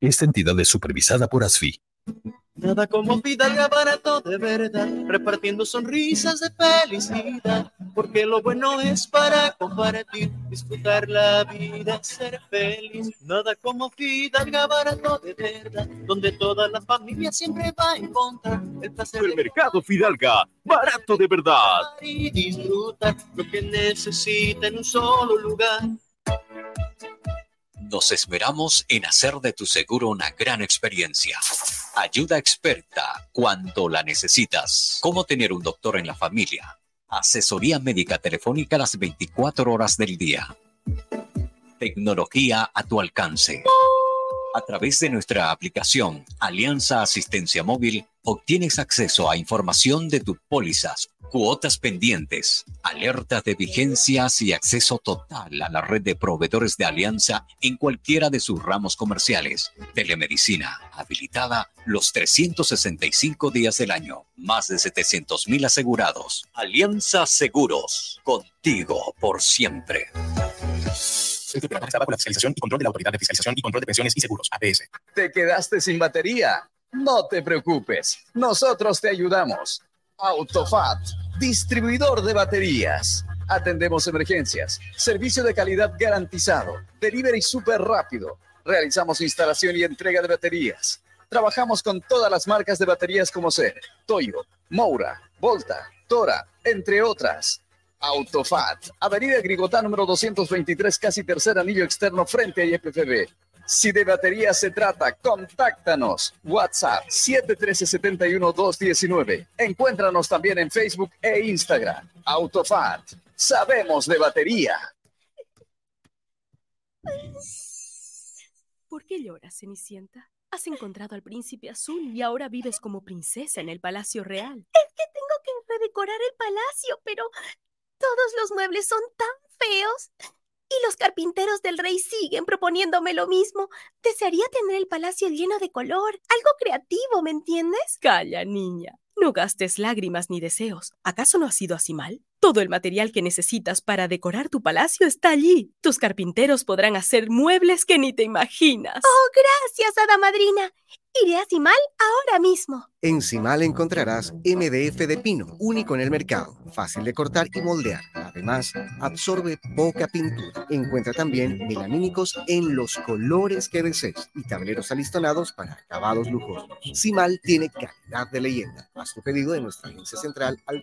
Esta entidad es supervisada por ASFI. Nada como Fidalga barato de verdad, repartiendo sonrisas de felicidad, porque lo bueno es para compartir, disfrutar la vida, ser feliz. Nada como Fidalga barato de verdad, donde toda la familia siempre va a encontrar el placer. El mercado Fidalga, barato de verdad. Y disfrutar lo que necesita en un solo lugar. Nos esmeramos en hacer de tu seguro una gran experiencia. Ayuda experta cuando la necesitas. Cómo tener un doctor en la familia. Asesoría médica telefónica las 24 horas del día. Tecnología a tu alcance. A través de nuestra aplicación Alianza Asistencia Móvil, obtienes acceso a información de tus pólizas, cuotas pendientes, alertas de vigencias y acceso total a la red de proveedores de Alianza en cualquiera de sus ramos comerciales. Telemedicina habilitada los 365 días del año. Más de 700 mil asegurados. Alianza Seguros. Contigo por siempre. Este programa está bajo la fiscalización y control de la Autoridad de Fiscalización y Control de Pensiones y Seguros, APS. ¿Te quedaste sin batería? No te preocupes, nosotros te ayudamos. Autofat, distribuidor de baterías. Atendemos emergencias, servicio de calidad garantizado, delivery súper rápido. Realizamos instalación y entrega de baterías. Trabajamos con todas las marcas de baterías como ser Toyo, Moura, Volta, Tora, entre otras. Autofat, Avenida Grigotá número 223, casi tercer anillo externo frente a IFFB. Si de batería se trata, contáctanos. WhatsApp 713-71-219. Encuéntranos también en Facebook e Instagram. Autofat. Sabemos de batería. ¿Por qué lloras, Cenicienta? Has encontrado al príncipe azul y ahora vives como princesa en el Palacio Real. Es que tengo que redecorar el palacio, pero todos los muebles son tan feos. Y los carpinteros del rey siguen proponiéndome lo mismo. Desearía tener el palacio lleno de color, algo creativo, ¿me entiendes? Calla, niña. No gastes lágrimas ni deseos. ¿Acaso no ha sido así mal? Todo el material que necesitas para decorar tu palacio está allí. Tus carpinteros podrán hacer muebles que ni te imaginas. Oh, gracias, hada madrina. Iré a Cimal ahora mismo. En Cimal encontrarás MDF de pino, único en el mercado, fácil de cortar y moldear. Además, absorbe poca pintura. Encuentra también melamínicos en los colores que desees y tableros alistonados para acabados lujosos. Cimal tiene calidad de leyenda. Haz tu pedido de nuestra agencia central al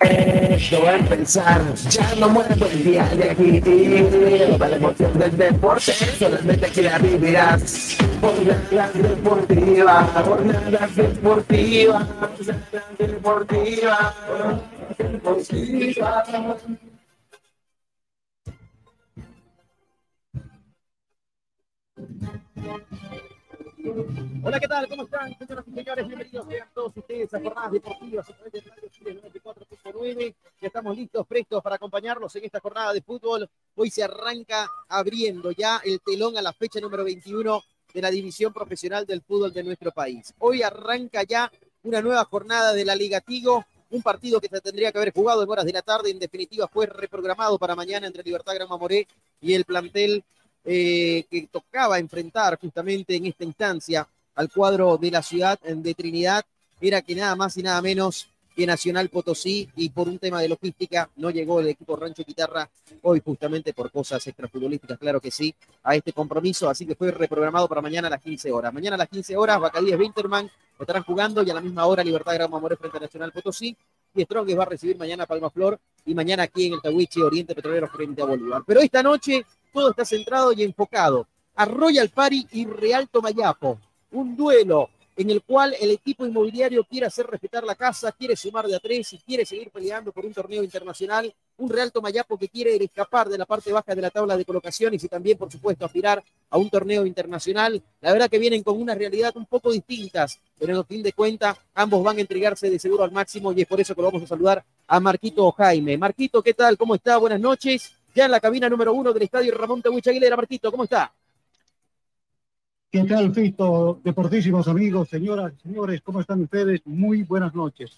Esto va a empezar, ya no muero el día de aquí. Toda la emoción del deporte, solamente aquí la vivirás. Jornadas deportivas, jornadas deportivas, jornadas deportivas, deportivas. Hola, ¿qué tal? ¿Cómo están, señoras y señores? Bienvenidos sean todos ustedes a Jornadas Deportivas a de Radio Chile 94.9. Ya estamos listos, prestos para acompañarlos en esta jornada de fútbol. Hoy se arranca abriendo ya el telón a la fecha número 21 de la división profesional del fútbol de nuestro país. Hoy arranca ya una nueva jornada de la Liga Tigo, un partido que se tendría que haber jugado en horas de la tarde, en definitiva fue reprogramado para mañana entre Libertad Gran Mamoré y el plantel eh, que tocaba enfrentar justamente en esta instancia al cuadro de la ciudad de Trinidad era que nada más y nada menos que Nacional Potosí y por un tema de logística no llegó el equipo Rancho Guitarra hoy justamente por cosas extrafutbolísticas, claro que sí, a este compromiso, así que fue reprogramado para mañana a las 15 horas. Mañana a las 15 horas, Bacadíes Winterman estarán jugando y a la misma hora Libertad Gran Mamoré frente a Nacional Potosí y Strongest va a recibir mañana Palma Flor y mañana aquí en el Tahuiche Oriente Petrolero frente a Bolívar. Pero esta noche todo está centrado y enfocado a Royal Party y Real Tomayapo. Un duelo en el cual el equipo inmobiliario quiere hacer respetar la casa, quiere sumar de a tres y quiere seguir peleando por un torneo internacional. Un Real Tomayapo que quiere escapar de la parte baja de la tabla de colocaciones y también, por supuesto, aspirar a un torneo internacional. La verdad que vienen con una realidad un poco distintas, pero en fin de cuentas, ambos van a entregarse de seguro al máximo y es por eso que lo vamos a saludar a Marquito Jaime. Marquito, ¿qué tal? ¿Cómo está? Buenas noches. Ya en la cabina número uno del estadio Ramón Tawich Aguilera. Marquito, ¿cómo está? ¿Qué tal, Fito? Deportísimos amigos, señoras y señores, ¿cómo están ustedes? Muy buenas noches.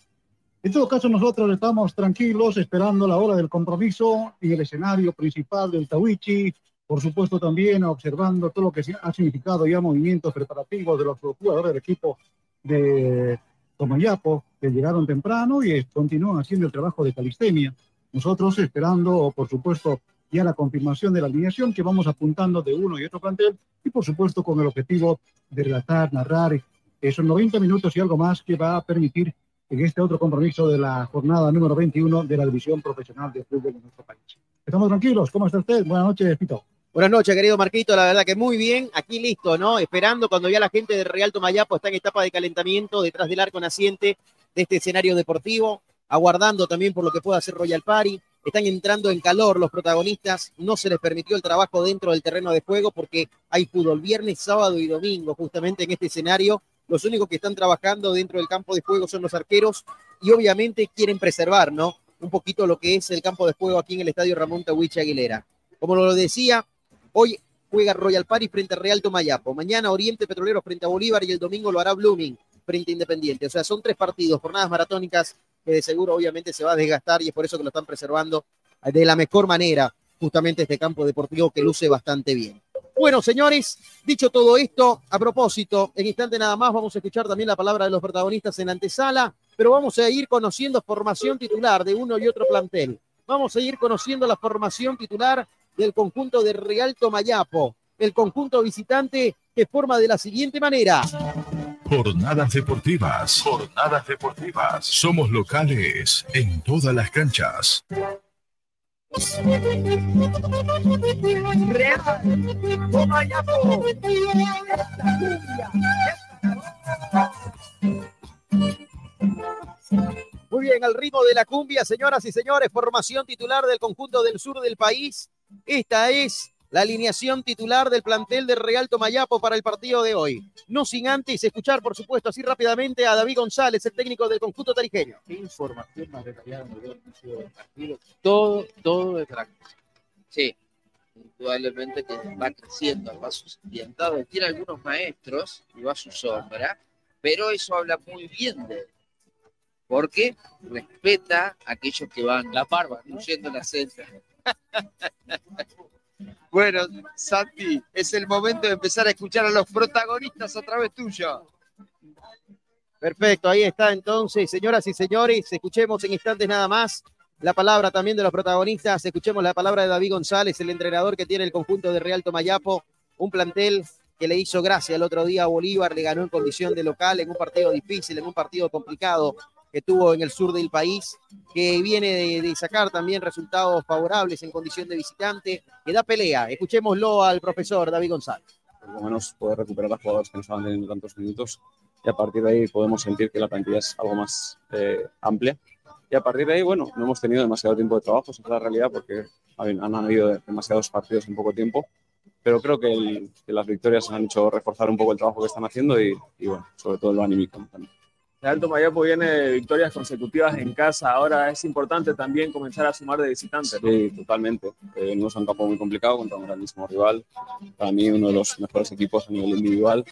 En todo caso, nosotros estamos tranquilos esperando la hora del compromiso en el escenario principal del Tawichi, por supuesto también observando todo lo que ha significado ya movimientos preparativos de los jugadores del equipo de Tomayapo, que llegaron temprano y continúan haciendo el trabajo de calistemia. Nosotros esperando, por supuesto, ya la confirmación de la alineación que vamos apuntando de uno y otro plantel y por supuesto con el objetivo de relatar, narrar esos 90 minutos y algo más que va a permitir en este otro compromiso de la jornada número 21 de la división profesional de fútbol de nuestro país. Estamos tranquilos, ¿cómo está usted? Buenas noches, Pito. Buenas noches, querido Marquito. La verdad que muy bien. Aquí listo, ¿no? Esperando cuando ya la gente de Real Tomayapo está en etapa de calentamiento detrás del arco naciente de este escenario deportivo, aguardando también por lo que pueda hacer Royal Party están entrando en calor los protagonistas, no se les permitió el trabajo dentro del terreno de juego porque hay fútbol viernes, sábado y domingo justamente en este escenario. Los únicos que están trabajando dentro del campo de juego son los arqueros y obviamente quieren preservar, ¿no? Un poquito lo que es el campo de juego aquí en el estadio Ramón Tawich Aguilera. Como lo decía, hoy juega Royal Party frente a Real Tomayapo, mañana Oriente Petrolero frente a Bolívar y el domingo lo hará Blooming frente a Independiente. O sea, son tres partidos, jornadas maratónicas que de seguro obviamente se va a desgastar y es por eso que lo están preservando de la mejor manera justamente este campo deportivo que luce bastante bien. Bueno, señores, dicho todo esto, a propósito, en instante nada más vamos a escuchar también la palabra de los protagonistas en la antesala, pero vamos a ir conociendo formación titular de uno y otro plantel. Vamos a ir conociendo la formación titular del conjunto de Real Tomayapo, el conjunto visitante que forma de la siguiente manera. Jornadas deportivas. Jornadas deportivas. Somos locales en todas las canchas. Muy bien, al ritmo de la cumbia, señoras y señores, formación titular del conjunto del sur del país. Esta es la alineación titular del plantel de Real Tomayapo para el partido de hoy. No sin antes escuchar, por supuesto, así rápidamente a David González, el técnico del conjunto tarijeño. ¿Qué información más detallada del partido? Todo, todo de práctica. Sí, indudablemente que va creciendo a pasos agigantados. Tiene algunos maestros y va a su sombra, pero eso habla muy bien de él. Porque respeta a aquellos que van la parva, incluyendo la celda. Bueno, Santi, es el momento de empezar a escuchar a los protagonistas a través tuyo. Perfecto, ahí está entonces, señoras y señores, escuchemos en instantes nada más la palabra también de los protagonistas, escuchemos la palabra de David González, el entrenador que tiene el conjunto de Real Tomayapo, un plantel que le hizo gracia el otro día a Bolívar, le ganó en condición de local, en un partido difícil, en un partido complicado que tuvo en el sur del país, que viene de, de sacar también resultados favorables en condición de visitante, que da pelea. Escuchémoslo al profesor David González. por lo menos poder recuperar a jugadores que no estaban teniendo tantos minutos y a partir de ahí podemos sentir que la plantilla es algo más eh, amplia. Y a partir de ahí, bueno, no hemos tenido demasiado tiempo de trabajo, esa es la realidad, porque han, han habido demasiados partidos en poco tiempo, pero creo que, el- que las victorias han hecho reforzar un poco el trabajo que están haciendo y, y bueno, sobre todo lo anímico también. El Alto Mayapo viene de victorias consecutivas en casa. Ahora es importante también comenzar a sumar de visitante. ¿no? Sí, totalmente. Eh, venimos a un campo muy complicado contra un grandísimo rival. Para mí, uno de los mejores equipos a nivel individual.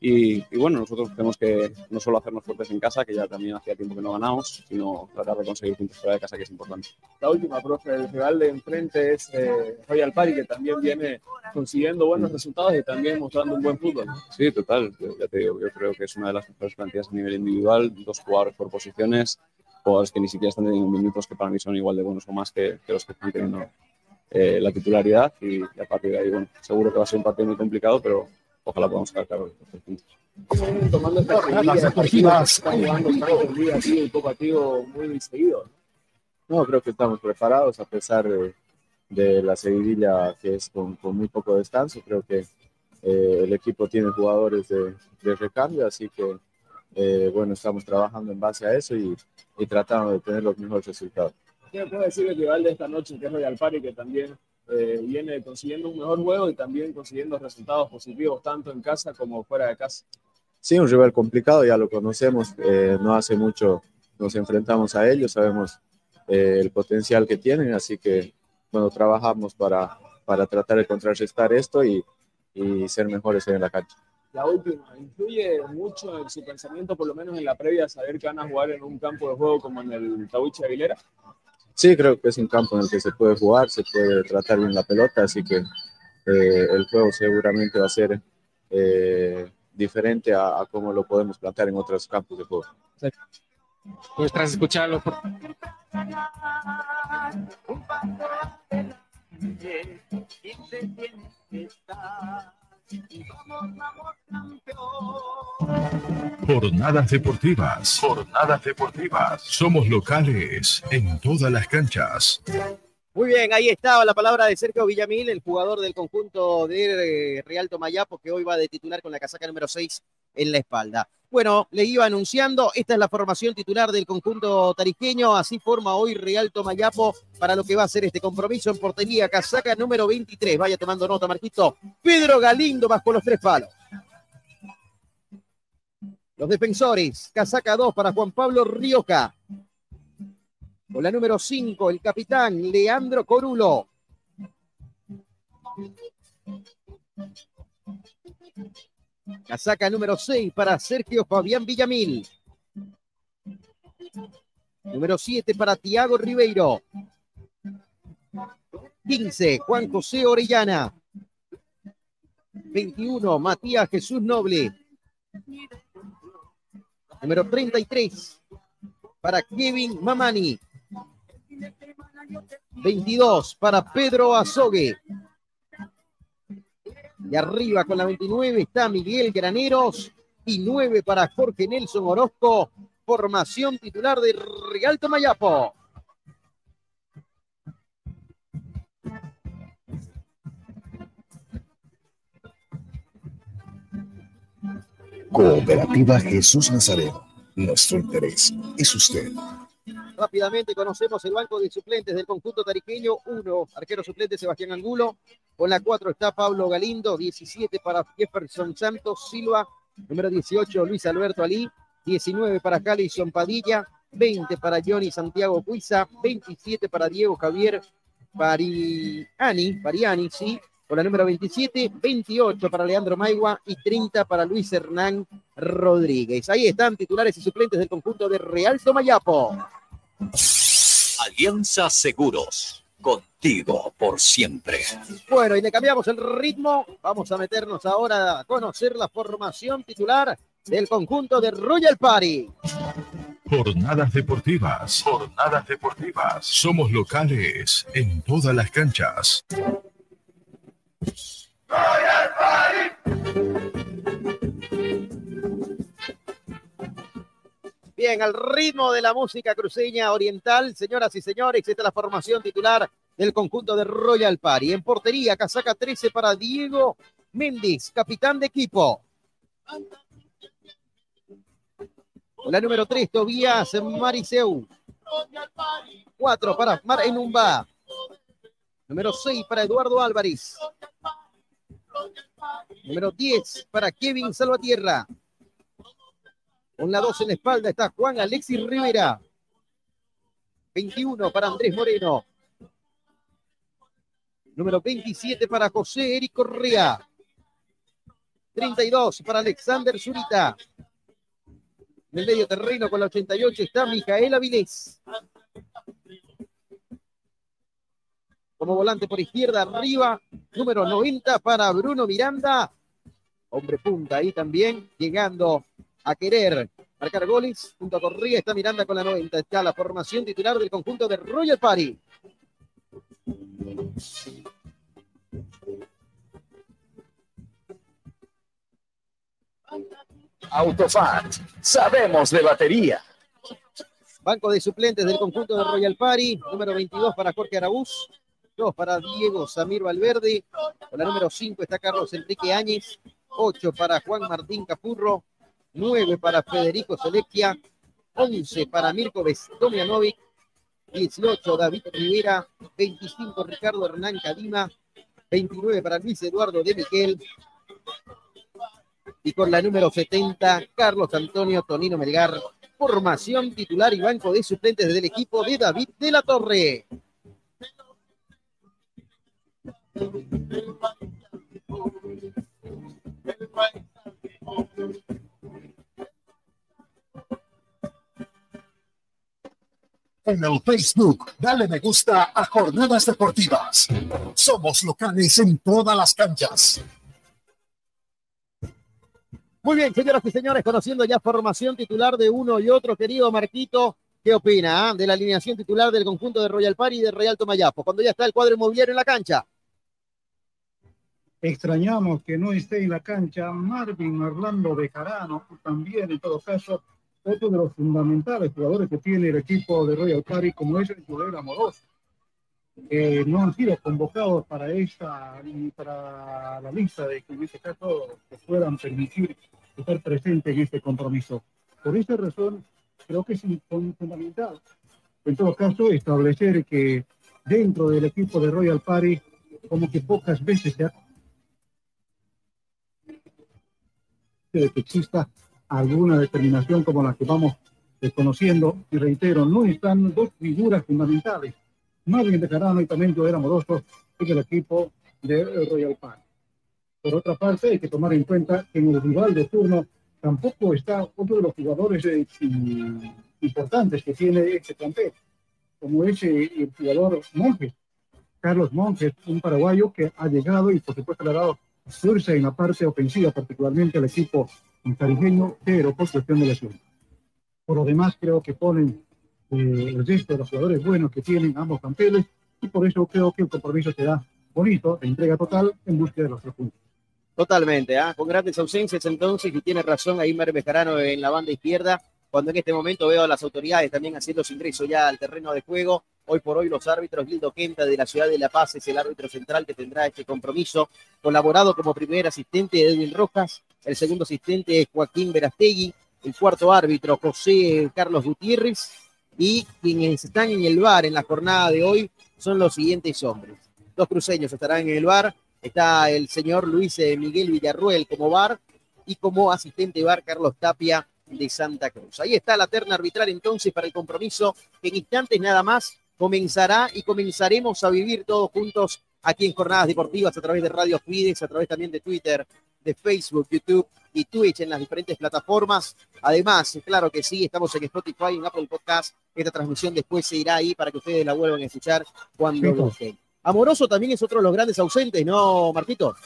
Y, y bueno, nosotros tenemos que no solo hacernos fuertes en casa, que ya también hacía tiempo que no ganamos, sino tratar de conseguir puntos fuera de casa, que es importante. La última, profe, el rival de enfrente es eh, Royal Party, que también viene consiguiendo buenos resultados y también mostrando un buen fútbol. ¿no? Sí, total. Ya te digo, yo creo que es una de las mejores plantillas a nivel individual. Dos jugadores por posiciones, jugadores que ni siquiera están teniendo minutos que para mí son igual de buenos o más que, que los que están teniendo eh, la titularidad. Y, y a partir de ahí, bueno, seguro que va a ser un partido muy complicado, pero ojalá podamos sacar claro los tres puntos. Tomando jugando así, un poco activo, muy seguido. ¿no? No, creo que estamos preparados a pesar de, de la seguidilla que es con, con muy poco descanso. Creo que eh, el equipo tiene jugadores de, de recambio, así que eh, bueno, estamos trabajando en base a eso y, y tratando de tener los mejores resultados. ¿Qué puede decir el rival de esta noche, que es Royal Party, que también eh, viene consiguiendo un mejor juego y también consiguiendo resultados positivos tanto en casa como fuera de casa? Sí, un rival complicado, ya lo conocemos, eh, no hace mucho nos enfrentamos a ellos, sabemos eh, el potencial que tienen, así que bueno, trabajamos para, para tratar de contrarrestar esto y, y ser mejores en la cancha. La última, influye mucho en su pensamiento, por lo menos en la previa, saber que van a jugar en un campo de juego como en el Tawiche Aguilera. Sí, creo que es un campo en el que se puede jugar, se puede tratar bien la pelota, así que eh, el juego seguramente va a ser eh, diferente a, a cómo lo podemos plantear en otros campos de juego. Pues tras escucharlo, por- Jornadas deportivas. Jornadas deportivas. Somos locales en todas las canchas. Muy bien, ahí estaba la palabra de Sergio Villamil, el jugador del conjunto de eh, Real Tomayapo, que hoy va de titular con la casaca número 6 en la espalda. Bueno, le iba anunciando, esta es la formación titular del conjunto tarijeño, así forma hoy Real Tomayapo para lo que va a ser este compromiso en portería, casaca número 23, vaya tomando nota, Marquito, Pedro Galindo bajo los tres palos. Los defensores, casaca 2 para Juan Pablo Rioja. Con la número 5, el capitán Leandro Corulo. Casaca número 6 para Sergio Fabián Villamil. Número 7 para Tiago Ribeiro. 15, Juan José Orellana. 21, Matías Jesús Noble. Número 33, para Kevin Mamani. 22 para Pedro Azogue. Y arriba con la 29 está Miguel Graneros. Y 9 para Jorge Nelson Orozco. Formación titular de Real Tomayapo. Cooperativa Jesús Nazareno. Nuestro interés es usted. Rápidamente conocemos el banco de suplentes del conjunto tariqueño. Uno, arquero suplente Sebastián Angulo. Con la cuatro está Pablo Galindo. 17 para Jefferson Santos Silva. Número 18, Luis Alberto Ali. 19 para Calison Padilla. 20 para Johnny Santiago Cuiza. 27 para Diego Javier Pariani. Pariani, sí. Con la número 27, 28 para Leandro Maigua y 30 para Luis Hernán Rodríguez. Ahí están titulares y suplentes del conjunto de Real Tomayapo. Alianza Seguros, contigo por siempre. Bueno, y le cambiamos el ritmo. Vamos a meternos ahora a conocer la formación titular del conjunto de Royal Party. Jornadas deportivas. Jornadas deportivas. Somos locales en todas las canchas. Bien, al ritmo de la música cruceña oriental, señoras y señores, esta es la formación titular del conjunto de Royal Party. En portería, casaca 13 para Diego Méndez, capitán de equipo. La número 3, Tobías Mariseu. 4 para Mar Enumba. Número 6 para Eduardo Álvarez. Número 10 para Kevin Salvatierra. Con la 2 en la espalda está Juan Alexis Rivera. 21 para Andrés Moreno. Número 27 para José Eric Correa. 32 para Alexander Zurita. En el medio terreno con la 88 está Mijael Avilés. Como volante por izquierda arriba, número 90 para Bruno Miranda. Hombre punta ahí también, llegando a querer marcar goles. Junto a Correa está Miranda con la 90. Está la formación titular del conjunto de Royal Party. Autofat, sabemos de batería. Banco de suplentes del conjunto de Royal Party. Número 22 para Jorge Araúz. 2 para Diego Samir Valverde. Con la número 5 está Carlos Enrique Áñez. 8 para Juan Martín Capurro. 9 para Federico Selequia. 11 para Mirko Vestomianovic. 18 David Rivera. 25 Ricardo Hernán Cadima. 29 para Luis Eduardo de Miquel. Y con la número 70, Carlos Antonio Tonino Melgar. Formación titular y banco de suplentes del equipo de David de la Torre. En el Facebook, dale me gusta a Jornadas Deportivas. Somos locales en todas las canchas. Muy bien, señoras y señores, conociendo ya formación titular de uno y otro, querido Marquito, ¿qué opina ah, de la alineación titular del conjunto de Royal Party y de Real Tomayapo? Cuando ya está el cuadro inmobiliario en la cancha. Extrañamos que no esté en la cancha Marvin Orlando Bejarano, también en todo caso otro de los fundamentales jugadores que tiene el equipo de Royal Party, como es el Joel Amoroso. Eh, no han sido convocados para esta para la lista de que en este caso que puedan permitir estar presentes en este compromiso. Por esta razón, creo que es fundamental, en todo caso, establecer que dentro del equipo de Royal Party, como que pocas veces se ha que exista alguna determinación como la que vamos desconociendo. Y reitero, no están dos figuras fundamentales, Marvin de Carano y también Joel Amoroso en el equipo de Royal Park. Por otra parte, hay que tomar en cuenta que en el rival de turno tampoco está otro de los jugadores eh, importantes que tiene este plantel, como es eh, el jugador Monjes, Carlos Monjes, un paraguayo que ha llegado y por supuesto le ha dado fuerza en la parte ofensiva, particularmente al equipo caribeño, pero por cuestión de lesión. Por lo demás, creo que ponen eh, el resto de los jugadores buenos que tienen ambos campeones y por eso creo que el compromiso será bonito, de entrega total en búsqueda de los tres puntos. Totalmente, ¿ah? con grandes ausencias entonces, y tiene razón ahí Bejarano en la banda izquierda, cuando en este momento veo a las autoridades también haciendo su ingreso ya al terreno de juego. Hoy por hoy los árbitros, Gildo Quenta de la ciudad de La Paz es el árbitro central que tendrá este compromiso, colaborado como primer asistente de Edwin Rojas, el segundo asistente es Joaquín Verastegui, el cuarto árbitro José Carlos Gutiérrez y quienes están en el bar en la jornada de hoy son los siguientes hombres. Dos cruceños estarán en el bar, está el señor Luis eh, Miguel Villarruel como bar y como asistente bar Carlos Tapia de Santa Cruz. Ahí está la terna arbitral entonces para el compromiso que en instantes nada más comenzará y comenzaremos a vivir todos juntos aquí en Jornadas Deportivas a través de Radio Fides, a través también de Twitter, de Facebook, YouTube y Twitch en las diferentes plataformas. Además, claro que sí, estamos en Spotify, en Apple Podcast. Esta transmisión después se irá ahí para que ustedes la vuelvan a escuchar cuando gusten. Amoroso también es otro de los grandes ausentes, ¿no, Marquito?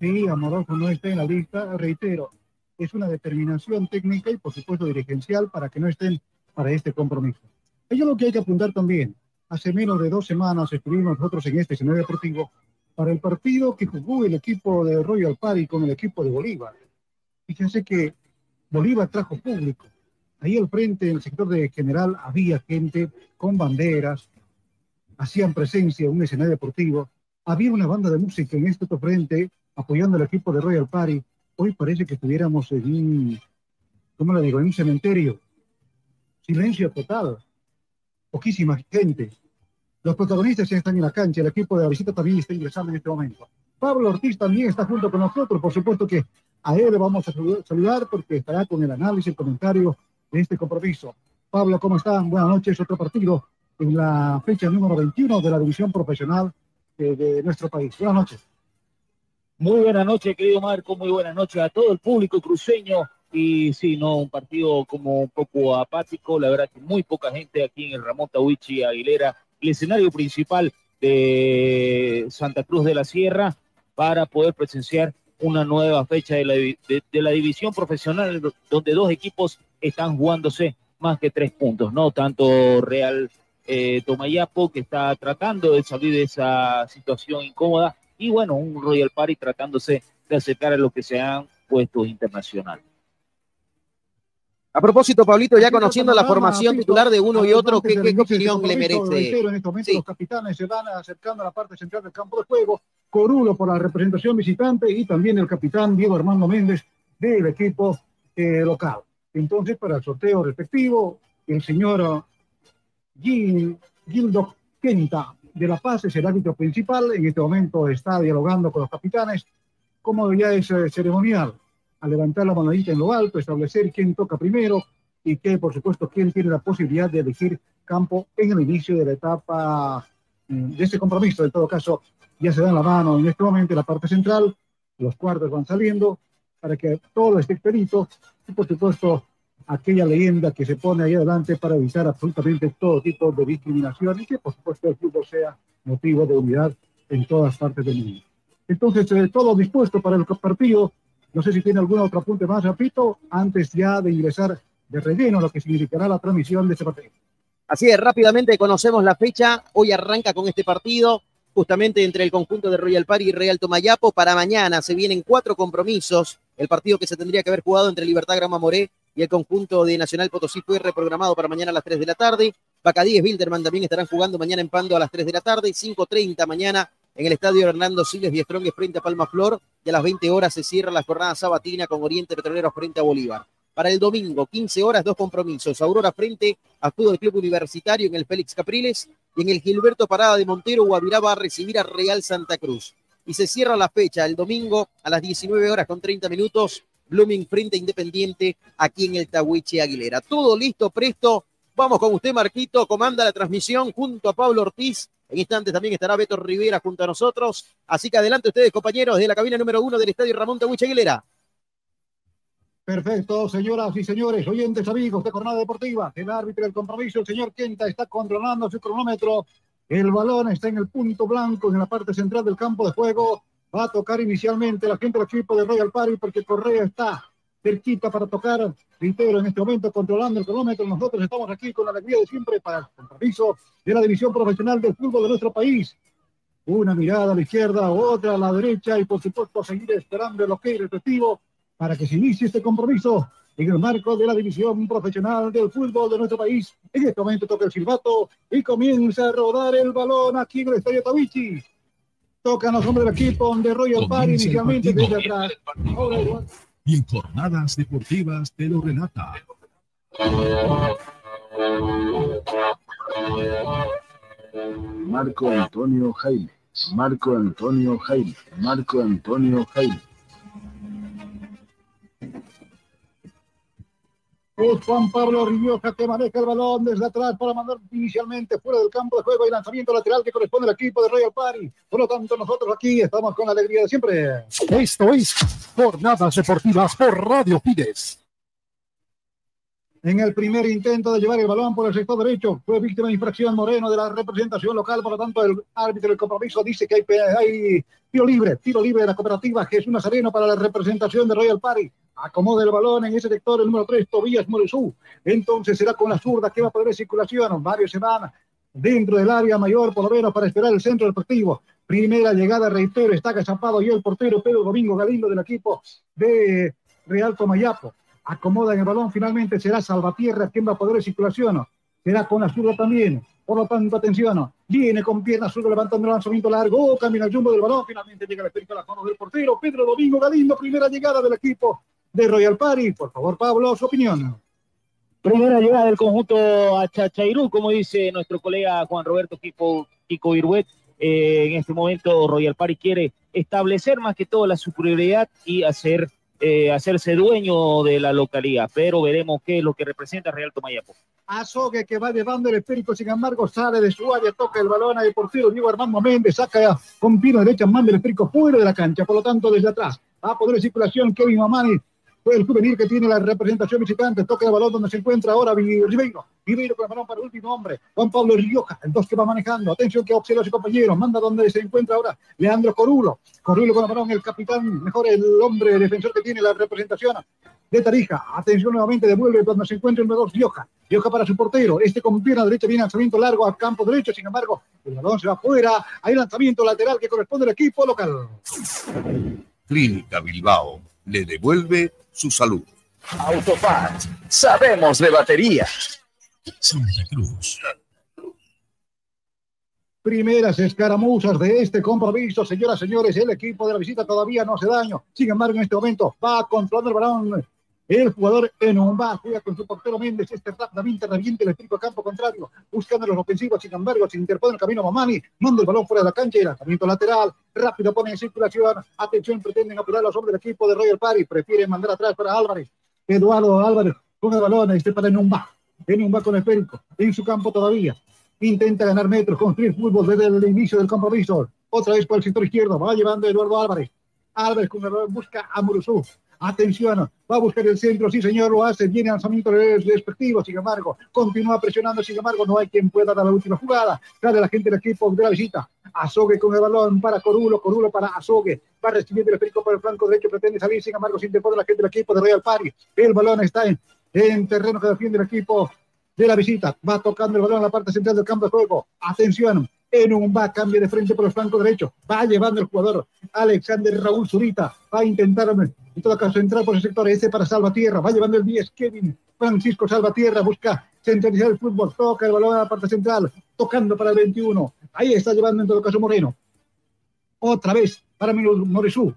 Sí, Amoroso no está en la lista, reitero, es una determinación técnica y por supuesto dirigencial para que no estén para este compromiso. Ello es lo que hay que apuntar también. Hace menos de dos semanas estuvimos nosotros en este escenario deportivo para el partido que jugó el equipo de Royal Party con el equipo de Bolívar. Fíjense que Bolívar trajo público. Ahí al frente, en el sector de general, había gente con banderas, hacían presencia en un escenario deportivo. Había una banda de música en este otro frente apoyando al equipo de Royal Party. Hoy parece que estuviéramos en un, ¿cómo le digo?, en un cementerio. Silencio total poquísima gente. Los protagonistas ya están en la cancha, el equipo de la visita también está ingresando en este momento. Pablo Ortiz también está junto con nosotros, por supuesto que a él le vamos a saludar porque estará con el análisis, el comentario de este compromiso. Pablo, ¿cómo están? Buenas noches, otro partido en la fecha número 21 de la división profesional de, de nuestro país. Buenas noches. Muy buenas noches, querido Marco, muy buenas noches a todo el público cruceño y sí, no, un partido como un poco apático, la verdad que muy poca gente aquí en el Ramón Tawichi Aguilera, el escenario principal de Santa Cruz de la Sierra, para poder presenciar una nueva fecha de la, de, la división profesional, donde dos equipos están jugándose más que tres puntos, ¿no? Tanto Real eh, Tomayapo, que está tratando de salir de esa situación incómoda, y bueno, un Royal Party tratándose de acercar a lo que sean puestos internacionales. A propósito, Pablito, ya conociendo la formación titular de uno y otro, ¿qué, qué opinión le merece? En este momento los capitanes se van acercando a la parte central del campo de juego. Corulo por la representación visitante y también el capitán Diego Armando Méndez del equipo eh, local. Entonces, para el sorteo respectivo, el señor Gil, Gildo Quenta de La Paz es el árbitro principal. En este momento está dialogando con los capitanes, como ya es eh, ceremonial a levantar la manadita en lo alto, establecer quién toca primero y que, por supuesto, quién tiene la posibilidad de elegir campo en el inicio de la etapa mm, de este compromiso. En todo caso, ya se dan la mano en este momento en la parte central, los cuartos van saliendo para que todo esté expedito y, por supuesto, aquella leyenda que se pone ahí adelante para evitar absolutamente todo tipo de discriminación y que, por supuesto, el fútbol sea motivo de unidad en todas partes del mundo. Entonces, eh, todo dispuesto para el partido no sé si tiene algún otro apunte más, repito, antes ya de ingresar de relleno, lo que significará la transmisión de este partido. Así es, rápidamente conocemos la fecha. Hoy arranca con este partido, justamente entre el conjunto de Royal Party y Real Tomayapo. Para mañana se vienen cuatro compromisos. El partido que se tendría que haber jugado entre Libertad Grama Moré y el conjunto de Nacional Potosí fue reprogramado para mañana a las 3 de la tarde. Bacadíes Bilderman también estarán jugando mañana en Pando a las 3 de la tarde. 5.30 mañana en el estadio Hernando Siles Strong frente a Palma Flor y a las 20 horas se cierra la jornada sabatina con Oriente Petrolero frente a Bolívar. Para el domingo, 15 horas, dos compromisos. Aurora frente a Fútbol Club Universitario en el Félix Capriles y en el Gilberto Parada de Montero, Guavirá va a recibir a Real Santa Cruz. Y se cierra la fecha el domingo a las 19 horas con 30 minutos. Blooming frente a Independiente aquí en el Tahuiche Aguilera. Todo listo, presto. Vamos con usted, Marquito. Comanda la transmisión junto a Pablo Ortiz en instantes también estará Beto Rivera junto a nosotros. Así que adelante ustedes, compañeros, de la cabina número uno del Estadio Ramón Tahuiche Aguilera. Perfecto, señoras y señores, oyentes, amigos de Jornada Deportiva, el árbitro del compromiso, el señor Quenta, está controlando su cronómetro. El balón está en el punto blanco, en la parte central del campo de juego. Va a tocar inicialmente la gente del equipo de Royal Party porque Correa está cerquita para tocar. Reitero, en este momento controlando el cronómetro, nosotros estamos aquí con la alegría de siempre para el compromiso de la división profesional del fútbol de nuestro país. Una mirada a la izquierda, otra a la derecha y por supuesto seguir esperando el ok respectivo para que se inicie este compromiso en el marco de la división profesional del fútbol de nuestro país. En este momento toca el silbato y comienza a rodar el balón aquí en el Estadio Tawichi. Tocan los hombres del equipo de Royal Party inicialmente desde atrás. Ahora igual. Y en jornadas deportivas te lo relata. Marco Antonio Jaime, Marco Antonio Jaime, Marco Antonio Jaime. Juan Pablo Rioja que maneja el balón desde atrás para mandar inicialmente fuera del campo de juego y lanzamiento lateral que corresponde al equipo de Royal Party. Por lo tanto, nosotros aquí estamos con la alegría de siempre. Esto es Jornadas Deportivas por Radio Fides. En el primer intento de llevar el balón por el sector derecho, fue víctima de infracción Moreno de la representación local. Por lo tanto, el árbitro del compromiso dice que hay, hay tiro libre, tiro libre de la cooperativa Jesús Nazareno para la representación de Royal Party. Acomoda el balón en ese sector, el número 3, Tobías Moresú. Entonces será con la zurda que va a poder circulación. Varios se van dentro del área mayor, por lo menos para esperar el centro deportivo. Primera llegada, reitero, está agazapado y el portero Pedro Domingo Galindo del equipo de Real Tomayapo. Acomoda en el balón, finalmente será Salvatierra quien va a poder circulación. Será con la zurda también. Por lo tanto, atención. Viene con pierna zurda levantando el lanzamiento largo. Camina el jumbo del balón. Finalmente llega la esférica a las manos del portero. Pedro Domingo Galindo, primera llegada del equipo de Royal Party. Por favor, Pablo, su opinión. Primera llegada del conjunto a Chachairú, como dice nuestro colega Juan Roberto Kiko, Kiko Irwet. Eh, en este momento Royal Party quiere establecer más que todo la superioridad y hacer, eh, hacerse dueño de la localidad. Pero veremos qué es lo que representa Real Tomayapo. Azogue que va llevando el esférico, sin embargo, sale de su área, toca el balón al portero Diego Armando Méndez, saca con pierna derecha, manda el esférico fuera de la cancha, por lo tanto, desde atrás, va a poder en circulación Kevin Mamani, fue el juvenil que tiene la representación visitante, toca el balón donde se encuentra ahora Ribeiro, Ribeiro con el balón para el último hombre, Juan Pablo Rioja, el dos que va manejando, atención que observa a su compañero, manda donde se encuentra ahora Leandro Corulo, Corulo con el balón, el capitán, mejor el hombre defensor que tiene la representación de Tarija. Atención nuevamente, devuelve cuando se encuentra el número 2, Rioja. Rioja para su portero. Este con pierna derecha viene lanzamiento largo al campo derecho. Sin embargo, el balón se va afuera. Hay lanzamiento lateral que corresponde al equipo local. Clínica Bilbao le devuelve su salud. Autofat, sabemos de batería. Santa Cruz. Primeras escaramuzas de este compromiso, señoras y señores. El equipo de la visita todavía no hace daño. Sin embargo, en este momento va controlando el balón. El jugador en un bar juega con su portero Méndez. Este rápidamente reviente el estribo a campo contrario, buscando los ofensivos. Sin embargo, se interpone el camino Mamani, manda el balón fuera de la cancha y lanzamiento lateral. Rápido pone en circulación. Atención, pretenden apurar los hombres del equipo de Royal Party. Prefieren mandar atrás para Álvarez. Eduardo Álvarez con el balón. Este para en un bar. En un bar con el esférico. En su campo todavía. Intenta ganar metros, construir fútbol desde el inicio del compromiso. Otra vez por el sector izquierdo. Va llevando Eduardo Álvarez. Álvarez con el balón busca a Muruzú. Atención, va a buscar el centro, sí señor, lo hace, viene lanzamiento respectivo, sin embargo, continúa presionando, sin embargo, no hay quien pueda dar la última jugada, sale la gente del equipo de la visita, Azogue con el balón para Corulo, Corulo para Azogue, va recibiendo el esférico por el flanco derecho, pretende salir, sin embargo, se interpone la gente del equipo de Real Party, el balón está en, en terreno que defiende el equipo de la visita, va tocando el balón en la parte central del campo de juego, atención, en un va, cambia de frente por el flanco derecho, va llevando el jugador Alexander Raúl Zurita, va a intentar en todo caso entrar por el sector este para Salvatierra, va llevando el 10 Kevin Francisco Salvatierra, busca centralizar el fútbol, toca el balón a la parte central, tocando para el 21, ahí está llevando en todo caso Moreno, otra vez para Morisú,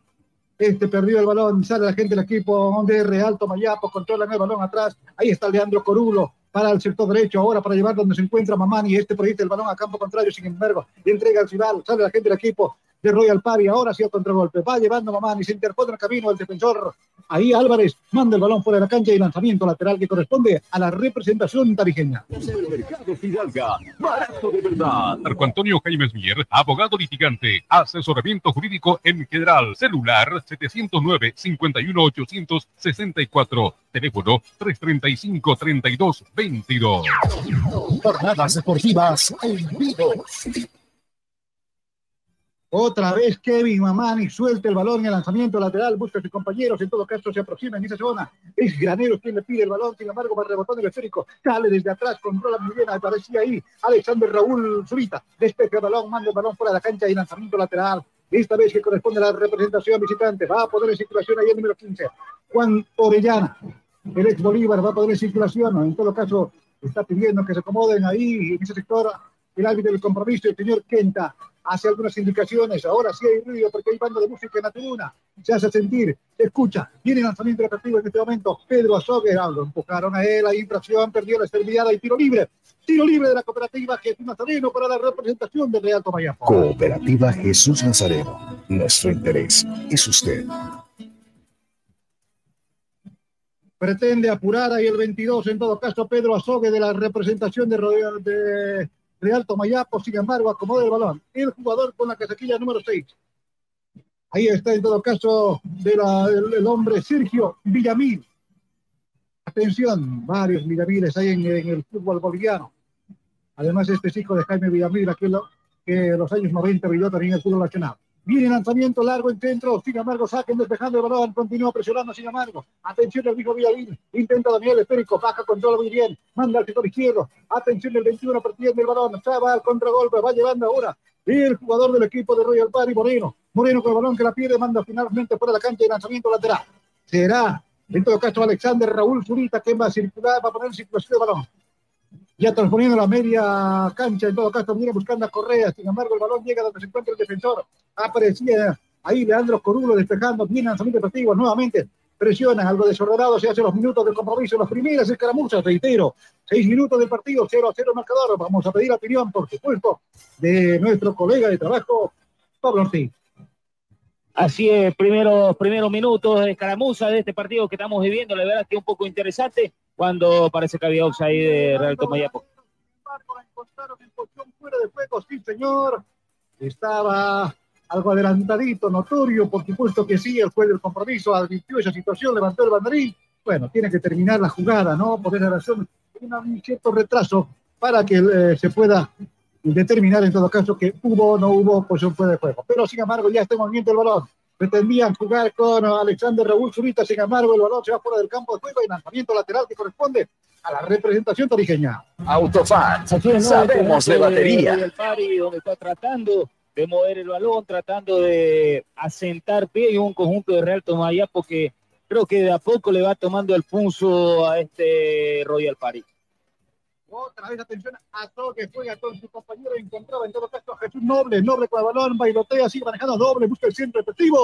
este perdió el balón, sale la gente del equipo de Real Tomayapo, controla el balón atrás, ahí está Leandro Corulo, para el sector derecho, ahora para llevar donde se encuentra Mamani, este proyecta el balón a campo contrario, sin embargo, entrega al rival, sale la gente del equipo de Royal Party, ahora sí el contragolpe, va llevando Mamani, se interpone en el camino el defensor, ahí Álvarez manda el balón fuera de la cancha y lanzamiento lateral que corresponde a la representación tarijeña. Mercado Fidalga, barato de verdad. Marco Antonio Jaime Mier, abogado litigante, asesoramiento jurídico en general, celular 709-51864, teléfono 335-3222. Jornadas Deportivas en vivo. Otra vez Kevin Mamani suelta el balón en el lanzamiento lateral, busca a sus compañeros, en todo caso se aproxima en esa zona. Es Granero quien le pide el balón, sin embargo va rebotando el esférico, sale desde atrás, controla muy bien, aparecía ahí. Alexander Raúl Zurita, despeja el balón, manda el balón fuera de la cancha y lanzamiento lateral. Esta vez que corresponde a la representación visitante, va a poner en circulación ahí el número 15, Juan Orellana, el ex Bolívar va a poner en circulación, en todo caso está pidiendo que se acomoden ahí en ese sector el árbitro del compromiso, el señor Kenta, hace algunas indicaciones. Ahora sí hay ruido porque hay banda de música en la tribuna. Se hace sentir, se escucha. Viene el lanzamiento retractivo en este momento. Pedro Azogue, ah, lo empujaron a él, la infracción, perdió la estabilidad y tiro libre. Tiro libre de la cooperativa Jesús Nazareno para la representación de Real Tomayapo. Cooperativa Jesús Nazareno. Nuestro interés es usted. Pretende apurar ahí el 22, en todo caso, Pedro Azogue de la representación de, de Real Tomayapo, sin embargo, acomoda el balón. El jugador con la casaquilla número 6. Ahí está, en todo caso, el, hombre Sergio Villamil. Atención, varios Villamiles hay en, en el fútbol boliviano. Además, este es hijo de Jaime Villamil, aquel que en los años 90 brilló también el fútbol nacional. Viene lanzamiento largo en centro, sin embargo, saquen despejando el balón, continúa presionando, sin embargo. Atención el hijo Villamil, intenta Daniel Esférico, baja, controla muy bien, manda al sector izquierdo. Atención el 21, perdiendo el balón, se va al contragolpe, va llevando ahora el jugador del equipo de Royal Party, Moreno. Moreno con el balón que la pierde, manda finalmente fuera de la cancha y lanzamiento lateral. Será, en todo caso, Alexander Raúl Zurita que va a circular, va a poner circulación el balón. Ya transponiendo la media cancha, en todo caso, viene buscando a Correa. Sin embargo, el balón llega donde se encuentra el defensor. Aparecía ahí Leandro Corulo despejando, bien lanzamiento efectivo nuevamente. Presiona, algo desordenado, se hace los minutos del compromiso, las primeras escaramuzas, reitero. Seis minutos del partido, 0 a 0 marcador. Vamos a pedir opinión, por supuesto, de nuestro colega de trabajo, Pablo Ortiz. Así es, primeros, primeros minutos de escaramuza de este partido que estamos viviendo, la verdad que un poco interesante cuando parece que había ahí de Real Tomayapo. fuera de juego, sí, señor. Estaba algo adelantadito, notorio, por supuesto que sí, el juez del compromiso advirtió esa situación, levantó el banderín. Bueno, tiene que terminar la jugada, ¿no? Poner la razón, un un cierto retraso para que eh, se pueda determinar en todo caso que hubo o no hubo posición fuera de juego. Pero sin embargo, ya está en movimiento el balón. Pretendían jugar con Alexander Raúl Zurita, sin embargo, el balón se va fuera del campo de juego y lanzamiento lateral que corresponde a la representación es, ¿no? sabemos de batería. Royal Party, donde está tratando de mover el balón, tratando de asentar pie y un conjunto de Real Tomayapo que creo que de a poco le va tomando el pulso a este Royal Party. Otra vez atención a todo que juega con su compañero, encontraba en todo caso a Jesús Noble, Noble con el balón, bailotea, sigue manejando doble, busca el centro efectivo,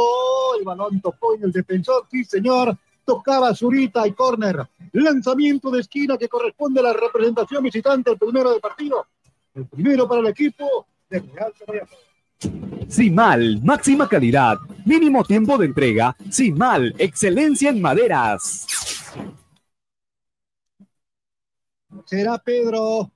el balón tocó en el defensor, sí señor, tocaba Zurita y córner, lanzamiento de esquina que corresponde a la representación visitante, el primero del partido, el primero para el equipo de Real Tomayapo. Simal, máxima calidad, mínimo tiempo de entrega. Simal, excelencia en maderas. Será Pedro.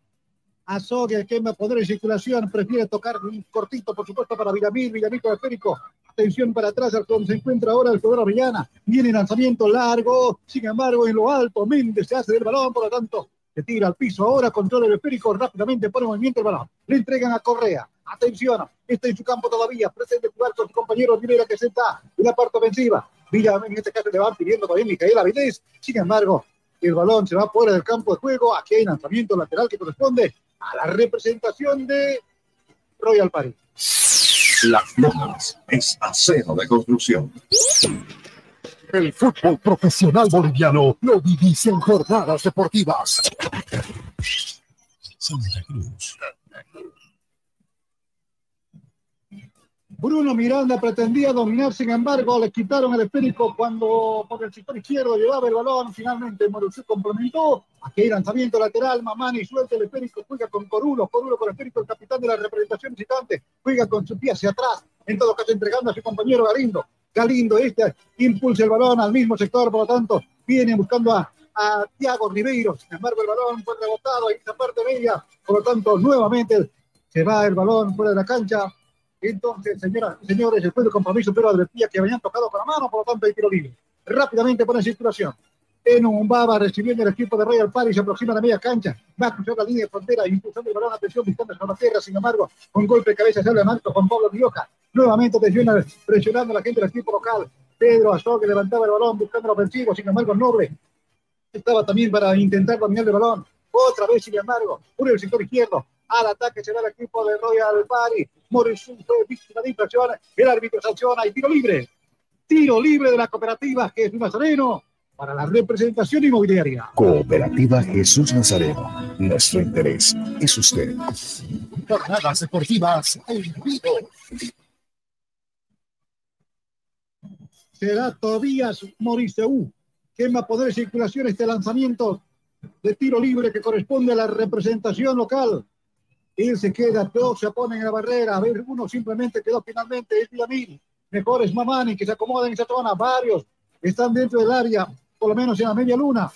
Azogue el que va a poner en circulación, prefiere tocar un cortito, por supuesto, para Villamil, Villamil con esférico, atención para atrás, donde se encuentra ahora el jugador Avellana, viene lanzamiento largo, sin embargo, en lo alto, Méndez se hace del balón, por lo tanto, se tira al piso ahora, controla el esférico, rápidamente pone en movimiento el balón, le entregan a Correa, atención, está en su campo todavía, pretende jugar con su compañero Rivera que se está en la parte ofensiva, Villamil en este caso le van pidiendo también Micaela Avilés, sin embargo, el balón se va fuera del campo de juego. Aquí hay lanzamiento lateral que corresponde a la representación de Royal Party. Las Lomas es acero de construcción. El fútbol profesional boliviano lo vivís en jornadas deportivas. Santa Cruz. Bruno Miranda pretendía dominar, sin embargo, le quitaron el esférico cuando por el sector izquierdo llevaba el balón. Finalmente, Morusú complementó. Aquí lanzamiento lateral. Mamani suelta el esférico, juega con Corulo. Corulo con el esférico, el capitán de la representación visitante. Juega con su pie hacia atrás. En todo caso, entregando a su compañero Galindo. Galindo, este impulsa el balón al mismo sector, por lo tanto, viene buscando a, a Tiago Ribeiro. Sin embargo, el balón fue rebotado en esa parte media. Por lo tanto, nuevamente se va el balón fuera de la cancha. Entonces, señoras señores, después del compromiso, pero advertía que habían tocado con la mano, por lo tanto hay tiro libre. Rápidamente pone en circulación. En un baba recibiendo el equipo de Royal Party, se aproxima a la media cancha, va a cruzar la línea de frontera, impulsando el balón, atención, distante sobre la tierra, sin embargo, con golpe de cabeza sale a Marco Juan Pablo Rioja. Nuevamente presiona, presionando a la gente del equipo local. Pedro Azó que levantaba el balón buscando el ofensivo, sin embargo, Noble estaba también para intentar dominar el balón. Otra vez, sin embargo, por el sector izquierdo, al ataque será el equipo de Royal Party. Morrison fue víctima de infracción. El árbitro sanciona y tiro libre. Tiro libre de la cooperativa Jesús Nazareno para la representación inmobiliaria. Cooperativa Jesús Nazareno. Nuestro interés es usted. Jornadas deportivas en vivo. Será Tobías Moriseu quien va a poder circulación este lanzamiento de tiro libre que corresponde a la representación local. Él se queda, todos se ponen en la barrera. A ver, uno simplemente quedó finalmente, es Villamil. Mejor es Mamani, que se acomoda en esa zona. Varios están dentro del área, por lo menos en la media luna.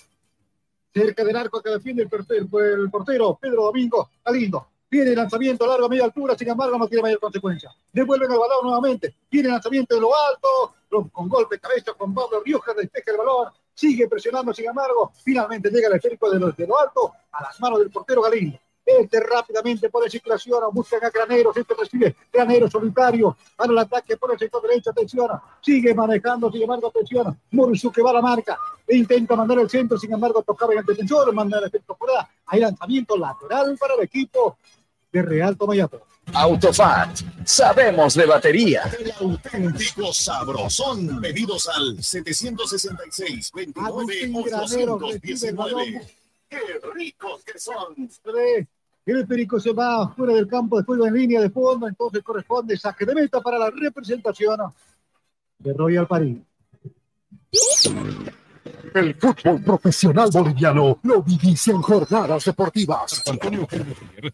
Cerca del arco que defiende el, portero, Pedro Domingo Galindo. Viene lanzamiento largo a media altura, sin embargo no tiene mayor consecuencia. Devuelven el balón nuevamente. Viene lanzamiento de lo alto, con golpe de cabeza con Pablo Rioja, despeja el balón. Sigue presionando, sin embargo, finalmente llega el esférico de, de lo alto a las manos del portero Galindo. Este rápidamente pone circulación, buscan a Graneros, este recibe Granero solitario, para el ataque por el sector derecho, atención, sigue manejando, sin embargo, atención, Morisu que va a la marca, e intenta mandar el centro, sin embargo, tocaba en el defensor, manda el efecto fuera, hay lanzamiento lateral para el equipo de Real Tomayapo. Autofat, sabemos de batería. El auténtico sabrosón. Pedidos al 766 29 819. ¡Qué ricos que son! El Perico se va fuera del campo de juego en línea de fondo, entonces corresponde saque de meta para la representación de Royal París. El fútbol profesional boliviano lo vivís en jornadas deportivas. Antonio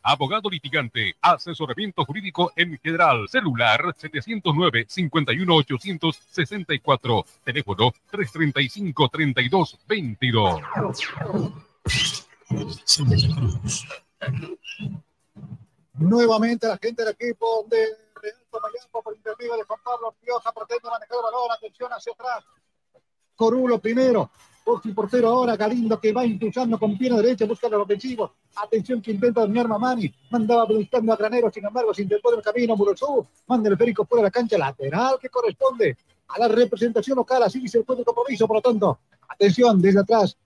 abogado litigante, asesoramiento jurídico en general, celular 709-51864, teléfono 335-3222. Nuevamente la gente del equipo de Real Tomayapo por intermedio de Juan Pablo Pioja pretende manejar el balón, atención hacia atrás. Corulo primero, Oxi portero ahora, Galindo que va impulsando con pierna derecha, busca los ofensivos. Atención que intenta dominar Mamani, mandaba buscando a Granero, sin embargo, se intentó el camino, Murosú, manda el férico fuera de la cancha lateral que corresponde a la representación local, así se fue de compromiso, por lo tanto, atención desde atrás,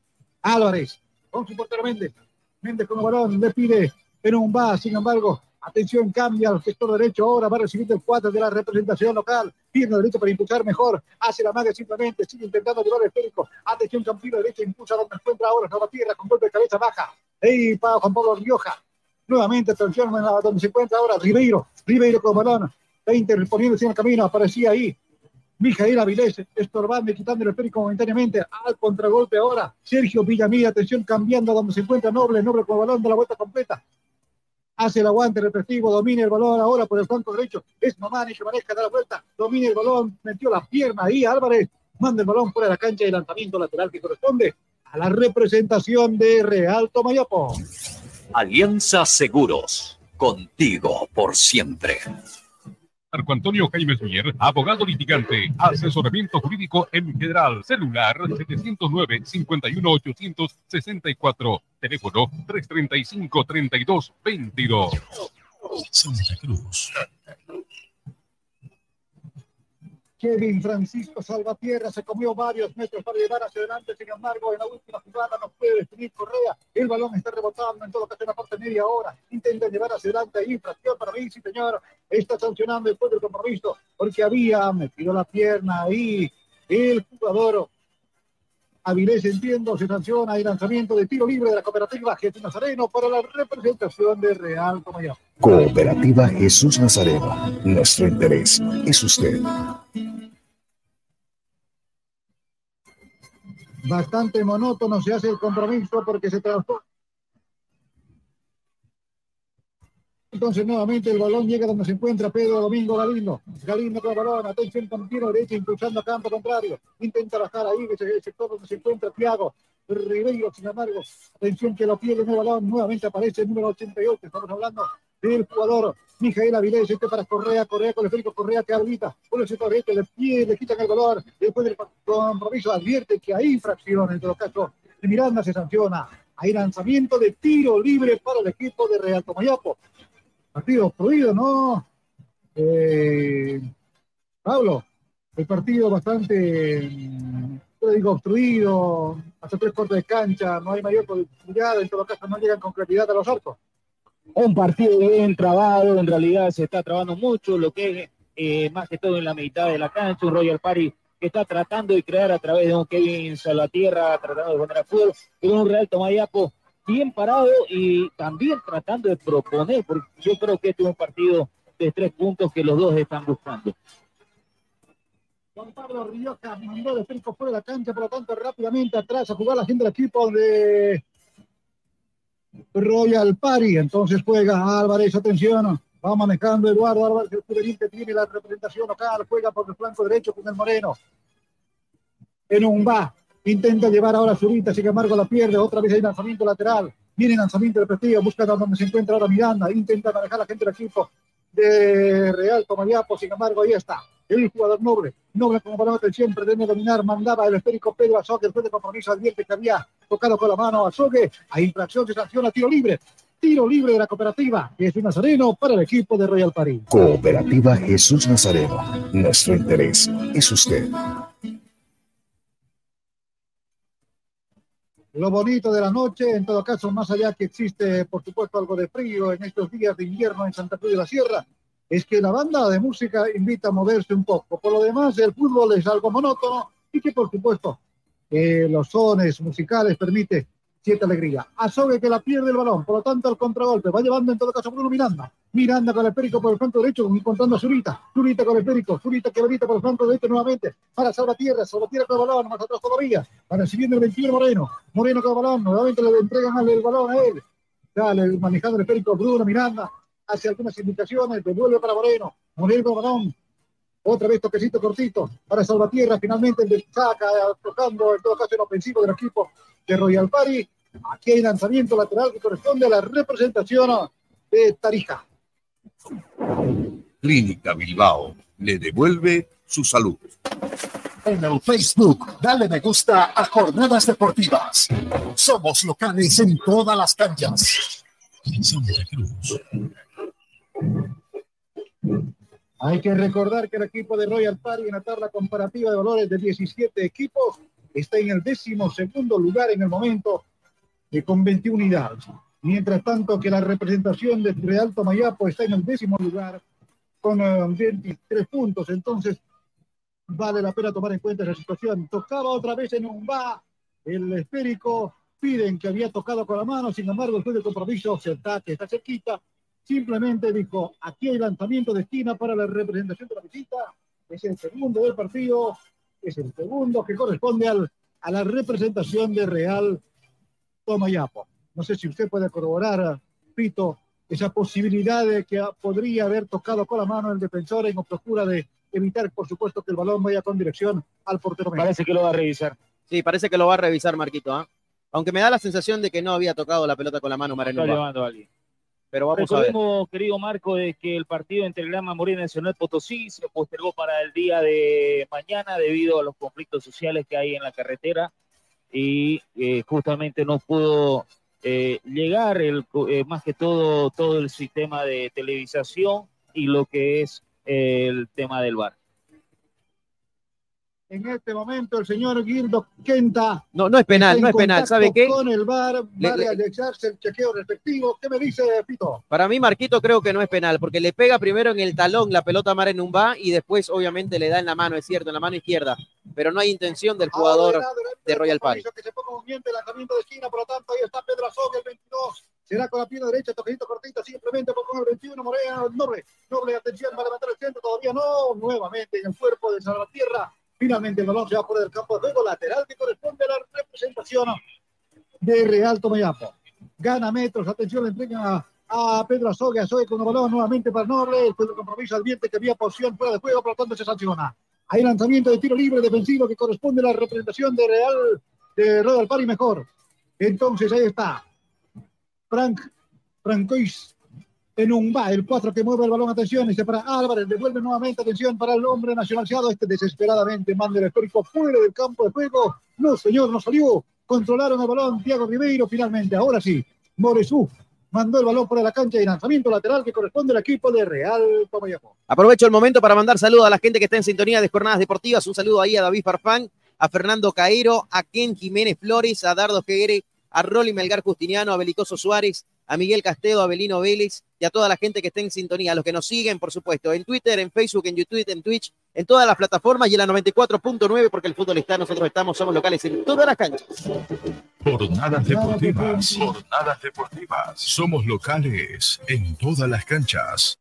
Álvarez, con su portero Méndez, Méndez con el balón, le pide, pero un va, sin embargo, Atención, cambia al sector derecho. Ahora va a recibir el 4 de la representación local. Pierna derecha para impulsar mejor. Hace la maga simplemente. Sigue intentando llevar el esférico. Atención, Campino derecha. Impulsa donde encuentra ahora Nueva Tierra con golpe de cabeza baja. Ey, para Juan Pablo Rioja. Nuevamente, atención, donde se encuentra ahora Ribeiro. Ribeiro con balón. 20 reponiéndose en el camino. Aparecía ahí. Mijael Avilés estorbando y quitando el esférico momentáneamente al contragolpe ahora. Sergio Villamil, atención, cambiando donde se encuentra Noble. Noble con balón de la vuelta completa hace el aguante respectivo, domina el balón ahora por el flanco derecho, es Mamani que maneja, da la vuelta, domina el balón, metió la pierna ahí, Álvarez, manda el balón fuera de la cancha y lanzamiento lateral que corresponde a la representación de Real Tomayapo. Alianza Seguros, contigo por siempre. Marco Antonio Jaime Mier, abogado litigante, asesoramiento jurídico en general, celular 709-51864, teléfono 335-3222. Santa Cruz. Kevin Francisco Salvatierra se comió varios metros para llegar hacia adelante, sin embargo, en la última jugada no puede definir Correa. El balón está rebotando en todo caso en la parte media hora. Intenta llevar hacia adelante, infracción para mí, sí, señor. Está sancionando después del compromiso porque había metido la pierna ahí. El jugador Avilés, entiendo, se sanciona el lanzamiento de tiro libre de la cooperativa Jesús Nazareno para la representación de Real Tomayapo. Cooperativa Jesús Nazareno. Nuestro interés es usted. Bastante monótono se hace el compromiso porque se transforma. Entonces nuevamente el balón llega donde se encuentra Pedro Domingo Galindo. Galindo con el balón, atención con tiro derecho, impulsando a campo contrario. Intenta bajar ahí, ese el sector donde se encuentra Thiago Ribeiro, sin embargo, atención que lo pierde el balón, nuevamente aparece el número 88, estamos hablando del jugador Mijael Avilés, este para Correa, Correa con el Correa que habilita, por el sector derecho, le pie, le quitan el balón, después del compromiso advierte que hay infracción, en todo caso, de Miranda se sanciona, hay lanzamiento de tiro libre para el equipo de Real Tomayapo partido obstruido, ¿no? Eh, Pablo, el partido bastante, digo, obstruido, hasta tres cortes de cancha, no hay mayor posibilidad, en todo caso no llegan con claridad a los arcos. Un partido bien trabado, en realidad se está trabando mucho, lo que es eh, más que todo en la mitad de la cancha, un Royal Party que está tratando de crear a través de un Kevin Salvatierra, tratando de poner a fútbol, pero un Real Tomayapo bien parado y también tratando de proponer, porque yo creo que este es un partido de tres puntos que los dos están buscando. Juan Pablo Rioja mandó el esférico fuera de la cancha, por lo tanto, rápidamente atrás a jugar la gente del equipo de Royal Party. Entonces juega Álvarez, atención, va manejando Eduardo Álvarez, el juvenil que tiene la representación local, juega por el flanco derecho con el Moreno. En un va, intenta llevar ahora a Zurita, sin embargo la pierde, otra vez hay lanzamiento lateral, viene lanzamiento de prestigio, busca donde se encuentra ahora Miranda, intenta manejar la gente del equipo de Real Tomariapo, sin embargo ahí está, el jugador Noble, Noble como balón de atención, pretende dominar, mandaba el esférico Pedro Azogue, después de compromiso advierte que había tocado con la mano a Azogue, a infracción se sanciona tiro libre, tiro libre de la cooperativa, es un nazareno para el equipo de Royal París. Cooperativa Jesús Nazareno. Nuestro interés es usted. Lo bonito de la noche, en todo caso, más allá que existe, por supuesto, algo de frío en estos días de invierno en Santa Cruz de la Sierra, es que la banda de música invita a moverse un poco. Por lo demás, el fútbol es algo monótono y que, por supuesto, eh, los sones musicales permite cierta alegría. Azogue que la pierde el balón, por lo tanto, el contragolpe va llevando en todo caso Bruno Miranda. Miranda con el Périco por el flanco derecho, encontrando a Zurita. Zurita con el Périco, Zurita que habilita por el flanco derecho nuevamente para Salvatierra. Salvatierra con el balón, más atrás todavía. Para recibiendo el 21 Moreno. Moreno con el balón, nuevamente le entregan el balón a él. Dale, manejando el Périco, Bruno Miranda. Hace algunas indicaciones, devuelve para Moreno. Moreno con el balón. Otra vez toquecito cortito para Salvatierra. Finalmente el saca, tocando en todo caso el ofensivo del equipo de Royal Party. Aquí hay lanzamiento lateral que corresponde a la representación de Tarija. Clínica Bilbao le devuelve su salud. En el Facebook, dale me gusta a Jornadas Deportivas. Somos locales en todas las canchas. Santa Cruz. Hay que recordar que el equipo de Royal Party en la tabla comparativa de valores de 17 equipos está en el décimo segundo lugar en el momento eh, con 21 unidades. Mientras tanto que la representación de Real Tomayapo está en el décimo lugar con eh, 23 puntos. Entonces, vale la pena tomar en cuenta esa situación. Tocaba otra vez en un va, el esférico, piden que había tocado con la mano, sin embargo, después del compromiso se está, está cerquita, simplemente dijo, aquí hay lanzamiento de esquina para la representación de la visita, es el segundo del partido, es el segundo que corresponde al, a la representación de Real Tomayapo. No sé si usted puede corroborar, Pito, esa posibilidad de que podría haber tocado con la mano el defensor en procura de evitar, por supuesto, que el balón vaya con dirección al portero. Parece que lo va a revisar. Sí, parece que lo va a revisar Marquito. ¿ah? Aunque me da la sensación de que no había tocado la pelota con la mano Mareno. Está llevando a alguien. Pero vamos a ver. Recordemos, querido Marco, de que el partido entre Grama Morena y Nacional Potosí se postergó para el día de mañana debido a los conflictos sociales que hay en la carretera y eh, justamente no pudo eh, llegar el, eh, más que todo todo el sistema de televisación y lo que es el tema del bar. En este momento el señor Guildo Quenta. No, no es penal, no es penal. ¿Sabe qué? Con el bar, Le- va a realizarse el chequeo respectivo. ¿Qué me dice Pito? Para mí, Marquito, creo que no es penal, porque le pega primero en el talón la pelota a Mareno va y después, obviamente, le da en la mano, es cierto, en la mano izquierda. Pero no hay intención del jugador de Royal Party. Que se ponga movimiento, lanzamiento de esquina, por lo tanto, ahí está Pedro Azogue, el 22. Será con la pierna derecha, toquecito cortito, simplemente por el 21, Moreno, Noble. Noble, atención, va a levantar el centro, todavía no. Nuevamente en el cuerpo de Salvatierra. Finalmente el balón se va por el campo de lateral que corresponde a la representación de Real Tomayapo. Gana metros, atención, le entregan a, a Pedro Azogue, Azogue con el balón nuevamente para Noble, después del compromiso advierte que había posición fuera de juego, por lo tanto se sanciona. Hay lanzamiento de tiro libre defensivo que corresponde a la representación de Real de Royal Party mejor. Entonces ahí está. Frank Francois en un va, el 4 que mueve el balón, atención, este para Álvarez, devuelve nuevamente, atención para el hombre nacionalizado, este desesperadamente manda el histórico fuera del campo de juego. No, señor, no salió. Controlaron el balón, Thiago Ribeiro, finalmente, ahora sí, Moresú mandó el balón por la cancha y lanzamiento lateral que corresponde al equipo de Real Tomayapo. Aprovecho el momento para mandar saludos a la gente que está en sintonía de Jornadas Deportivas. Un saludo ahí a David Farfán, a Fernando Cairo, a Ken Jiménez Flores, a Dardo Geguere, a Rolly Melgar Justiniano, a Belicoso Suárez, a Miguel Castedo, a Belino Vélez y a toda la gente que está en sintonía, a los que nos siguen, por supuesto, en Twitter, en Facebook, en YouTube, en Twitch en todas las plataformas y en la 94.9 porque el fútbol está, nosotros estamos, somos locales en todas las canchas. Jornadas deportivas, jornadas deportivas. Somos locales en todas las canchas.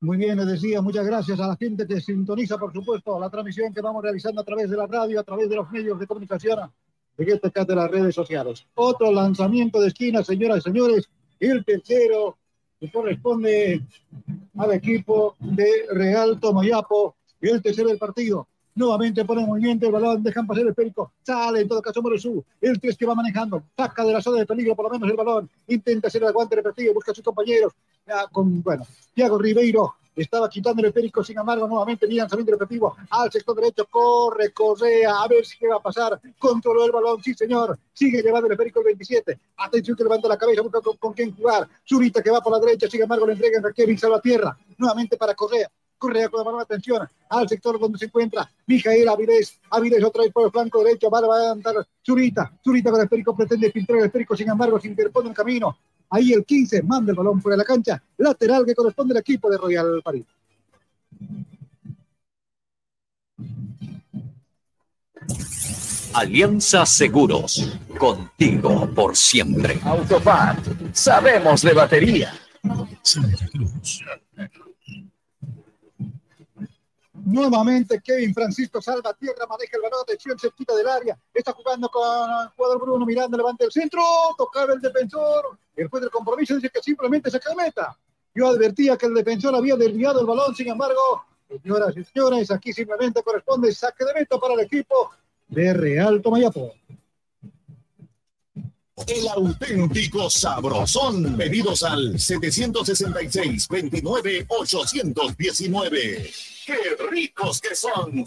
Muy bien, les decía, muchas gracias a la gente que sintoniza, por supuesto, la transmisión que vamos realizando a través de la radio, a través de los medios de comunicación, de las redes sociales. Otro lanzamiento de esquina, señoras y señores, el tercero que corresponde al equipo de Real Tomoyapo, el tercero del partido. Nuevamente pone en movimiento el balón, dejan pasar el esférico, sale en todo caso Morosú, el 3 que va manejando, saca de la zona de peligro por lo menos el balón, intenta hacer el aguante repetido, busca a sus compañeros, ya con, bueno, Thiago Ribeiro estaba quitando el esférico, sin embargo, nuevamente el lanzamiento repetitivo al sector derecho, corre, Correa, a ver si qué va a pasar, controló el balón, sí señor, sigue llevando el esférico el 27, atención que levanta la cabeza, busca con, con quién jugar, Zurita que va por la derecha, sin embargo, le entrega a Kevin Salvatierra, nuevamente para Correa, Correa con la mano atención al sector donde se encuentra Mijael Avilés. Avilés otra vez por el flanco derecho. Va a levantar Zurita. Zurita con el esférico pretende filtrar el esférico. Sin embargo, se interpone el camino. Ahí el 15 manda el balón fuera de la cancha. Lateral que corresponde al equipo de Royal París. Alianza Seguros, contigo por siempre. Autopart, sabemos de batería. Santa Cruz. Nuevamente Kevin Francisco salva tierra, maneja el balón, atención, cerquita del área. Está jugando con el jugador Bruno Miranda, levanta el centro, tocaba el defensor. Juez del compromiso dice que simplemente de meta. Yo advertía que el defensor había desviado el balón, sin embargo, señoras y señores, aquí simplemente corresponde saque de meta para el equipo de Real Tomayapo. El auténtico sabrosón. Pedidos al 766-29-819. ¡Qué ricos que son!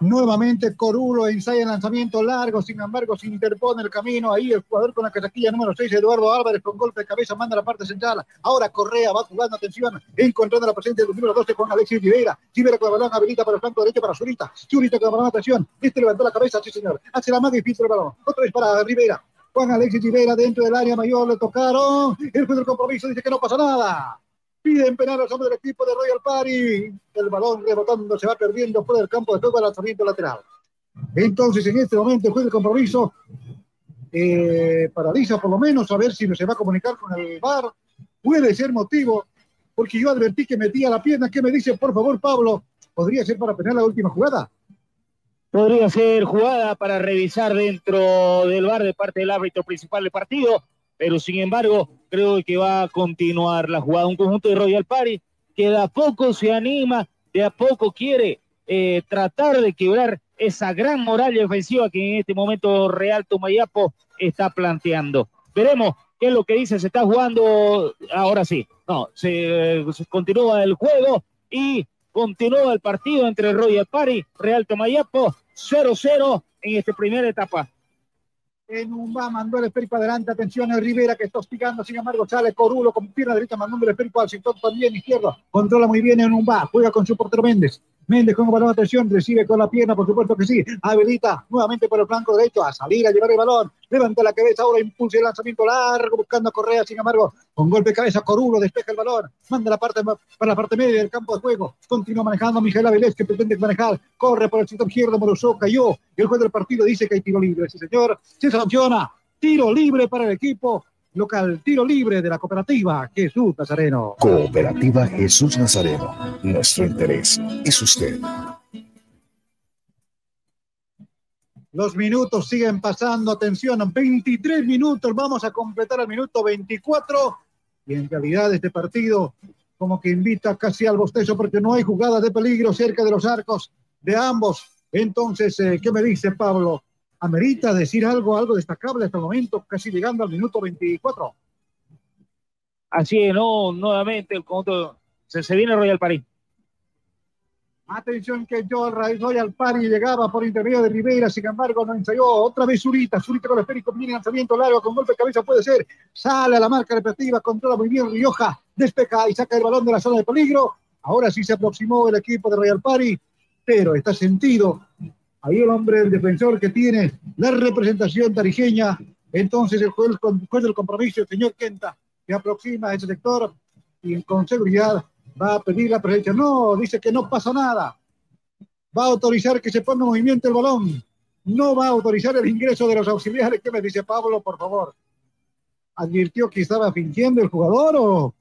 Nuevamente Corulo ensaya el lanzamiento largo, sin embargo se interpone el camino. Ahí el jugador con la casaquilla número 6, Eduardo Álvarez, con golpe de cabeza, manda la parte central. Ahora Correa va jugando, atención, encontrando la presencia del número 12 con Alexis Rivera. Rivera con el balón habilita para el flanco derecho para Zurita. Zurita con el balón, atención. Este levantó la cabeza, sí señor. Hace la más difícil el balón. Otra vez para Rivera. Juan Alexis Rivera dentro del área mayor, le tocaron. El juez compromiso dice que no pasa nada. Piden penal a los hombres del equipo de Royal Party. El balón rebotando se va perdiendo fuera del campo de juego al lanzamiento lateral. Entonces, en este momento, el juez de compromiso eh, paraliza por lo menos a ver si se va a comunicar con el VAR. Puede ser motivo, porque yo advertí que metía la pierna. ¿Qué me dice, por favor, Pablo? ¿Podría ser para penal la última jugada? Podría ser jugada para revisar dentro del bar de parte del árbitro principal del partido, pero sin embargo, creo que va a continuar la jugada. Un conjunto de Royal Party que de a poco se anima, de a poco quiere eh, tratar de quebrar esa gran muralla ofensiva que en este momento Real Tomayapo está planteando. Veremos qué es lo que dice, se está jugando, ahora sí, no, se, se continúa el juego y continúa el partido entre Royal Party, Real Tomayapo, 0-0 en esta primera etapa. En un va, mandó el esférico adelante, atención a Rivera que está hostigando, sin embargo sale Corulo con pierna derecha, mandando el esférico al sector también izquierdo, controla muy bien en un va, juega con su portero Méndez, Méndez con balón, atención, recibe con la pierna, por supuesto que sí, habilita nuevamente por el flanco derecho a salir a llevar el balón, levanta la cabeza, ahora impulsa el lanzamiento largo, buscando a Correa, sin embargo, con golpe de cabeza, Corulo despeja el balón, manda la parte para la parte media del campo de juego, continúa manejando Miguel Avilés, que pretende manejar, corre por el sector izquierdo, Morosó cayó, y el juez del partido dice que hay tiro libre, sí señor, se sanciona, tiro libre para el equipo local, tiro libre de la cooperativa Jesús Nazareno. Cooperativa Jesús Nazareno. Nuestro interés es usted. Los minutos siguen pasando, atención, 23 minutos, vamos a completar el minuto 24 y en realidad este partido como que invita casi al bostezo porque no hay jugadas de peligro cerca de los arcos de ambos. Entonces, eh, ¿qué me dice Pablo? ¿Amerita decir algo, algo destacable hasta el momento, casi llegando al minuto 24? Así es, no, nuevamente el conjunto, se, se viene Royal París. Atención que Joel Royal Party llegaba por intermedio de Rivera, sin embargo no ensayó. Otra vez Zurita, Zurita con el esférico, viene lanzamiento largo, con golpe de cabeza puede ser. Sale a la marca repetitiva, controla muy bien Rioja, despeja y saca el balón de la zona de peligro. Ahora sí se aproximó el equipo de Royal Party, pero está sentido. Ahí el hombre, el defensor que tiene la representación tarijeña. Entonces el juez, el juez del compromiso, el señor Quenta, que aproxima a ese sector y con seguridad Va a pedir la presencia. No, dice que no pasa nada. Va a autorizar que se ponga en movimiento el balón. No va a autorizar el ingreso de los auxiliares. ¿Qué me dice Pablo, por favor? ¿Advirtió que estaba fingiendo el jugador o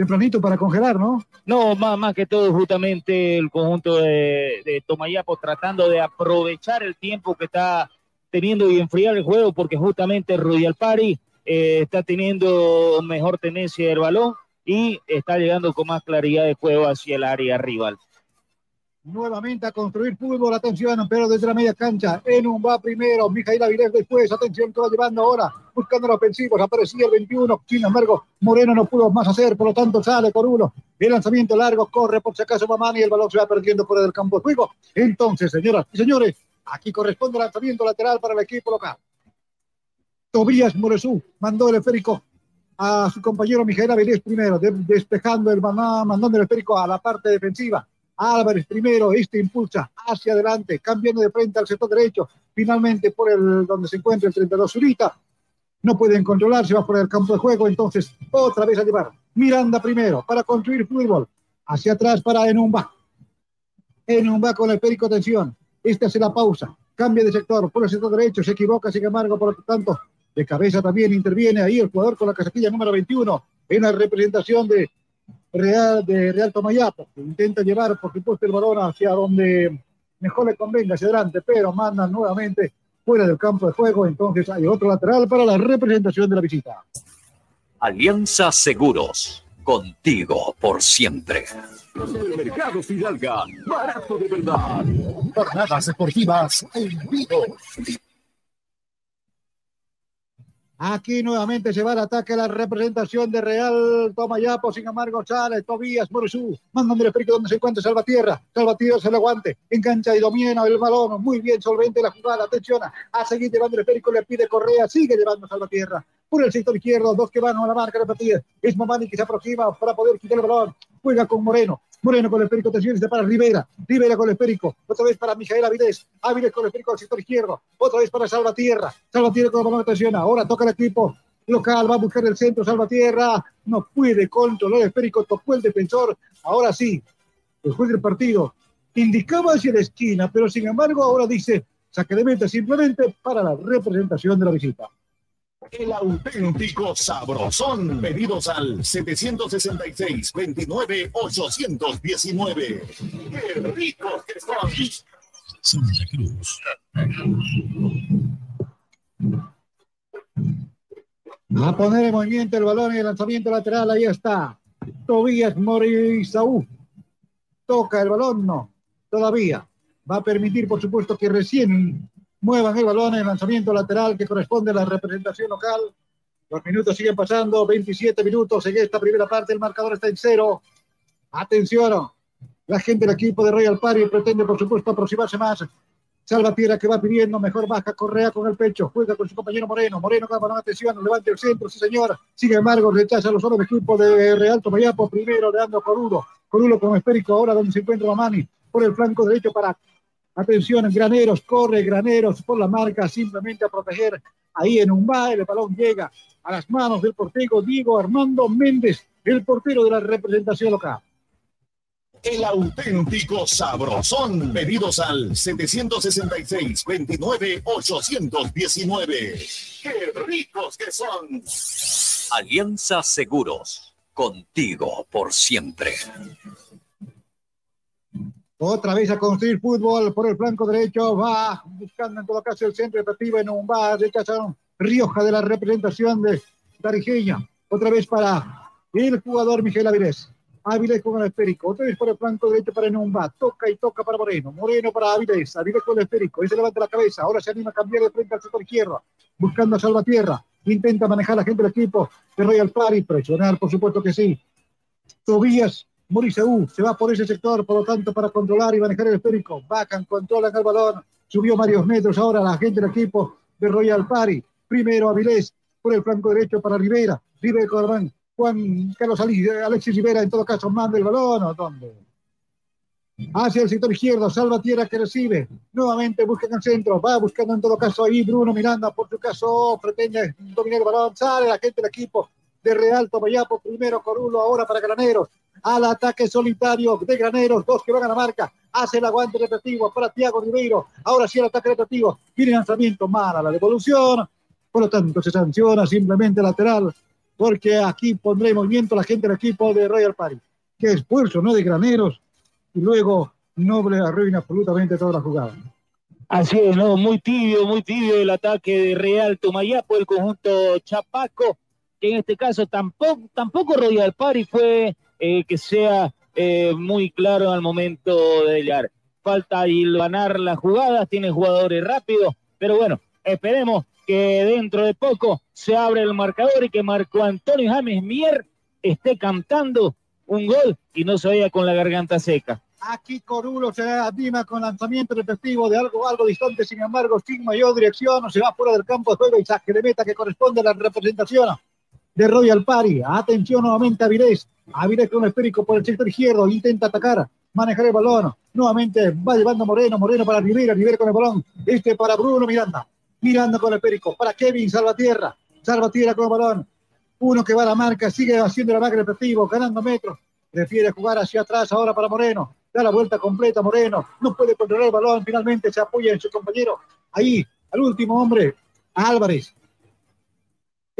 tempranito para congelar, no? No, más, más que todo justamente el conjunto de, de Tomayapo tratando de aprovechar el tiempo que está teniendo y enfriar el juego porque justamente Royal Party eh, está teniendo mejor tenencia del balón y está llegando con más claridad de juego hacia el área rival. Nuevamente a construir fútbol, atención, pero desde la media cancha, en un va primero, Mijail Avilés después, atención que va llevando ahora, buscando los ofensivos, aparecía el 21, sin embargo, Moreno no pudo más hacer, por lo tanto sale por uno, el lanzamiento largo, corre por si acaso Mamani y el balón se va perdiendo fuera del campo de juego. Entonces, señoras y señores, aquí corresponde el lanzamiento lateral para el equipo local. Tobías Moresú mandó el esférico a su compañero Mijael Avilés primero, de, despejando el mandando el esférico a la parte defensiva. Álvarez primero, este impulsa hacia adelante, cambiando de frente al sector derecho, finalmente por el donde se encuentra el 32 Zurita. No pueden controlar, se va por el campo de juego, entonces otra vez a llevar. Miranda primero para construir fútbol. Hacia atrás para Enumba. Enumba con el esférico, atención. Este hace la pausa, cambia de sector por el sector derecho, se equivoca, sin embargo, por lo tanto, de cabeza también interviene ahí el jugador con la casaquilla número 21 en la representación de Real, de Real Tomayapo, que intenta llevar, por supuesto, el balón hacia donde mejor le convenga, hacia adelante, pero manda nuevamente fuera del campo de juego, entonces hay otro lateral para la representación de la visita. Alianza Seguros, contigo por siempre. Mercado Fidalga, barato de verdad. Jornadas deportivas en vivo. Aquí nuevamente se va al ataque la representación de Real. Tomayapo, sin embargo sale Tobías Morosú, mandando el esférico donde se encuentra Salvatierra, Salvatierra se lo aguante, engancha y domina el balón, muy bien solvente la jugada, atención, a seguir llevando el esférico, le pide Correa, sigue llevando Salvatierra, por el sector izquierdo, dos que van a la marca de partida, es Mamani que se aproxima para poder quitar el balón, juega con Moreno, Moreno con el esférico, se para Rivera, Rivera con el esférico, otra vez para Mijael Avilés, Avilés con el esférico al sector izquierdo, otra vez para Salvatierra, Salvatierra con el balón, atención, ahora toca el equipo local, va a buscar el centro, Salvatierra, no puede controlar el esférico, tocó el defensor, ahora sí, juez del partido indicaba hacia la esquina, pero sin embargo ahora dice saque de meta simplemente para la representación de la visita. El auténtico sabrosón. Pedidos al 766-29-819. ¡Qué ricos que son! Santa Cruz. A poner en movimiento el balón y el lanzamiento lateral, ahí está. Tobías Morisaú. Toca el balón, no, todavía. Va a permitir, por supuesto, que recién muevan el balón en lanzamiento lateral que corresponde a la representación local. Los minutos siguen pasando, 27 minutos en esta primera parte, el marcador está en cero. Atención, la gente del equipo de Royal Party pretende, por supuesto, aproximarse más. Salvatierra que va pidiendo, mejor baja Correa con el pecho, juega con su compañero Moreno, Moreno con balón, atención, levante el centro, sí señor, sin embargo rechaza los hombres del equipo de Real Tomayapo, primero le dando Corulo, Corulo con esférico, ahora donde se encuentra Mamani, por el flanco derecho para Atención, Graneros, corre Graneros por la marca, simplemente a proteger ahí en un baile. El balón llega a las manos del portero Diego Armando Méndez, el portero de la representación local. El auténtico sabrosón. Pedidos al 766-29-819. ¡Qué ricos que son! Alianza Seguros, contigo por siempre. Otra vez a construir fútbol por el flanco derecho. Va buscando en todo caso el centro efectivo en un bar de Cazón. Rioja de la representación de Tarijeña. Otra vez para el jugador Miguel Avilés. Avilés con el esférico. Otra vez por el flanco derecho para Enumba. Toca y toca para Moreno. Moreno para Avilés. Avilés con el esférico. Ese levanta la cabeza. Ahora se anima a cambiar de frente al sector izquierdo. Buscando a Salvatierra. Intenta manejar la gente del equipo de Royal Party. Presionar, por supuesto que sí. Tobías Moriseú se va por ese sector, por lo tanto, para controlar y manejar el esférico. Bacan, controlan el balón. Subió varios metros ahora la gente del equipo de Royal Party. Primero Avilés por el flanco derecho para Rivera. Rivera con Juan Carlos Alexis Rivera, en todo caso, manda el balón. ¿o ¿Dónde? Hacia el sector izquierdo, Salvatierra que recibe. Nuevamente busca en el centro. Va buscando en todo caso ahí Bruno Miranda. Por su caso, pretende dominar el balón. Sale la gente del equipo de Real Tomayapo. Primero Corulo, ahora para Graneros. Al ataque solitario de Graneros, dos que van a la marca, hace el aguante repetitivo para Tiago Ribeiro, ahora sí el ataque repetitivo, viene lanzamiento, mala la devolución, por lo tanto se sanciona simplemente lateral, porque aquí pondré en movimiento la gente del equipo de Royal Party, que esfuerzo, ¿no? De Graneros, y luego Noble arruina absolutamente toda la jugada. Así es, ¿no? Muy tibio, muy tibio el ataque de Real Tomayapo, el conjunto Chapaco, que en este caso tampoco, tampoco Royal Party fue eh, que sea eh, muy claro al momento de llegar. Falta ganar las jugadas, tiene jugadores rápidos, pero bueno, esperemos que dentro de poco se abre el marcador y que Marco Antonio James Mier esté cantando un gol y no se vaya con la garganta seca. Aquí Corulo se anima con lanzamiento repetitivo de algo, algo distante, sin embargo, sin mayor dirección, se va fuera del campo de juego y saque de meta que corresponde a la representación de Royal Party. Atención nuevamente a Avilés. Avilés con el esférico por el sector izquierdo, intenta atacar, manejar el balón. Nuevamente va llevando Moreno, Moreno para Rivera, Rivera con el balón. Este para Bruno Miranda. Miranda con el esférico. Para Kevin Salvatierra. Salvatierra con el balón. Uno que va a la marca, sigue haciendo la marca repetitivo, ganando metros. Prefiere jugar hacia atrás ahora para Moreno da la vuelta completa Moreno, no puede controlar el balón, finalmente se apoya en su compañero, ahí, al último hombre, Álvarez,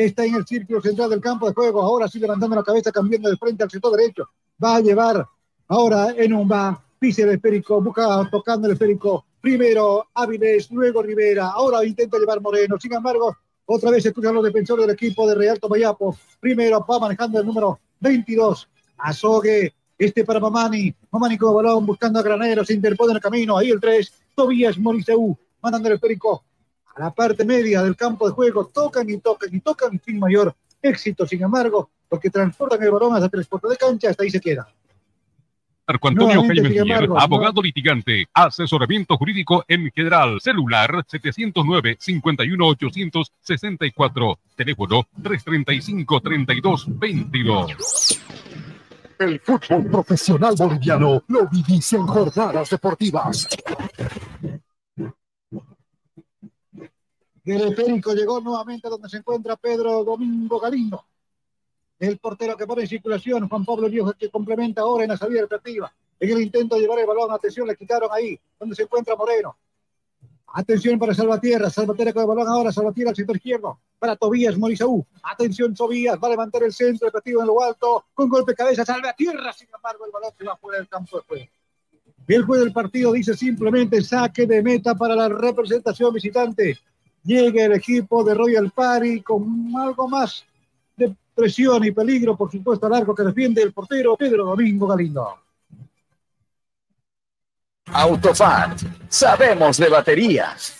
está en el círculo central del campo de juego, ahora sí levantando la cabeza, cambiando de frente al sector derecho, va a llevar ahora en un va, pise el esférico, busca tocando el esférico, primero Áviles, luego Rivera, ahora intenta llevar Moreno, sin embargo, otra vez escuchan los defensores del equipo de Real Tomayapo, primero va manejando el número 22, Azogue, este para Mamani. Mamani con balón buscando a Granero. Se interpone en el camino. Ahí el 3. Tobías Moriseu. Mandando el esférico a la parte media del campo de juego. Tocan y tocan y tocan sin mayor éxito, sin embargo, porque transportan el balón hasta tres puertas de cancha. Hasta ahí se queda. Marco Antonio Jaime Mier, abogado litigante, asesoramiento jurídico en general, celular 709-51864, teléfono 335-3222. El fútbol profesional boliviano lo vivís en jornadas deportivas. El esférico llegó nuevamente donde se encuentra Pedro Domingo Galindo. El portero que pone en circulación, Juan Pablo Dios, que complementa ahora en la salida deportiva. En el intento de llevar el balón, atención, le quitaron ahí, donde se encuentra Moreno. Atención para Salvatierra. Salvatierra con el balón ahora. Salvatierra al sector izquierdo. Para Tobías Morisaú. Atención, Tobías. Va a levantar el centro. Repetido en lo alto. Con golpe de cabeza. Salvatierra. Sin embargo, el balón se va fuera del campo de juego. El juez del partido dice simplemente saque de meta para la representación visitante. Llega el equipo de Royal Party con algo más de presión y peligro, por supuesto, al arco que defiende el portero Pedro Domingo Galindo. Autofat, sabemos de baterías.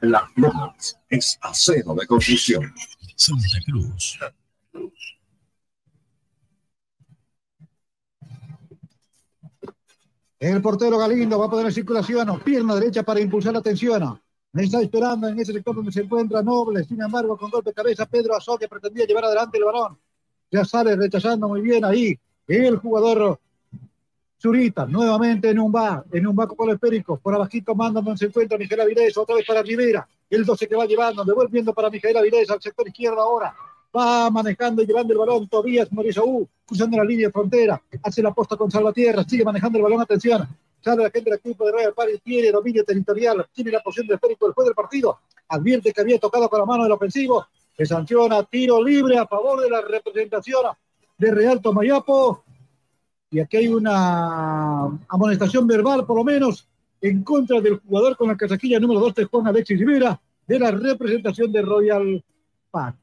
La Lomas es acero de construcción. Santa Cruz. El portero Galindo va a poner en circulación, pierna derecha para impulsar la tensión. Está esperando en ese sector donde se encuentra Noble. Sin embargo, con golpe de cabeza, Pedro Azó, que pretendía llevar adelante el balón. Ya sale rechazando muy bien ahí el jugador Zurita, nuevamente en un bar, en un banco esférico, por abajito manda donde se encuentra Miguel Avilés, otra vez para Rivera, el 12 que va llevando, devolviendo para Miguel Avilés al sector izquierdo ahora, va manejando y llevando el balón Tobías Morizaú, cruzando la línea de frontera, hace la posta con Salvatierra, sigue manejando el balón, atención, sale la gente del equipo de Real Party, tiene dominio territorial, tiene la posición del esférico después del partido, advierte que había tocado con la mano del ofensivo, se sanciona tiro libre a favor de la representación de Real Tomayapo, y aquí hay una amonestación verbal, por lo menos, en contra del jugador con la casaquilla número 2 de Juan Alexis Rivera, de la representación de Royal Park.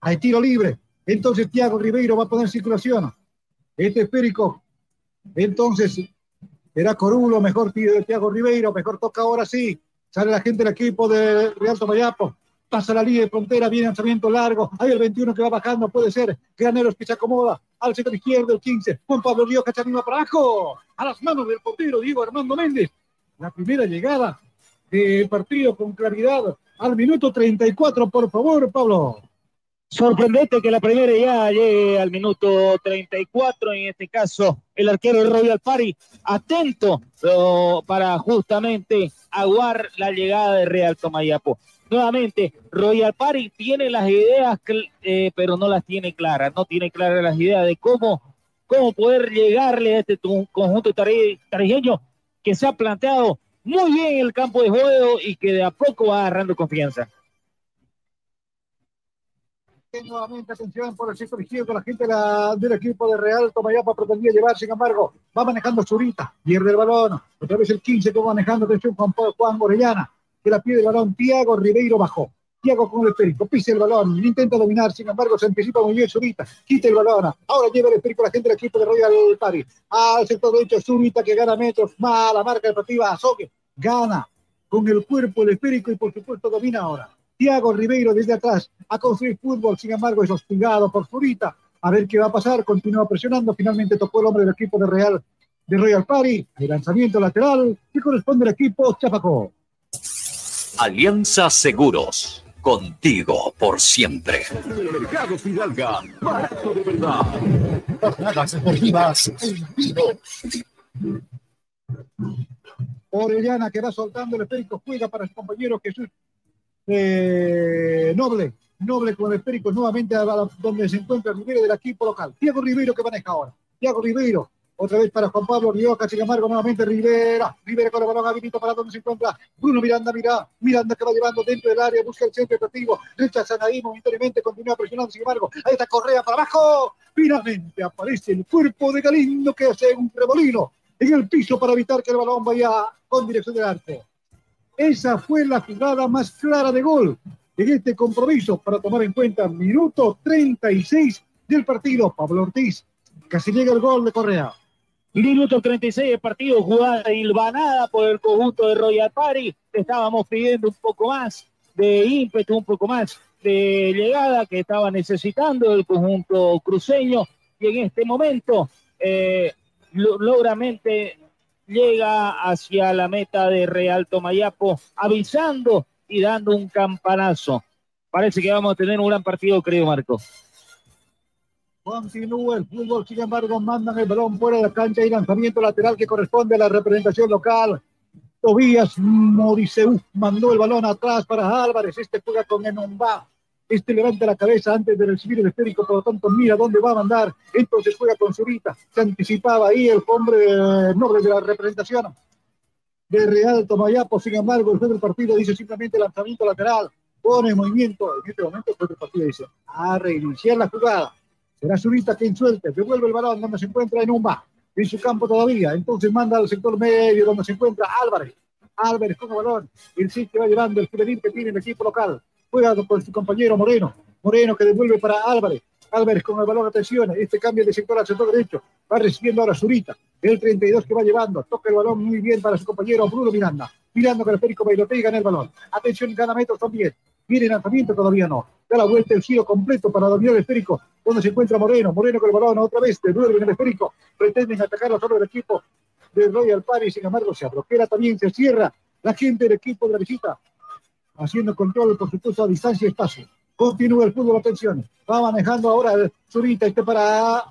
Hay tiro libre. Entonces Tiago Ribeiro va a poner circulación. Este esférico. Entonces, era Corulo, mejor Tiago Ribeiro, mejor toca ahora sí. Sale la gente del equipo de Real Tomayapo. Pasa la línea de frontera, viene lanzamiento largo, hay el 21 que va bajando, puede ser, Graneros que se acomoda, al sector izquierdo el 15, Juan Pablo Río que para abajo, a las manos del portero Diego Armando Méndez, la primera llegada del partido con claridad, al minuto 34, por favor, Pablo. Sorprendente que la primera ya llegue al minuto 34, en este caso el arquero Royal Party, atento para justamente aguar la llegada de Real Tomayapo nuevamente, Royal Party tiene las ideas, eh, pero no las tiene claras, no tiene claras las ideas de cómo cómo poder llegarle a este conjunto tarijeño que se ha planteado muy bien en el campo de juego y que de a poco va agarrando confianza. Nuevamente atención por el sector izquierdo, la gente de del equipo de Real Tomayapa pretendía llevar, sin embargo, va manejando Zurita, pierde el balón, otra vez el 15 que va manejando, atención Juan, Juan Orellana, que la pierde el balón, Tiago Ribeiro bajó, Tiago con el esférico, pisa el balón, intenta dominar, sin embargo se anticipa muy bien Zurita, quita el balón, ahora lleva el esférico la gente del equipo de Royal Party, al sector derecho Zurita que gana metros, mala marca deportiva, Azogue, gana con el cuerpo el esférico y por supuesto domina ahora. Tiago Ribeiro desde atrás a construir fútbol, sin embargo es hostigado por Zurita. A ver qué va a pasar, continúa presionando, finalmente tocó el hombre del equipo de Real de Royal Party, el lanzamiento lateral que corresponde al equipo Chapaco. Alianza Seguros. Contigo por siempre. Mercado Fidalga, barato de verdad. Jornadas deportivas en vivo. Orellana que va soltando el esférico, juega para su compañero Jesús eh, Noble. Noble con nuevamente a donde se encuentra Rivero del equipo local. Diego Ribeiro que maneja ahora. Diego Ribeiro. Otra vez para Juan Pablo Rioja, sin embargo, nuevamente Rivera. Rivera con el balón habilita para donde se encuentra Bruno Miranda. Mira, Miranda que va llevando dentro del área, busca el centro efectivo. Rechazan ahí momentáneamente, continúa presionando, sin embargo, ahí está Correa para abajo. Finalmente aparece el cuerpo de Galindo que hace un remolino en el piso para evitar que el balón vaya con dirección del arco. Esa fue la jugada más clara de gol en este compromiso para tomar en cuenta minuto 36 del partido. Pablo Ortiz, casi llega el gol de Correa. Minuto 36 del partido, jugada hilvanada por el conjunto de Royal Party. Estábamos pidiendo un poco más de ímpetu, un poco más de llegada que estaba necesitando el conjunto cruceño. Y en este momento, eh, lo- logramente llega hacia la meta de Real Tomayapo, avisando y dando un campanazo. Parece que vamos a tener un gran partido, creo, Marco. Continúa el fútbol, sin embargo, mandan el balón fuera de la cancha y lanzamiento lateral que corresponde a la representación local. Tobías Moriseú mandó el balón atrás para Álvarez. Este juega con Enumba. Este levanta la cabeza antes de recibir el esférico, por lo tanto mira dónde va a mandar. Entonces juega con Zurita. Se anticipaba ahí el hombre noble de la representación de Real Tomayapo. Sin embargo, el juez del partido dice simplemente lanzamiento lateral. Pone en movimiento. En este momento el juez del partido dice a reiniciar la jugada. Será Zurita quien suelte, devuelve el balón donde se encuentra Enumba, en su campo todavía. Entonces manda al sector medio donde se encuentra Álvarez. Álvarez con el balón. El que va llevando el juvenil que tiene el equipo local. Juega con su compañero Moreno. Moreno que devuelve para Álvarez. Álvarez con el balón, atención. Este cambio de sector al sector derecho. Va recibiendo ahora Zurita. El 32 que va llevando. Toca el balón muy bien para su compañero Bruno Miranda. Mirando con el esférico bailotea y gana el balón. Atención, gana metros también. Viene el lanzamiento, todavía no. Da la vuelta el giro completo para dominar el esférico. Donde se encuentra Moreno. Moreno con el balón otra vez. Devuelve en el esférico. Pretenden atacar los hombres del equipo de Royal Party. Sin embargo, se bloquea también, se cierra la gente del equipo de la visita. Haciendo control, por supuesto, a distancia y espacio. Continúa el fútbol, atención. Va manejando ahora el Zurita. Este para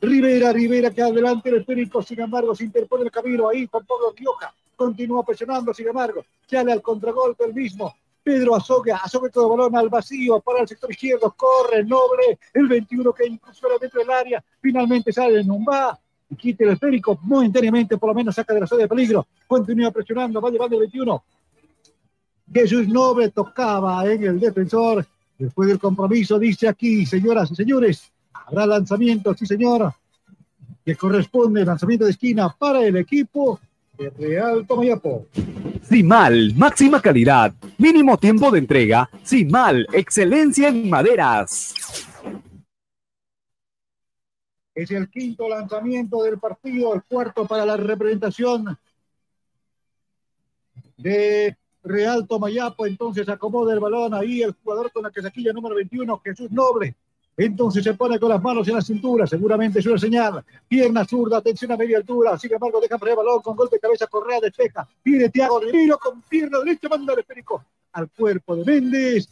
Rivera, Rivera que adelante el esférico. Sin embargo, se interpone el camino ahí con Pablo Rioja. Continúa presionando, sin embargo, sale al contragolpe el mismo. Pedro Azoga, Azoga todo balón al vacío para el sector izquierdo, corre Noble, el 21 que incluso dentro del área, finalmente sale Numba y quita el esférico, momentáneamente por lo menos saca de la zona de peligro, continúa presionando, va llevando el 21. Jesús Noble tocaba en el defensor, después del compromiso, dice aquí, señoras y señores, habrá lanzamiento, sí señor, que corresponde lanzamiento de esquina para el equipo de Real Tomayapo. Simal, máxima calidad, mínimo tiempo de entrega. Simal, excelencia en maderas. Es el quinto lanzamiento del partido, el cuarto para la representación de Real Tomayapo. Entonces acomoda el balón ahí el jugador con la casaquilla número 21, Jesús Noble. Entonces se pone con las manos en la cintura, seguramente es una señal. Pierna zurda, atención a media altura. Sin embargo, deja para el balón con golpe de cabeza, Correa despeja. Viene Thiago Ribeiro con pierna derecha, manda el esférico al cuerpo de Méndez.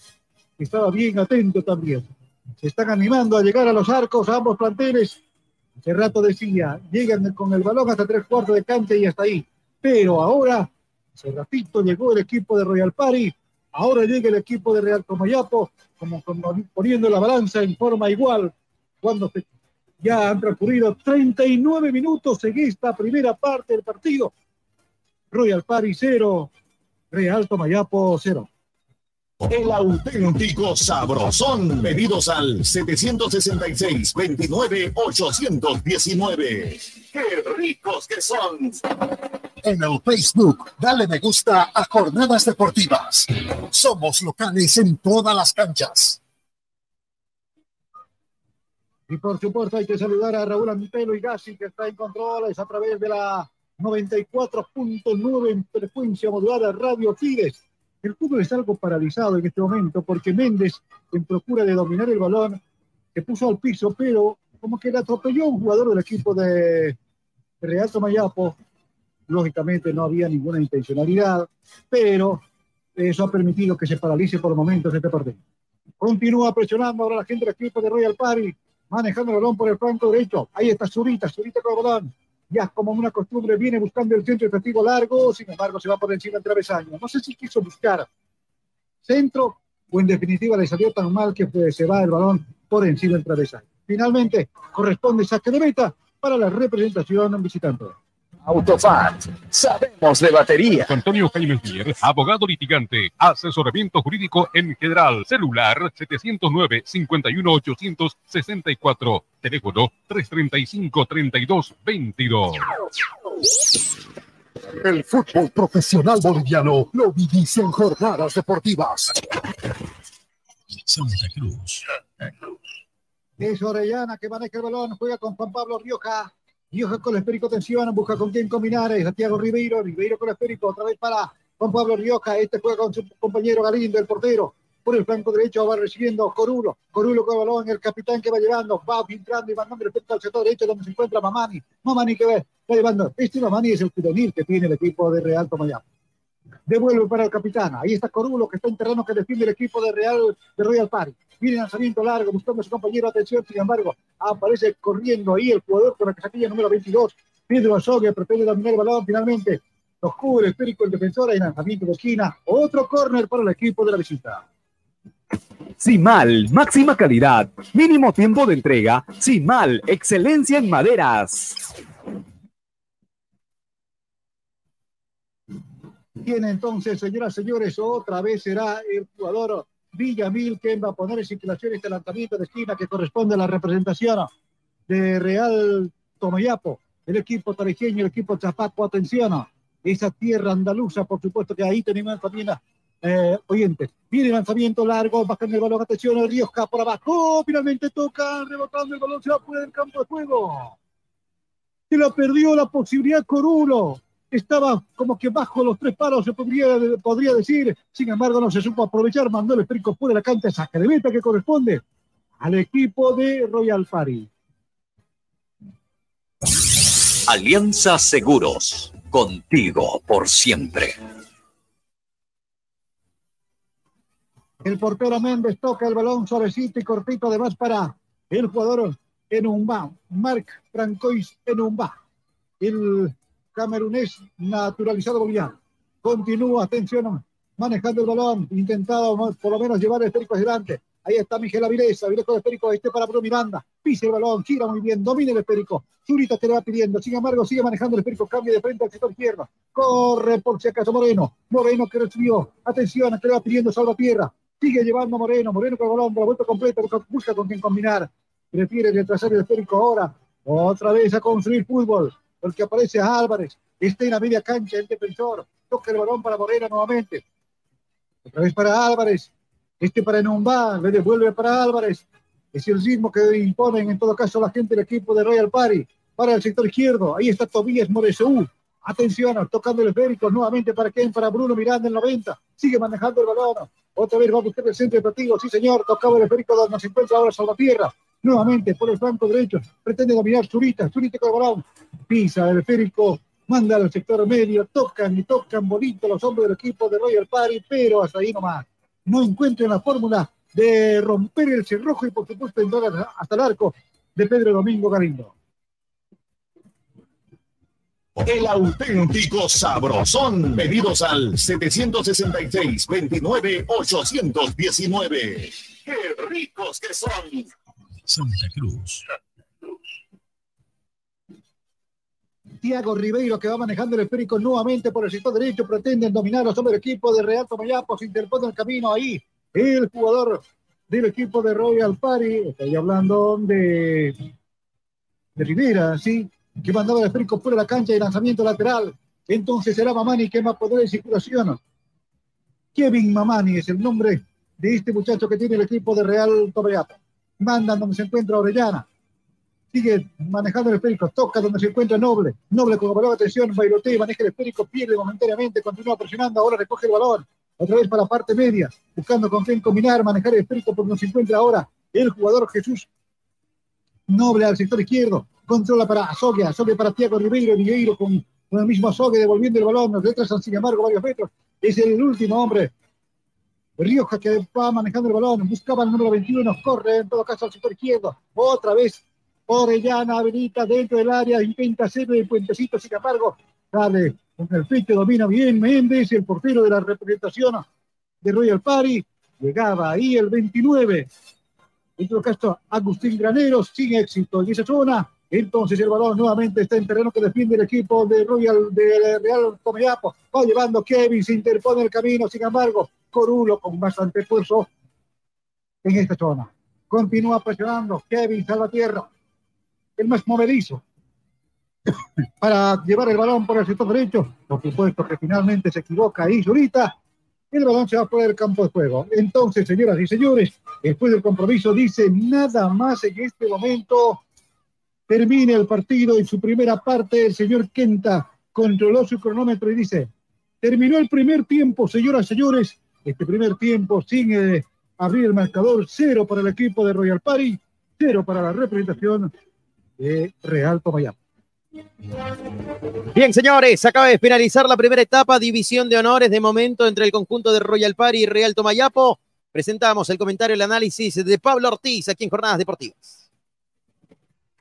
Estaba bien atento también. Se están animando a llegar a los arcos a ambos planteles. Hace rato decía, llegan con el balón hasta tres cuartos de cancha y hasta ahí. Pero ahora, hace ratito llegó el equipo de Royal Party. Ahora llega el equipo de Real Comayapo, como, poniendo la balanza en forma igual. Cuando Ya han transcurrido 39 minutos en esta primera parte del partido. Royal Party 0, Real Tomayapo 0. El auténtico sabrosón. Pedidos al 766-29-819. ¡Qué ricos que son! En el Facebook, dale me gusta a Jornadas Deportivas. Somos locales en todas las canchas. Y por supuesto hay que saludar a Raúl Antelo y Gassi que está en controles a través de la 94.9 en frecuencia modulada Radio Fides. El fútbol está algo paralizado en este momento porque Méndez, en procura de dominar el balón, se puso al piso, pero como que le atropelló un jugador del equipo de Real Tomayapo. Lógicamente no había ninguna intencionalidad, pero eso ha permitido que se paralice por momentos este partido. Continúa presionando ahora la gente del equipo de Royal Party, manejando el balón por el flanco derecho. Ahí está Zurita, Zurita con el balón. Ya como una costumbre viene buscando el centro efectivo largo, sin embargo se va por encima del travesaño. No sé si quiso buscar centro o en definitiva le salió tan mal que pues, se va el balón por encima del travesaño. Finalmente corresponde saque de meta para la representación visitante. Autofat, sabemos de batería. Antonio Jaime Mier, abogado litigante, asesoramiento jurídico en general, celular 709-51864, teléfono 335-3222. El fútbol profesional boliviano lo vivís en jornadas deportivas. Santa Cruz. Es Orellana que maneja el balón, juega con Juan Pablo Rioja. Rioja con el esférico tensión, busca con quién combinar. Es Santiago Ribeiro, Ribeiro con el esférico, otra vez para Juan Pablo Rioja. Este juega con su compañero Galindo, el portero. Por el flanco derecho va recibiendo Corulo. Corulo con el balón, el capitán que va llevando, va filtrando y mandando respecto al sector derecho donde se encuentra Mamani. Mamani que va, va llevando. Este Mamani es el juvenil que tiene el equipo de Real Tomayapo. Devuelve para el capitán. Ahí está Corulo que está en terreno que defiende el equipo de Real de Royal Party. Viene lanzamiento largo, buscando a su compañero. Atención, sin embargo, aparece corriendo ahí el jugador con la casacilla número 22. Pedro Azogue pretende dominar el balón. Finalmente, lo cubre el el defensor. y lanzamiento de esquina. Otro córner para el equipo de la visita. Simal, máxima calidad, mínimo tiempo de entrega. Simal, excelencia en maderas. Tiene entonces, señoras y señores, otra vez será el jugador Villamil quien va a poner en circulación este lanzamiento de esquina que corresponde a la representación de Real Tomayapo, el equipo tarijeño, el equipo Chapaco. Atención, esa tierra andaluza, por supuesto que ahí tenemos también eh, oyentes. Viene lanzamiento largo, bajando el balón, atención, el Rioja por abajo, finalmente toca, rebotando el balón, se va fuera del campo de juego. Se lo perdió la posibilidad Corulo. Estaba como que bajo los tres palos, se podría, podría decir. Sin embargo, no se supo aprovechar, mandó el esférico fuera de la cancha, saca de meta que corresponde al equipo de Royal Party. Alianza Seguros, contigo por siempre. El portero Méndez toca el balón suavecito y cortito, además para el jugador Enumba, Marc Francois Enumba, el camerunés naturalizado boliviano. Continúa, atención, manejando el balón, intentado por lo menos llevar el esférico adelante. Ahí está Miguel Avilés, Avilés con el esférico, este para Bruno Miranda, pisa el balón, gira muy bien, domina el esférico. Zurita que le va pidiendo, sin embargo, sigue manejando el esférico, cambia de frente al sector izquierdo. Corre por si acaso Moreno, Moreno que recibió, atención, que le va pidiendo Salvatierra, sigue llevando Moreno, Moreno con el balón, la vuelta completa, busca con quién combinar. Prefiere retrasar el esférico ahora, otra vez a construir fútbol, porque aparece Álvarez, está en la media cancha el defensor, toca el balón para Moreno nuevamente. Otra vez para Álvarez, este para Enomba, le devuelve para Álvarez. Es el ritmo que imponen en todo caso la gente del equipo de Royal Party. Para el sector izquierdo, ahí está Tobías Moresú. Atención, tocando el esférico nuevamente para quién, para Bruno Miranda en 90. Sigue manejando el balón. Otra vez va a buscar el centro partido. Sí, señor, tocaba el esférico donde se encuentra ahora Salvatierra. Nuevamente por el flanco derecho. Pretende dominar Zurita. Zurita con el balón. Pisa el esférico. Manda al sector medio. Tocan y tocan bonito los hombres del equipo de Royal Party, pero hasta ahí nomás no encuentren la fórmula de romper el cerrojo y por supuesto entrar hasta el arco de Pedro Domingo Galindo. El auténtico sabrosón. Pedidos al 766-29-819. ¡Qué ricos que son! Santa Cruz. Tiago Ribeiro que va manejando el esférico nuevamente por el sector derecho, pretenden dominar sobre el equipo de Real Tomayapo, se interpone el camino ahí. El jugador del equipo de Royal Party, estoy hablando de, Rivera, ¿sí? Que mandaba el esférico fuera de la cancha y lanzamiento lateral. Entonces será Mamani que más poder de circulación. Kevin Mamani es el nombre de este muchacho que tiene el equipo de Real Tomayapo. Mandan donde se encuentra Orellana. Sigue manejando el esférico, toca donde se encuentra Noble, Noble con balón de atención, bailotea, maneja el esférico, pierde momentáneamente, continúa presionando, ahora recoge el balón, otra vez para la parte media, buscando con quién combinar, manejar el esférico por donde se encuentra ahora el jugador Jesús Noble al sector izquierdo, controla para Azogue, Azogue para Tiago Ribeiro, Ribeiro con, con el mismo Azogue devolviendo el balón, detrás sin embargo varios metros, es el último hombre Rioja que va manejando el balón, buscaba el número 21, corre en todo caso al sector izquierdo, otra vez Orellana habilita dentro del área, intenta hacer el puentecito, sin embargo, sale con el pecho, domina bien Méndez, el portero de la representación de Royal Party. Llegaba ahí el 29. En todo caso, Agustín Graneros sin éxito en esa zona. Entonces el balón nuevamente está en terreno que defiende el equipo de Royal de Real Tomeapo. Va llevando Kevin, se interpone el camino, sin embargo, Corulo con bastante esfuerzo en esta zona. Continúa presionando Kevin Salvatierra el más movedizo para llevar el balón por el sector derecho. Por supuesto que finalmente se equivoca ahí, Zurita. El balón se va por el campo de juego. Entonces, señoras y señores, después del compromiso dice nada más en este momento. Termine el partido en su primera parte. El señor Kenta controló su cronómetro y dice, terminó el primer tiempo, señoras y señores. Este primer tiempo sin eh, abrir el marcador, cero para el equipo de Royal Party, cero para la representación de Real Tomayapo. Bien, señores, acaba de finalizar la primera etapa, división de honores de momento entre el conjunto de Royal Party y Real Tomayapo. Presentamos el comentario y el análisis de Pablo Ortiz aquí en Jornadas Deportivas.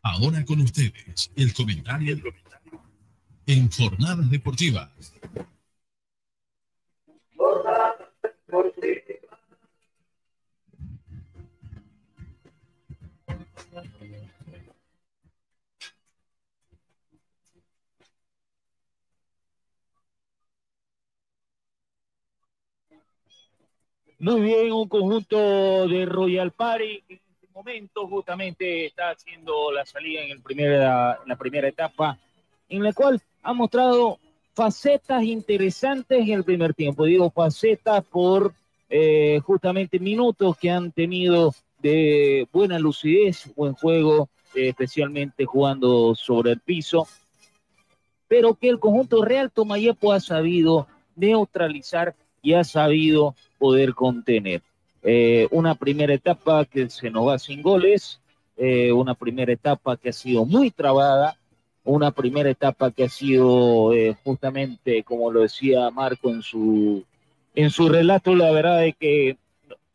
Ahora con ustedes, el comentario en Jornadas Deportivas. Deportivas. Muy bien, un conjunto de Royal Party en este momento justamente está haciendo la salida en, el primera, en la primera etapa, en la cual ha mostrado facetas interesantes en el primer tiempo. Digo facetas por eh, justamente minutos que han tenido de buena lucidez, buen juego, eh, especialmente jugando sobre el piso, pero que el conjunto Real Tomayepo ha sabido neutralizar y ha sabido poder contener. Eh, una primera etapa que se nos va sin goles, eh, una primera etapa que ha sido muy trabada, una primera etapa que ha sido eh, justamente, como lo decía Marco en su, en su relato, la verdad es que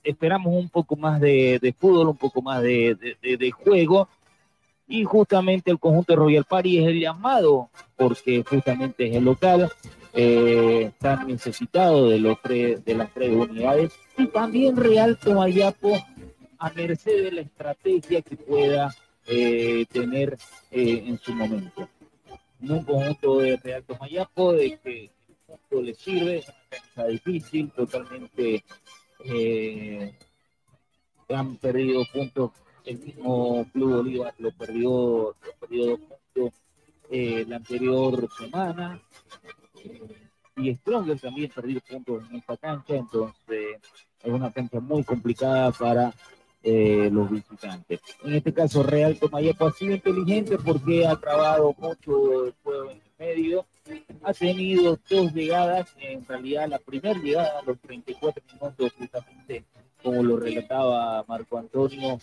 esperamos un poco más de, fútbol, un poco más de, de, juego, y justamente el conjunto de Royal Party es el llamado, porque justamente es el local, eh, están necesitados de, los tres, de las tres unidades. Y también Real Tomayapo a merced de la estrategia que pueda eh, tener eh, en su momento. Un conjunto de Real Tomayapo de que el punto le sirve, es una cancha difícil, totalmente eh, han perdido puntos. El mismo Club Bolívar lo perdió, perdió dos puntos la anterior semana y Stronger también perdió puntos en esta cancha, entonces es una cancha muy complicada para eh, los visitantes. En este caso, Real Tomayapo ha sido inteligente porque ha trabado mucho el juego en el medio, ha tenido dos llegadas, en realidad la primera llegada a los 34 minutos, justamente como lo relataba Marco Antonio,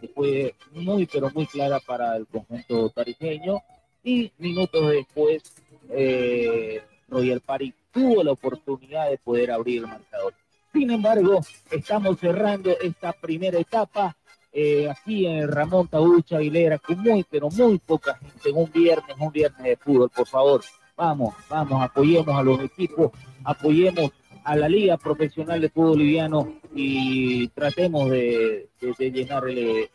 que fue muy, pero muy clara para el conjunto tarijeño, y minutos después eh, Royal Party tuvo la oportunidad de poder abrir el marcador. Sin embargo, estamos cerrando esta primera etapa eh, aquí en Ramón Taucha Aguilera con muy, pero muy poca gente. Un viernes, un viernes de fútbol, por favor. Vamos, vamos, apoyemos a los equipos, apoyemos a la Liga Profesional de Fútbol Boliviano y tratemos de, el,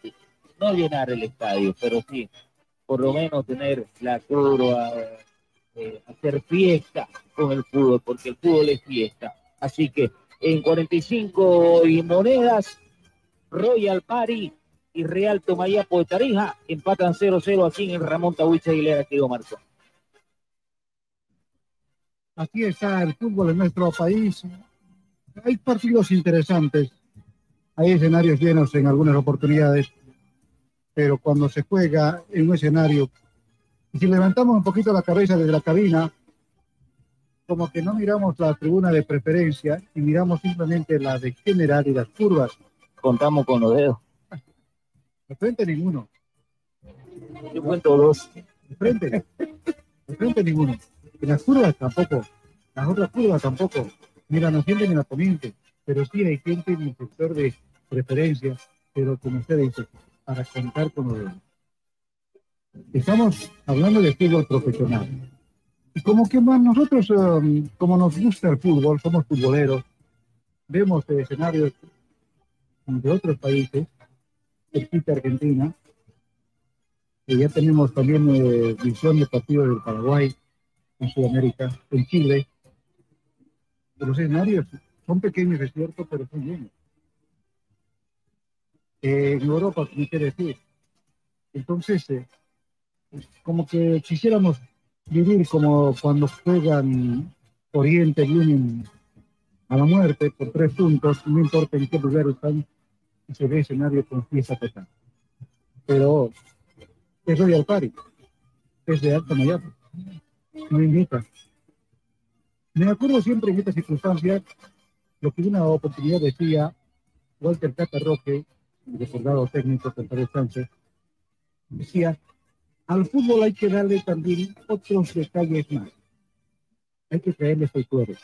no llenar el estadio, pero sí por lo menos tener la curva, eh, hacer fiesta con el fútbol, porque el fútbol es fiesta. Así que en 45 y monedas, Royal Party y Real Tomayapo de Tarija empatan 0-0 aquí en Ramón Tahuicha Aguilera, querido Marco. Así está el fútbol en nuestro país. Hay partidos interesantes, hay escenarios llenos en algunas oportunidades, pero cuando se juega en un escenario, y si levantamos un poquito la cabeza desde la cabina, como que no miramos la tribuna de preferencia y miramos simplemente la de general y las curvas. Contamos con los dedos. De frente ninguno. Yo cuento dos. De frente. De frente ninguno. En las curvas tampoco. Las otras curvas tampoco. Mira, no sienten ni la poniente. Pero sí hay gente en el sector de preferencia. Pero como usted dice, para contar con los dedos. Estamos hablando de fútbol profesional. Como que más nosotros, um, como nos gusta el fútbol, somos futboleros, vemos escenarios de otros países, cerquita Argentina, y ya tenemos también eh, visión de partidos del Paraguay, en Sudamérica, en Chile. Los escenarios son pequeños, es cierto, pero son llenos. Eh, en Europa, ¿qué quiere decir? Entonces, eh, como que quisiéramos vivir como cuando juegan Oriente Union a la muerte por tres puntos, no importa en qué lugar están, y se ve escenario con fiesta total. Pero es Royal Party, es de alta Mayapo, no invita. Me acuerdo siempre en esta circunstancia lo que una oportunidad decía Walter Cata Roque, el recordado técnico González Sánchez, decía, al fútbol hay que darle también otros detalles más. Hay que traerle folclore.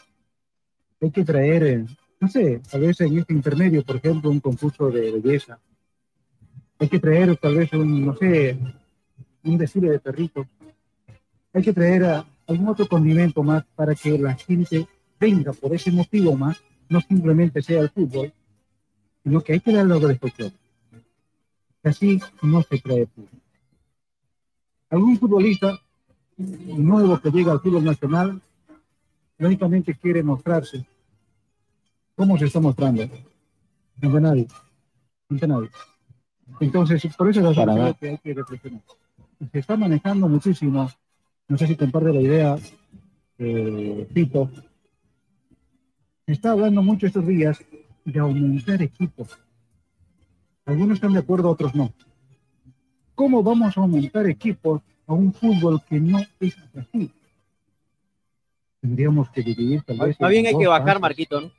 Hay que traer, eh, no sé, a veces en este intermedio, por ejemplo, un concurso de belleza. Hay que traer tal vez un, no sé, un desfile de perritos. Hay que traer a, algún otro condimento más para que la gente venga por ese motivo más, no simplemente sea el fútbol, sino que hay que darle algo de folclore. Así no se trae fútbol algún futbolista nuevo que llega al fútbol nacional, lógicamente quiere mostrarse. ¿Cómo se está mostrando? No de nadie. No de nadie. Entonces, por eso es la que hay que reflexionar. Se está manejando muchísimo, no sé si comparte la idea, eh, Tito, se está hablando mucho estos días de aumentar equipos. Algunos están de acuerdo, otros no. ¿Cómo vamos a aumentar equipos a un fútbol que no es atractivo? Tendríamos que dividir tal vez. Más bien en hay que bajar. Marquito, ¿no?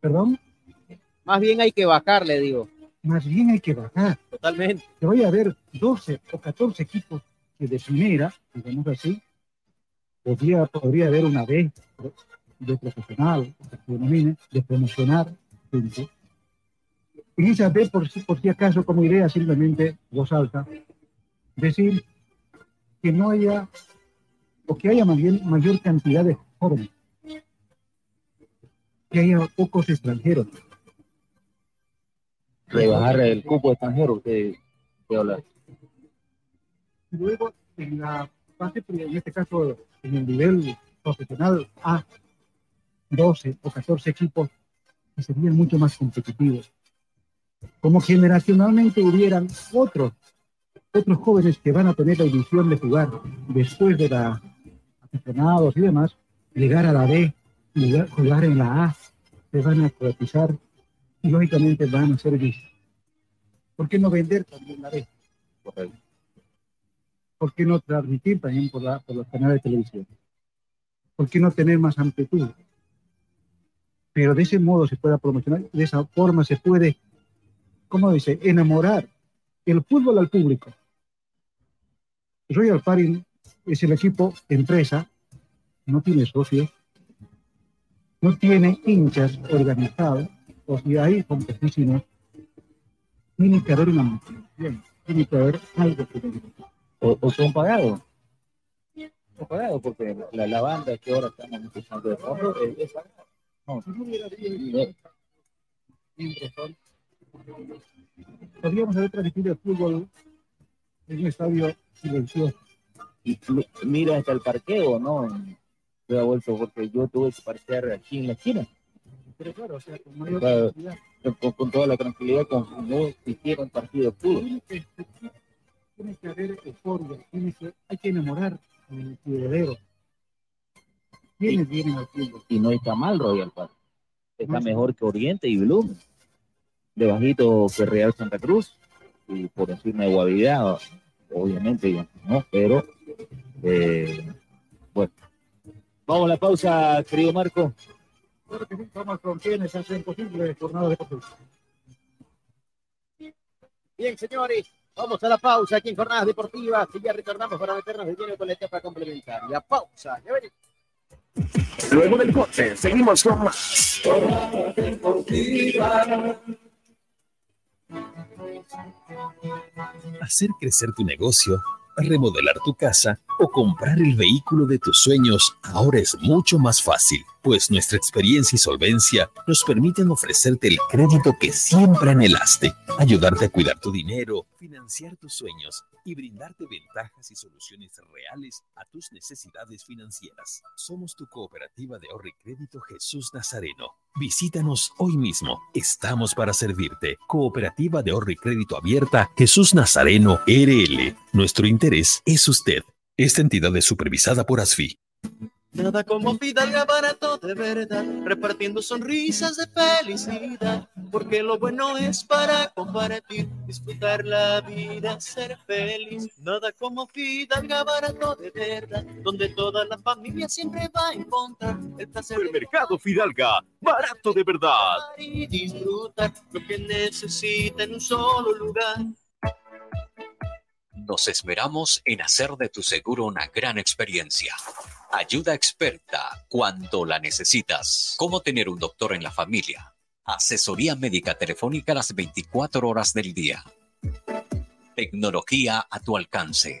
¿Perdón? Más bien hay que bajar, le digo. Más bien hay que bajar. Totalmente. Que vaya a haber 12 o 14 equipos que de primera, digamos así, podría, podría haber una B de profesional, de promocionar gente. Esa B, por, si- por si acaso, como idea, simplemente voz alta, decir que no haya, o que haya mayor, mayor cantidad de jóvenes, que haya pocos extranjeros. Rebajar el cupo extranjero que, que hablar. Luego, en la fase, en este caso, en el nivel profesional A, 12 o 14 equipos que serían mucho más competitivos. Como generacionalmente hubieran otros, otros jóvenes que van a tener la ilusión de jugar después de la aficionados y demás, llegar a la B, jugar, jugar en la A, se van a cotizar y lógicamente van a ser vistos. ¿Por qué no vender también la B? ¿Por qué no transmitir también por, la, por los canales de televisión? ¿Por qué no tener más amplitud? Pero de ese modo se pueda promocionar, de esa forma se puede, ¿cómo dice?, enamorar el fútbol al público. Royal Party es el equipo empresa, no tiene socios, no tiene hinchas organizados, o si hay competiciones, tiene que haber una motivación, tiene que haber algo O, son pagados. Pagados porque la, banda que ahora estamos empezando de es, es. No, podríamos haber transmitido el fútbol en un estadio silencioso. Y mi- mira hasta el parqueo, ¿no? Se ha vuelto porque yo tuve que parquear aquí en la esquina. Pero claro, o sea, con mayor Claro. Con, con toda la tranquilidad, si no un partido fútbol. Tiene que, haber euforia, hay que enamorar al ciudadero. ¿Quiénes vienen al fútbol? Y no está mal Royal Park. Está mejor que Oriente y Bloom. De bajito que Real Santa Cruz. Y por encima de Guavirá, obviamente, ¿no? Pero, eh, bueno. Vamos a la pausa, querido Marco. Claro que sí, vamos con quienes hacen posible jornada deportiva. Bien, señores, vamos a la pausa aquí en Jornadas Deportivas y ya retornamos para meternos de lleno con la etapa complementaria. Pausa, ya venimos. Luego del corte, seguimos con más. Hacer crecer tu negocio, remodelar tu casa o comprar el vehículo de tus sueños ahora es mucho más fácil, pues nuestra experiencia y solvencia nos permiten ofrecerte el crédito que siempre anhelaste, ayudarte a cuidar tu dinero, financiar tus sueños y brindarte ventajas y soluciones reales a tus necesidades financieras. Somos tu cooperativa de ahorro y crédito Jesús Nazareno. Visítanos hoy mismo. Estamos para servirte. Cooperativa de ahorro y crédito abierta Jesús Nazareno RL. Nuestro interés es usted. Esta entidad es supervisada por ASFI. Nada como Fidalga barato de verdad, repartiendo sonrisas de felicidad, porque lo bueno es para compartir, disfrutar la vida, ser feliz. Nada como Fidalga barato de verdad, donde toda la familia siempre va a encontrar el placer de Mercado Fidalga, barato de verdad. y disfrutar lo que necesita en un solo lugar. Nos esmeramos en hacer de tu seguro una gran experiencia. Ayuda experta cuando la necesitas. Cómo tener un doctor en la familia. Asesoría médica telefónica las 24 horas del día. Tecnología a tu alcance.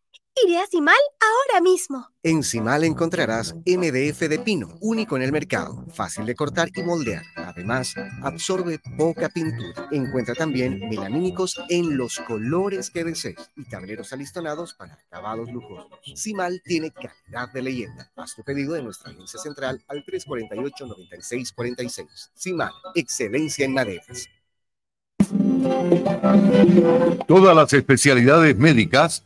Iré a Simal ahora mismo. En Simal encontrarás MDF de pino, único en el mercado, fácil de cortar y moldear. Además, absorbe poca pintura. Encuentra también melamínicos en los colores que desees y tableros alistonados para acabados lujosos. Simal tiene calidad de leyenda. Haz tu pedido de nuestra agencia central al 348-9646. Simal, excelencia en maderas. Todas las especialidades médicas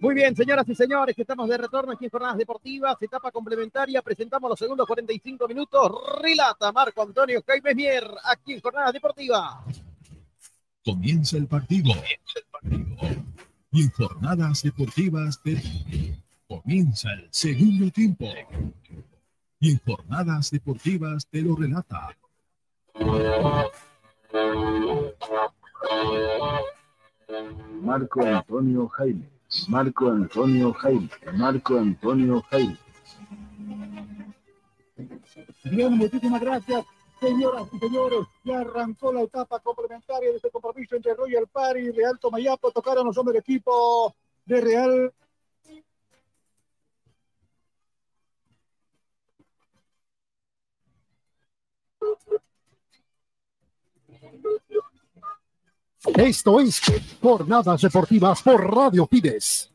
Muy bien, señoras y señores, estamos de retorno aquí en Jornadas Deportivas, etapa complementaria, presentamos los segundos 45 minutos, relata Marco Antonio Jaime Mier, aquí en Jornadas Deportivas. Comienza el partido. Y en Jornadas Deportivas comienza el segundo tiempo. Y en Jornadas Deportivas te lo relata. Marco Antonio Jaime. Marco Antonio Jaime. Marco Antonio Jaime. Bien, muchísimas gracias, señoras y señores. Ya arrancó la etapa complementaria de este compromiso entre Royal Party y Real Tomayapo. Tocaron los hombres del equipo de Real Esto es Jornadas Deportivas por Radio Pides.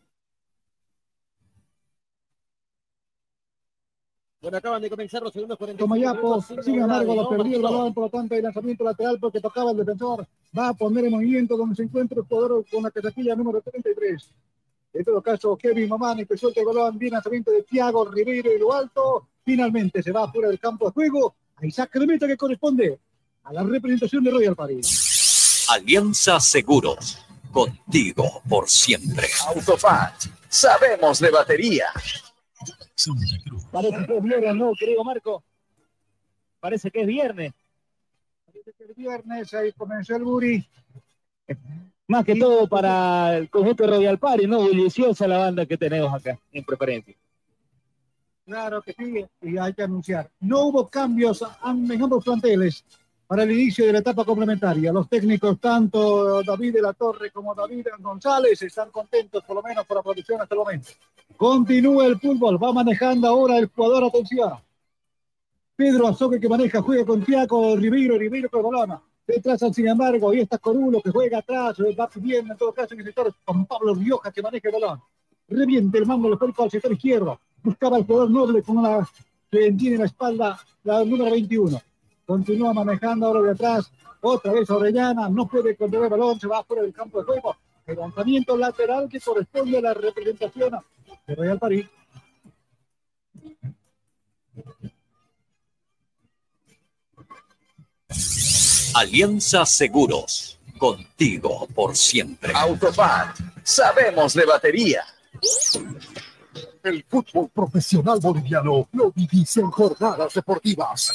Bueno, acaban de comenzar los segundos 45 Tomayapo, minutos. sin embargo, lo perdió el balón, por lo tanto, el lanzamiento lateral porque tocaba el defensor. Va a poner en movimiento donde se encuentra el jugador con la casaquilla número 33. En todo caso, Kevin que suelta el balón, bien lanzamiento de Thiago Ribeiro y lo alto. Finalmente se va fuera del campo de juego. A Isaac Cremeta que corresponde a la representación de Royal Paris. Alianza Seguros. Contigo por siempre. Autofat. Sabemos de batería. Parece que es viernes, ¿no, querido Marco? Parece que es viernes. Parece que el viernes ahí comenzó el Buri. Más que todo para el conjunto de Royal Party, ¿no? Bulliciosa la banda que tenemos acá en preferencia. Claro que sí, y hay que anunciar. No hubo cambios en ambos planteles para el inicio de la etapa complementaria. Los técnicos, tanto David de la Torre como David González, están contentos por lo menos por la producción hasta el momento. Continúa el fútbol, va manejando ahora el jugador, atención. Pedro Azoque que maneja, juega con Tiago Ribeiro, Ribeiro con Bolona. Detrás, sin embargo, y está Corulo que juega atrás, va pidiendo en todo caso en el sector con Pablo Rioja que maneja el balón. Reviente el mando, le pone al sector izquierdo. Buscaba el jugador noble con la que tiene en la espalda la número 21 continúa manejando ahora de atrás, otra vez Orellana, no puede controlar el balón, se va fuera del campo de juego. El lanzamiento lateral que corresponde a la representación de Real París. Alianza Seguros. contigo por siempre. Autofat, sabemos de batería. El fútbol profesional boliviano lo vivís en jornadas deportivas.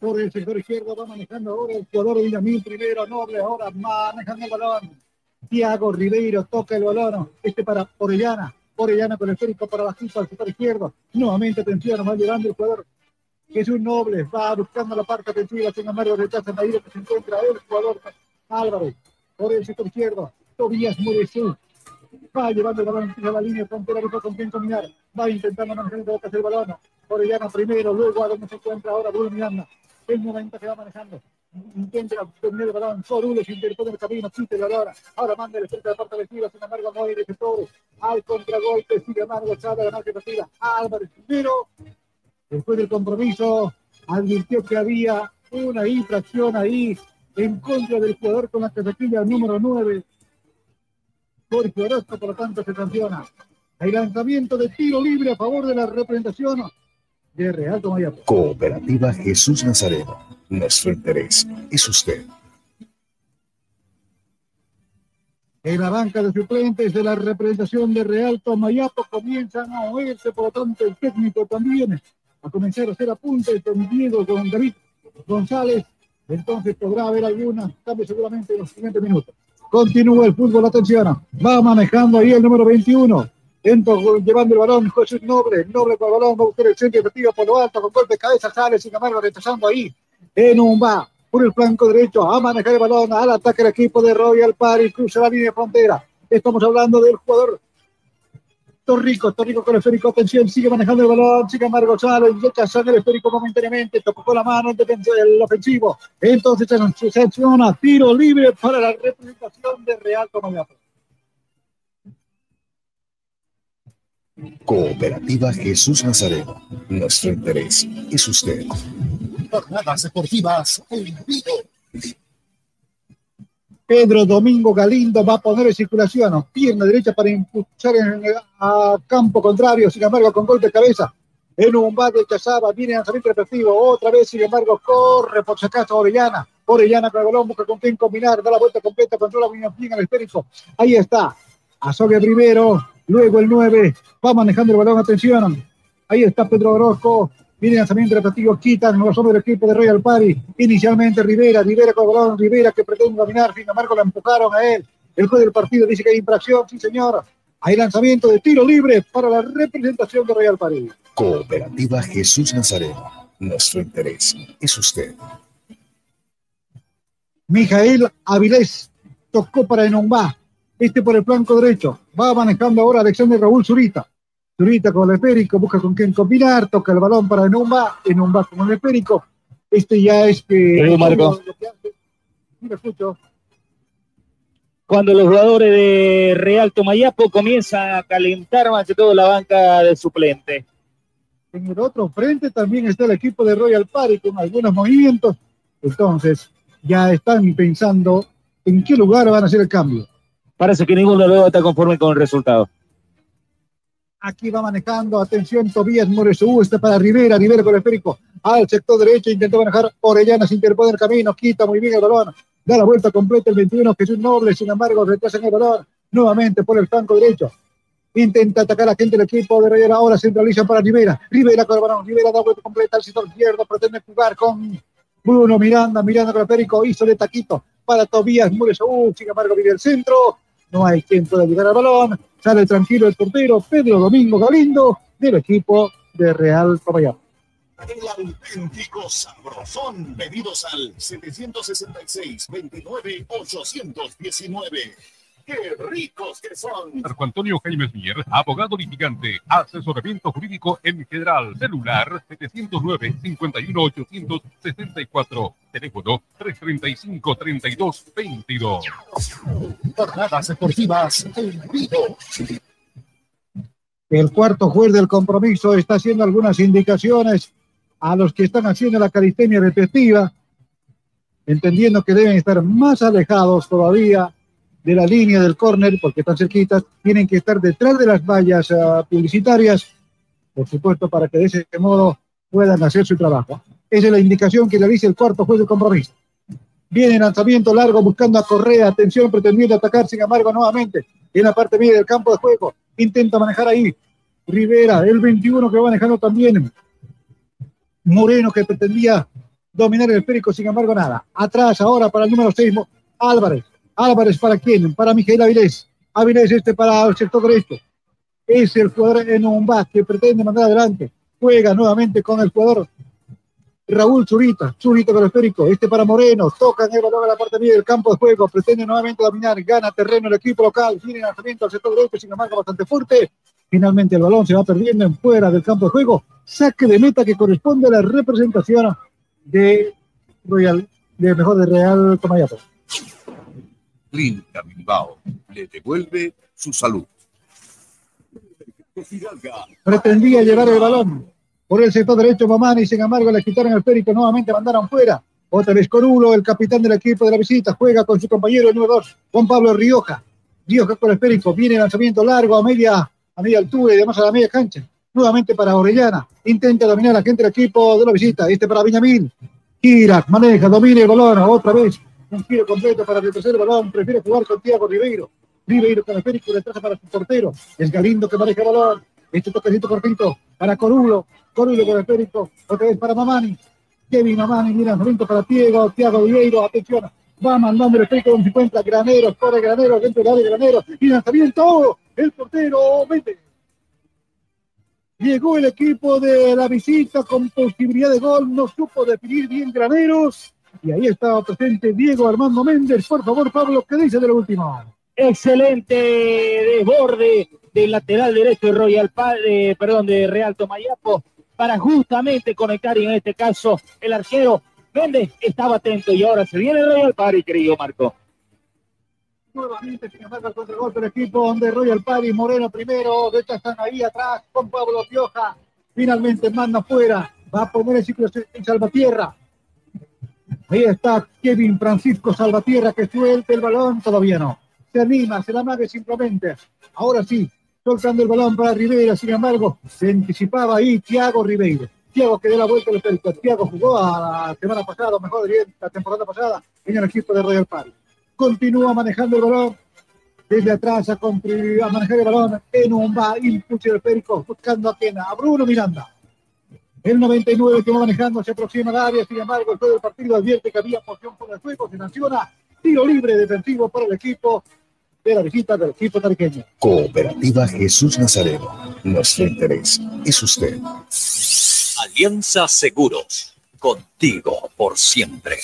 Por el sector izquierdo va manejando ahora el jugador Villamil primero, Noble ahora manejando el balón. Tiago Ribeiro toca el balón. Este para Orellana. Orellana con el esférico para bajito al sector izquierdo. Nuevamente atención, va llevando el jugador Jesús Noble. Va buscando la parte ofensiva. Sin embargo, rechaza ahí que se encuentra el jugador Álvarez. Por el sector izquierdo. Tobías Muresú. Va llevando el balón a la línea frontera, busca con quién combinar. Va intentando manejar el el balón. Orellana primero, luego a donde se encuentra ahora Bruno Miranda. El momento que va manejando. Intenta tener el balón. Sorulo se interpone el camino. Quita el balón. Ahora manda el frente de la parte ofensiva. Sin embargo, no hay receptores. Al contragolpe. Sigue Manuel Chávez. Ganar que partida. Álvarez primero. Después del compromiso, advirtió que había una infracción ahí en contra del jugador con la casaquilla número 9. Jorge Orozco, por lo tanto, se sanciona. El lanzamiento de tiro libre a favor de la representación de Real Tomayapo. Cooperativa Jesús Nazareno. Nuestro interés es usted. En la banca de suplentes de la representación de Real Tomayapo comienzan a oírse, por lo tanto, el técnico también a comenzar a hacer apuntes con Diego, con David González. Entonces podrá haber alguna cambio seguramente en los siguientes minutos. Continúa el fútbol, atención. Va manejando ahí el número 21. Entonces, llevando el balón, José Noble, Noble con el balón, va a buscar el centro efectivo por lo alto, con golpe de cabeza, sale, sin embargo, retrasando ahí, en un va, por el flanco derecho, a manejar el balón, al ataque el equipo de Royal Party, cruza la línea de frontera. Estamos hablando del jugador Torrico, Torrico con el esférico, atención, sigue manejando el balón, sigue Margo Salo, inyecta sangre el esférico momentáneamente, tocó con la mano el ofensivo, entonces se sanciona tiro libre para la representación de Real Tomayapo. Cooperativa Jesús Nazareno. Nuestro interés es usted. Jornadas deportivas en vivo. Pedro Domingo Galindo va a poner en circulación, pierna derecha para impulsar en, a campo contrario, sin embargo, con golpe de cabeza. En un de Chazaba, viene lanzamiento efectivo, otra vez, sin embargo, corre por si acaso Orellana. Orellana con el balón, busca con quién combinar, da la vuelta completa, controla bien en el esférico. Ahí está. Asobia primero, luego el 9, va manejando el balón, atención. Ahí está Pedro Orozco, Viene lanzamiento repetido, quitan los hombres del equipo de Royal Party. Inicialmente Rivera, Rivera con el balón, Rivera que pretende dominar, sin embargo lo empujaron a él. El juez del partido dice que hay infracción, sí señor. Hay lanzamiento de tiro libre para la representación de Royal Party. Cooperativa Jesús Nazareno. Nuestro interés es usted. Mijael Avilés tocó para Enombá. Este por el flanco derecho. Va manejando ahora Alexander Raúl Zurita. Zurita con el esférico, busca con quién combinar, toca el balón para Enumba, Enumba con el esférico. Este ya es que. Marco. escucho. Cuando los jugadores de Real Tomayapo comienzan a calentar más que todo la banca de suplente. En el otro frente también está el equipo de Royal Party con algunos movimientos. Entonces, ya están pensando en qué lugar van a hacer el cambio. Parece que ninguno de los está conforme con el resultado. Aquí va manejando, atención, Tobías Moresú, está para Rivera, Rivera con el esférico al sector derecho, intentó manejar Orellana, se interpone el camino, quita muy bien el balón, da la vuelta completa el 21, Jesús Noble, sin embargo, retrasa el balón, nuevamente por el flanco derecho, intenta atacar a gente del equipo de Rivera, ahora centraliza para Rivera, Rivera con el balón, Rivera da vuelta completa al sector izquierdo, pretende jugar con Bruno Miranda, Miranda con el esférico, hizo de taquito para Tobías Moresú, sin embargo, viene el centro, no hay quien pueda llegar al balón, sale tranquilo el portero Pedro Domingo Galindo del equipo de Real Tomayapo. El auténtico sabrosón. Pedidos al 766-29-819. ¡Qué ricos que son! Marco Antonio Jaime Mier, abogado litigante, asesoramiento jurídico en general, celular 709-51864, teléfono 335-3222. Jornadas deportivas en vivo. El cuarto juez del compromiso está haciendo algunas indicaciones a los que están haciendo la calistenia repetitiva, entendiendo que deben estar más alejados todavía de la línea del córner, porque están cerquitas, tienen que estar detrás de las vallas uh, publicitarias, por supuesto, para que de ese modo puedan hacer su trabajo. Esa es la indicación que le dice el cuarto juez de compromiso. Viene lanzamiento largo buscando a Correa. Atención, pretendiendo atacar, sin embargo, nuevamente en la parte media del campo de juego. Intenta manejar ahí. Rivera, el 21 que va manejando también. Moreno que pretendía dominar el esférico, sin embargo, nada. Atrás ahora para el número 6, Álvarez. Álvarez para quién? Para Miguel Avilés. Avilés este para el sector derecho. Es el jugador en un que pretende mandar adelante. Juega nuevamente con el jugador Raúl Zurita, Zurita con el esférico, este para Moreno, toca en el balón a la parte media del campo de juego, pretende nuevamente dominar, gana terreno el equipo local, tiene lanzamiento al sector derecho, sin embargo bastante fuerte, finalmente el balón se va perdiendo en fuera del campo de juego, saque de meta que corresponde a la representación de Royal, de mejor de Real Tomayapo. Clínica Bilbao le devuelve su salud. Pretendía llevar el balón, por el sector derecho Mamani, sin embargo le quitaron el esférico, nuevamente mandaron fuera. Otra vez Corulo, el capitán del equipo de la visita, juega con su compañero el número 2, Juan Pablo Rioja. Rioja con el esférico, viene el lanzamiento largo a media, a media altura y además a la media cancha. Nuevamente para Orellana, intenta dominar a la gente del equipo de la visita, este para Viñamín. Gira, maneja, domina el balón, otra vez un giro completo para el balón, prefiere jugar con Tiago Ribeiro. Ribeiro con el esférico, le traza para su portero. Es Galindo que maneja el balón. Este toquecito cortito para Corulo. Corulo con el esférico. Otra vez para Mamani. Kevin Mamani. Mira, momento para Tiago. Tiago Ribeiro. Atención. Va mandando el esférico donde se encuentra Granero. Corre Granero. Dentro Granero. Y lanzamiento. El portero. Vete. Llegó el equipo de la visita con posibilidad de gol. No supo definir bien Graneros. Y ahí estaba presente Diego Armando Méndez. Por favor, Pablo, ¿qué dice de lo último? Excelente desborde del lateral derecho de Royal Padre, perdón, de Real Tomayapo para justamente conectar y en este caso el arquero Méndez estaba atento y ahora se viene Royal Party, querido Marco. Nuevamente, sin embargo, el contragolpe del equipo donde Royal Party, Moreno primero, de hecho están ahí atrás con Pablo Pioja. Finalmente manda afuera, va a poner el ciclo en Salvatierra. Ahí está Kevin Francisco Salvatierra que suelta el balón, todavía no se anima, se la mague simplemente. Ahora sí, soltando el balón para Ribeiro, sin embargo, se anticipaba ahí Thiago Ribeiro. Thiago que dio la vuelta al esférico. Thiago jugó a la semana pasada, o mejor la temporada pasada, en el equipo de Royal Party. Continúa manejando el balón. Desde atrás a, a manejar el balón en un va, impulso el esférico, buscando a quien, a Bruno Miranda. El 99 que va manejando se aproxima al área, sin embargo, el juego del partido advierte que había posición por el juego, se sanciona tiro libre defensivo para el equipo de la visita del equipo tariqueño. Cooperativa Jesús Nazareno. Nuestro interés es usted. Alianza Seguros. Contigo por siempre.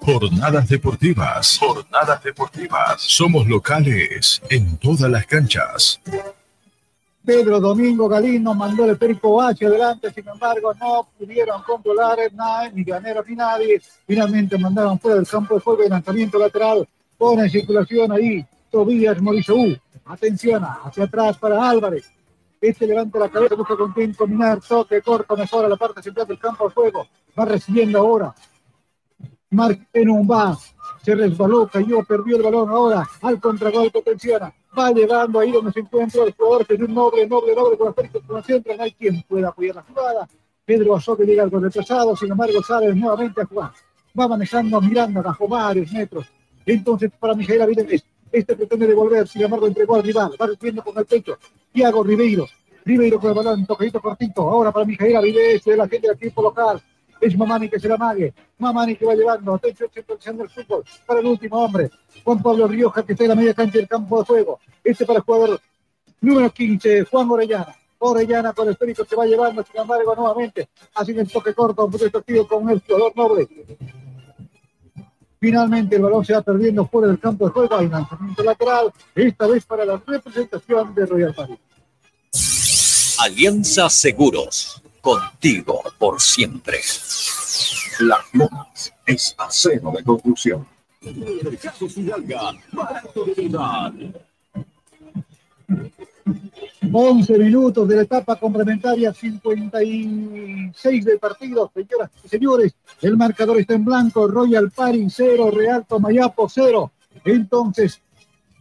Jornadas deportivas. Jornadas deportivas. Somos locales en todas las canchas. Pedro Domingo Galino mandó el perico hacia adelante, sin embargo no pudieron controlar nada, ni Granero ni nadie. Finalmente mandaron fuera del campo de juego y lanzamiento lateral Pone en circulación ahí Tobías Morisou. Atención, hacia atrás para Álvarez. Este levanta la cabeza, busca con quién combinar. Toque corto, mejora la parte central del campo de juego. Va recibiendo ahora. Marc va. Se resbaló, cayó, perdió el balón ahora. Al contragolpe, tensiona. Va llegando ahí donde se encuentra el jugador que un noble, noble, noble con la con la central. No hay quien pueda apoyar la jugada. Pedro Azote llega algo retrasado, sin embargo sale nuevamente a jugar. Va manejando a Miranda bajo varios metros entonces, para Mijael Avilés, este pretende devolver, sin embargo, entregó al rival, va recibiendo con el pecho. Tiago Ribeiro, Ribeiro con el balón, tocadito cortito. Ahora para Mijael Avilés, de la gente del equipo local. Es Mamani que se la mague. Mamani que va llevando. Atención, situación del fútbol. Para el último hombre. Juan Pablo Rioja que está en la media cancha del campo de juego. Este para el jugador número 15, Juan Orellana. Orellana con el esférico se va llevando, sin embargo, nuevamente. Haciendo el toque corto, un poquito con el jugador noble. Finalmente el balón se va perdiendo fuera del campo de juego. Hay lanzamiento lateral, esta vez para la representación de Royal Paris. Alianza Seguros, contigo por siempre. Las lomas es acero de conclusión. 11 minutos de la etapa complementaria, 56 del partido, señoras y señores. El marcador está en blanco, Royal Paris 0, Real Tomayapo 0. Entonces,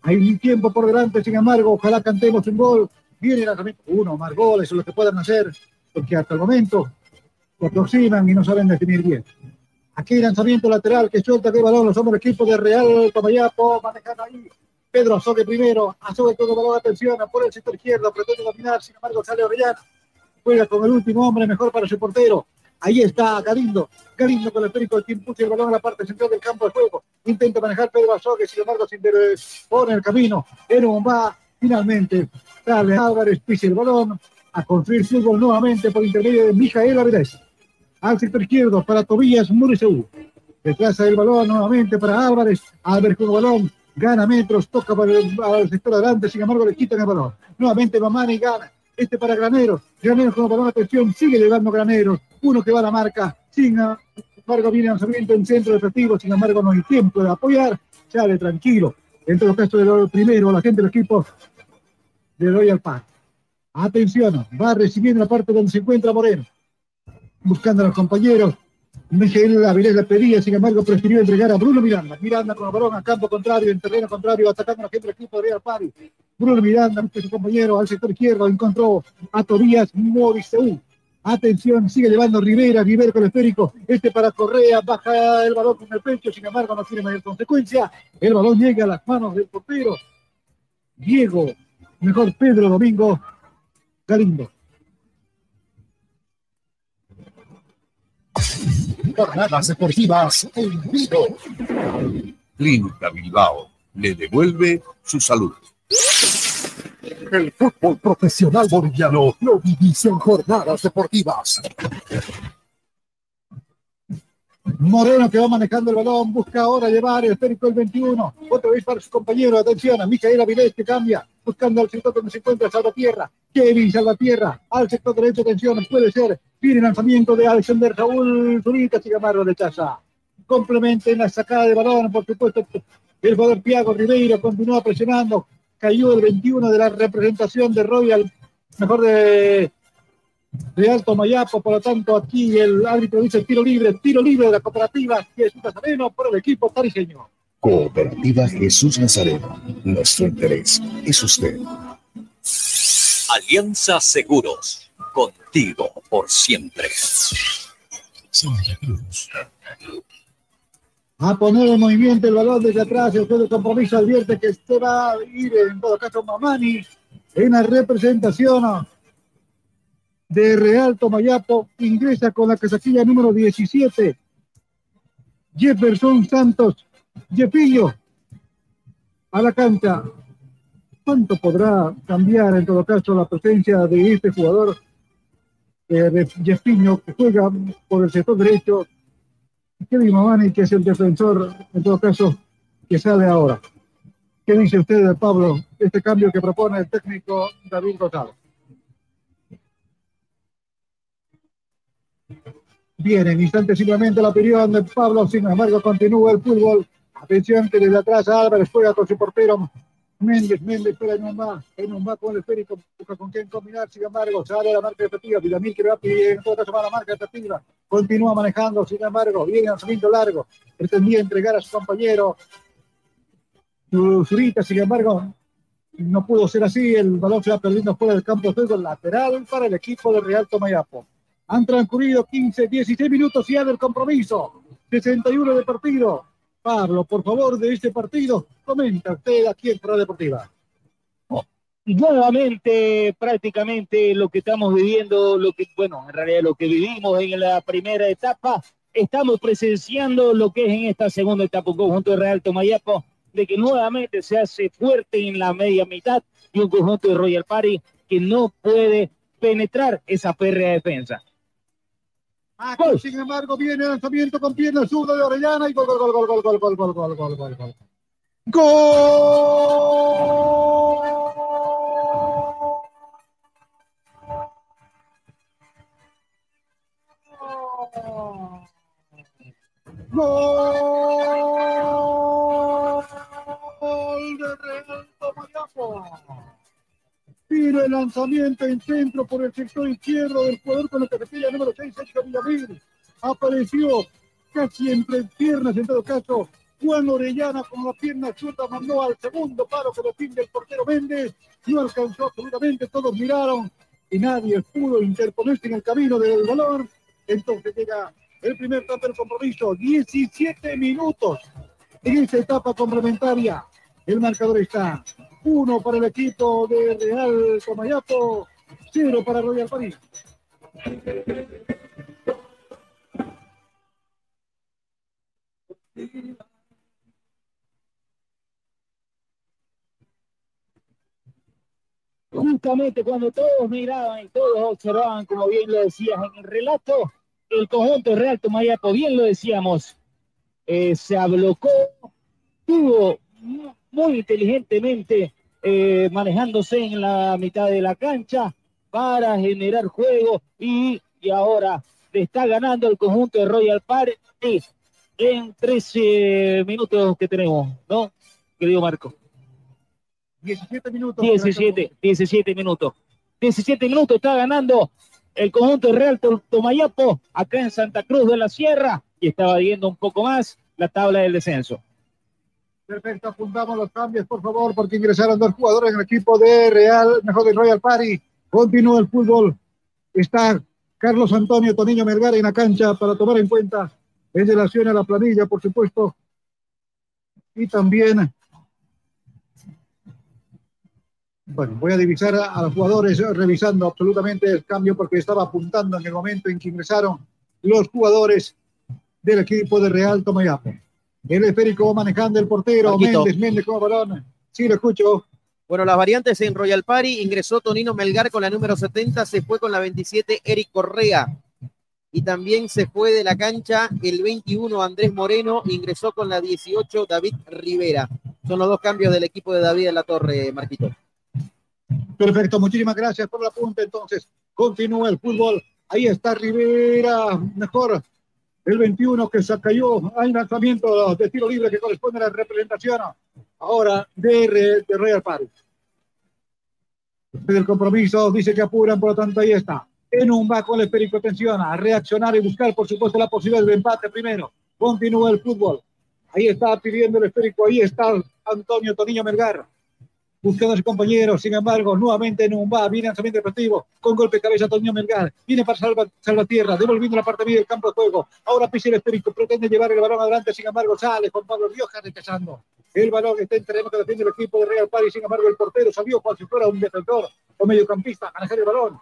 hay tiempo por delante, sin embargo, ojalá cantemos un gol. Viene el lanzamiento, uno más goles, lo que puedan hacer, porque hasta el momento se aproximan y no saben definir bien. Aquí lanzamiento lateral que suelta que balón los hombres equipo de Real Tomayapo, manejando ahí. Pedro Azogue primero, Azogue todo balón, atención, por el sector izquierdo, pretende dominar, sin embargo sale Orellana, juega con el último hombre, mejor para su portero. Ahí está Galindo, Galindo con el perico que impulsa el balón a la parte central del campo de juego. Intenta manejar Pedro Azogue, sin embargo, sin pone el camino. un va, finalmente, sale Álvarez, pisa el balón, a construir fútbol nuevamente por intermedio de Mijael Avilés al sector izquierdo para Tobías Muriseu. Retrasa el balón nuevamente para Álvarez. Álvarez con balón, gana metros, toca para el, sector adelante, sin embargo le quitan el balón. Nuevamente Mamani gana. Este para Graneros. Graneros con el balón, atención, sigue llevando Graneros. Uno que va a la marca, sin embargo viene lanzamiento en centro defensivo, sin embargo no hay tiempo de apoyar. Sale tranquilo. En todo caso, del primero, la gente del equipo de Royal Park. Atención, va recibiendo la parte donde se encuentra Moreno buscando a los compañeros. Miguel Avilés la pedía, sin embargo, prefirió entregar a Bruno Miranda. Miranda con el balón a campo contrario, en terreno contrario, atacando a la gente del equipo de Real Pari. Bruno Miranda, su compañero al sector izquierdo, encontró a Tobías Moriseu. Atención, sigue llevando Rivera, Rivera con el esférico. Este para Correa, baja el balón con el pecho, sin embargo, no tiene mayor consecuencia. El balón llega a las manos del portero. Diego, mejor Pedro Domingo Galindo. Jornadas deportivas en vivo. Clínica Bilbao le devuelve su salud. El fútbol profesional boliviano lo vivís en jornadas deportivas. Moreno que va manejando el balón, busca ahora llevar el esférico el 21. Otra vez para su compañero, atención a Micaela Avilés que cambia, buscando al sector donde se encuentra Salvatierra. Kevin Salvatierra, al sector derecho, atención, puede ser. Viene lanzamiento de Alexander Raúl Zurita, sin embargo, de Chaza. Complementa en la sacada de balón, por supuesto, el jugador Piago Ribeiro continúa presionando. Cayó el 21 de la representación de Royal, mejor de de Alto Mayapo, por lo tanto aquí el árbitro dice tiro libre, tiro libre de la cooperativa Jesús Nazareno por el equipo tarijeño. Cooperativa Jesús Nazareno, nuestro interés es usted. Alianza Seguros, contigo por siempre. A poner en movimiento el balón desde atrás, el juego de compromiso advierte que este va a ir en todo caso Mamani en la representación de Real Tomayapo ingresa con la casaquilla número 17. Jefferson Santos, Jefillo, a la cancha. ¿Cuánto podrá cambiar en todo caso la presencia de este jugador, eh, de que juega por el sector derecho? Kevin Mamani, que es el defensor, en todo caso, que sale ahora. ¿Qué dice usted, Pablo, este cambio que propone el técnico David González? Viene en instante simplemente la opinión de Pablo, sin embargo continúa el fútbol. Atención que desde atrás Álvarez juega con su portero Méndez, Méndez espera en un más, en un más con el esférico, con quién combinar, sin embargo, sale la marca efectiva, Villamil que va en todo caso la marca efectiva, continúa manejando, sin embargo, viene lanzamiento largo, pretendía entregar a su compañero, Zurita, sin embargo, no pudo ser así, el balón se va perdiendo fuera del campo de lateral para el equipo de Real Tomayapo. Han transcurrido 15, 16 minutos ya del compromiso. 61 de partido. Pablo, por favor, de este partido, comenta usted aquí en Pro Deportiva. Y nuevamente, prácticamente lo que estamos viviendo, lo que, bueno, en realidad lo que vivimos en la primera etapa, estamos presenciando lo que es en esta segunda etapa un conjunto de Real Tomayapo, de que nuevamente se hace fuerte en la media mitad y un conjunto de Royal Party que no puede penetrar esa férrea defensa. Aquí, sin embargo, viene el lanzamiento con pierna zurda de Orellana y gol, gol, gol, gol, gol, gol, gol, gol, gol, gol, gol, gol. ¡Gol! ¡Gol de Real Tomayapo! Pide el lanzamiento en centro por el sector izquierdo del jugador con la carretilla número 6, Sergio Villamil. Apareció casi entre piernas, en todo caso, Juan Orellana con la pierna chuta mandó al segundo paro que defiende el portero Méndez. No alcanzó absolutamente, todos miraron y nadie pudo interponerse en el camino del balón. Entonces llega el primer tanto del compromiso, 17 minutos en esta etapa complementaria. El marcador está uno para el equipo de Real Comayapo, cero para Royal París. Justamente cuando todos miraban y todos observaban, como bien lo decías en el relato, el conjunto Real Tomayapo, bien lo decíamos, eh, se ablocó, tuvo muy inteligentemente eh, manejándose en la mitad de la cancha para generar juego y, y ahora le está ganando el conjunto de Royal Party en 13 minutos que tenemos, ¿no? Querido Marco. 17 minutos. 17, 17 minutos. 17 minutos está ganando el conjunto de Real Tomayapo acá en Santa Cruz de la Sierra y estaba viendo un poco más la tabla del descenso. Perfecto, apuntamos los cambios, por favor, porque ingresaron dos jugadores en el equipo de Real, mejor de Royal Party. Continúa el fútbol. Está Carlos Antonio Toniño Melgar en la cancha para tomar en cuenta en relación a la planilla, por supuesto. Y también, bueno, voy a divisar a, los jugadores revisando absolutamente el cambio porque estaba apuntando en el momento en que ingresaron los jugadores del equipo de Real Tomayapo. El esférico va manejando el portero, Marquito. Méndez, Méndez como balón. Sí, lo escucho. Bueno, las variantes en Royal Party, ingresó Tonino Melgar con la número 70, se fue con la 27 Eric Correa. Y también se fue de la cancha el 21 Andrés Moreno, ingresó con la 18 David Rivera. Son los dos cambios del equipo de David en la Torre, Marquito. Perfecto, muchísimas gracias por la punta. Entonces, continúa el fútbol. Ahí está Rivera, mejor el 21 que se cayó al lanzamiento de tiro libre que corresponde a la representación ahora de, de Party. Después del compromiso dice que apuran, por lo tanto ahí está. En un con el esférico, atención, a reaccionar y buscar, por supuesto, la posibilidad del empate primero. Continúa el fútbol. Ahí está pidiendo el esférico, ahí está Antonio Toniño Melgar buscando a su compañero, sin embargo, nuevamente en un va, viene lanzamiento efectivo, con golpe de cabeza Antonio Melgar, viene para Salva, Salvatierra, devolviendo la parte media del campo de juego, ahora pisa el esférico, pretende llevar el balón adelante, sin embargo, sale Juan Pablo Rioja rechazando, el balón está en terreno que defiende el equipo de Real Party, sin embargo, el portero salió cual si fuera un defensor o mediocampista a manejar el balón,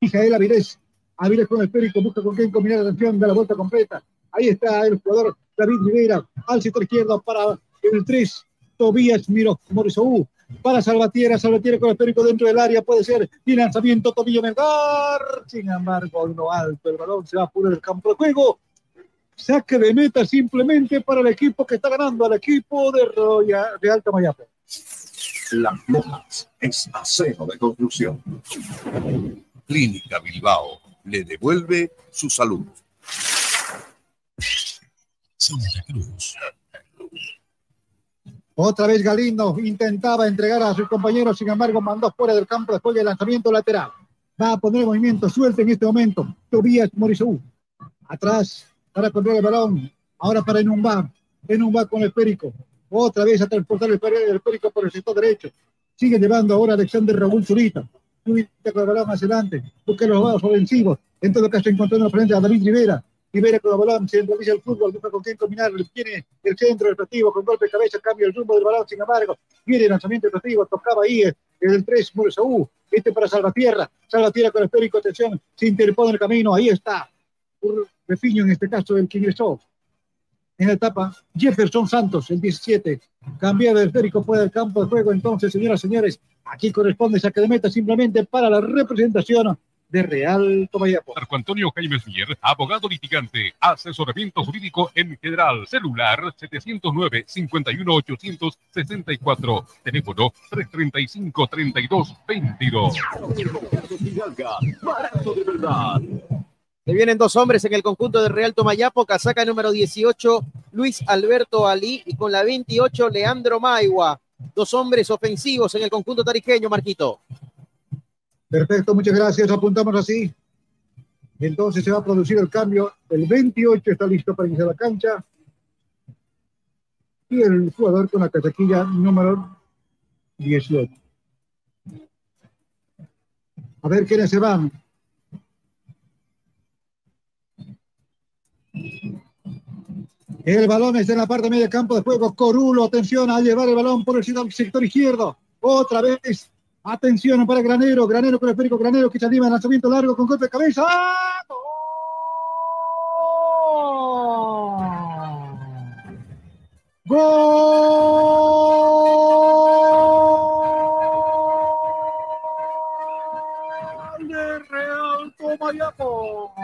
Mijael Avilés, Avilés con el esférico, busca con quién combinar la atención de la vuelta completa, ahí está el jugador David Rivera, al sector izquierdo para el 3, Tobías Miro Morisou para Salvatierra, Salvatierra con el esférico dentro del área, puede ser, y lanzamiento Tobillo Melgar, sin embargo, no alto, el balón se va por el campo de juego, saque de meta simplemente para el equipo que está ganando, al equipo de Royal, de Alta Mayapo. Las Lojas es acero de construcción. Clínica Bilbao le devuelve su salud. Santa Cruz. Otra vez Galindo intentaba entregar a sus compañeros, sin embargo, mandó fuera del campo después del lanzamiento lateral. Va a poner movimiento suelto en este momento. Tobías Morisou. Atrás para controlar el balón. Ahora para Enumba. Enumba con el esférico. Otra vez a transportar el el esférico por el sector derecho. Sigue llevando ahora Alexander Raúl Zurita. Zurita con el balón hacia adelante. Busca los lados ofensivos. En todo caso, encontrando frente a David Rivera. Rivera con el balón, centraliza el fútbol, busca con quién combinar, tiene el centro efectivo, con golpe de cabeza, cambia el rumbo del balón, sin embargo, viene el lanzamiento efectivo, tocaba ahí eh, el 3, Moresaú, este para Salvatierra, Salvatierra con el esférico, atención, se interpone el camino, ahí está, Refiño en este caso, el que ingresó. En la etapa, Jefferson Santos, el 17, cambia de esférico fuera del campo de juego, entonces, señoras y señores, aquí corresponde saque de meta simplemente para la representación de Real Tomayapo. Marco Antonio Jaime Mier, abogado litigante, asesoramiento jurídico en general, celular 709-51864, teléfono 335-3222. Barato de verdad. Se vienen dos hombres en el conjunto de Real Tomayapo, casaca número 18, Luis Alberto Ali, y con la 28, Leandro Maigua. Dos hombres ofensivos en el conjunto tarijeño, Marquito. Perfecto, muchas gracias. Apuntamos así. Entonces se va a producir el cambio. El 28 está listo para iniciar la cancha. Y el jugador con la casaquilla número 18. A ver quiénes se van. El balón está en la parte media campo de juego. Corulo, atención a llevar el balón por el sector izquierdo. Otra vez. Atención para Granero. Granero con el esférico. Granero que se anima en lanzamiento largo con golpe de cabeza. ¡Gol! de Real Tomayapo.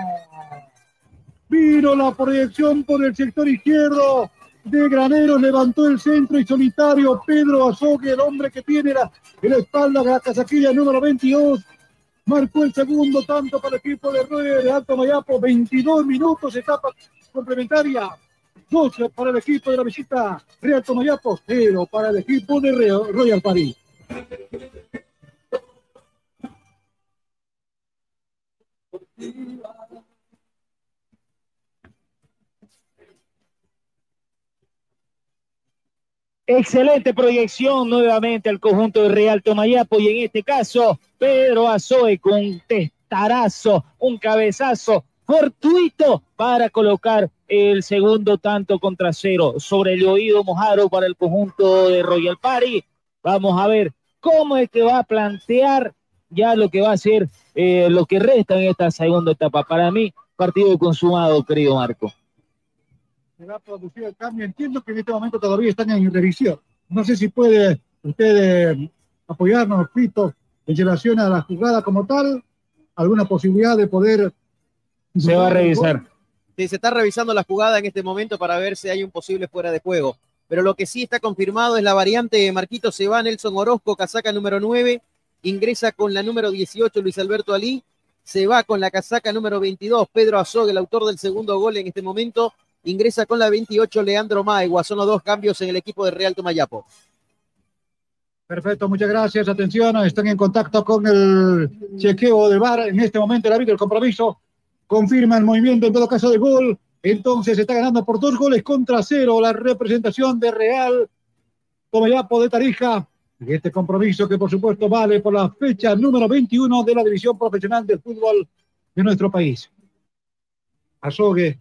Vino la proyección por el sector izquierdo de Granero, levantó el centro y solitario Pedro Azogue, el hombre que tiene la, en la espalda la casaquilla número 22, marcó el segundo tanto para el equipo de, de Alto Mayapo, 22 minutos, etapa complementaria, 12 para el equipo de la visita Real Tomayapo, 0 para el equipo de Royal París. Excelente proyección nuevamente al conjunto de Real Tomayapo y en este caso Pedro Azoe con un testarazo, un cabezazo fortuito para colocar el segundo tanto contra cero sobre el oído mojado para el conjunto de Royal Party. Vamos a ver cómo es que va a plantear ya lo que va a ser eh, lo que resta en esta segunda etapa. Para mí, partido consumado, querido Marco se va a producir el cambio. Entiendo que en este momento todavía están en revisión. No sé si puede usted eh, apoyarnos, Pito, en relación a la jugada como tal, alguna posibilidad de poder... Se va a revisar. Sí, se está revisando la jugada en este momento para ver si hay un posible fuera de juego. Pero lo que sí está confirmado es la variante de Marquito se va Nelson Orozco, casaca número 9, ingresa con la número 18 Luis Alberto Ali, se va con la casaca número 22 Pedro Azog, el autor del segundo gol en este momento, Ingresa con la 28 Leandro Maigua. Son los dos cambios en el equipo de Real Tomayapo. Perfecto, muchas gracias. Atención, están en contacto con el chequeo de VAR. En este momento, el árbitro del compromiso confirma el movimiento en todo caso de gol. Entonces está ganando por dos goles contra cero la representación de Real Tomayapo de Tarija. Y este compromiso que por supuesto vale por la fecha número 21 de la división profesional del fútbol de nuestro país. Azogue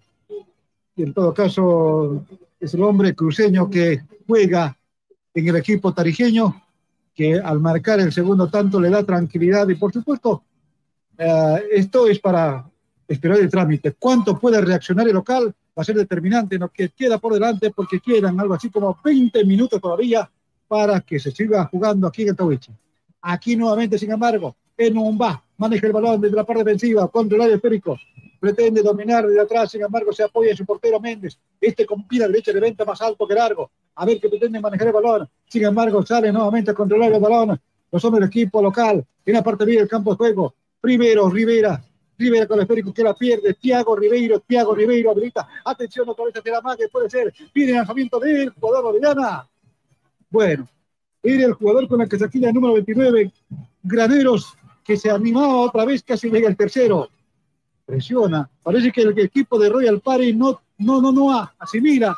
y en todo caso es el hombre cruceño que juega en el equipo tarijeño, que al marcar el segundo tanto le da tranquilidad y por supuesto eh, esto es para esperar el trámite. ¿Cuánto puede reaccionar el local? Va a ser determinante en lo que queda por delante porque quedan algo así como 20 minutos todavía para que se siga jugando aquí en el Tawichi. Aquí nuevamente, sin embargo, en un va, maneja el balón desde la parte defensiva contra el área esférico, pretende dominar desde atrás, sin embargo se apoya en su portero Méndez, este con pila derecha de venta más alto que largo, a ver que pretende manejar el balón, sin embargo sale nuevamente a controlar el balón, los hombres del equipo local, en la parte bien del campo de juego, primero Rivera, Rivera con el esférico que la pierde, Tiago Ribeiro, Tiago Ribeiro habilita, atención otra vez hacia la que puede ser, pide lanzamiento del jugador Orellana, bueno, era el jugador con la que se el número 29, Graneros, que se animaba otra vez, casi llega el tercero presiona. Parece que el equipo de Royal Party no, no, no, no asimila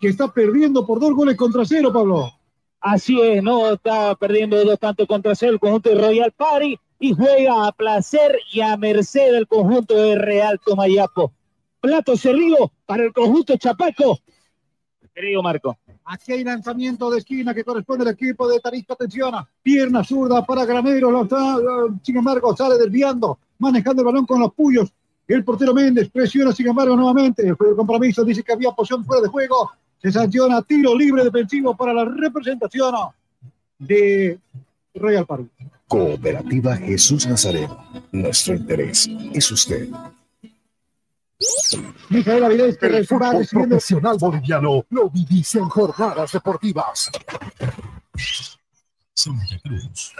que está perdiendo por dos goles contra cero, Pablo. Así es, no está perdiendo dos tantos contra cero el conjunto de Royal Party y juega a placer y a merced del conjunto de Real Tomayapo. Plato servido para el conjunto Chapaco. Querido Marco. Aquí hay lanzamiento de esquina que corresponde al equipo de Tarista. Atención, pierna zurda para Granero. Sin embargo, sale desviando manejando el balón con los puyos. El portero Méndez presiona, sin embargo, nuevamente. El compromiso dice que había posición fuera de juego. Se sanciona tiro libre defensivo para la representación de Royal Party. Cooperativa Jesús Nazareno. Nuestro interés es usted. Mijael Avilés, el profesional boliviano lo vivís en jornadas deportivas. Santa Cruz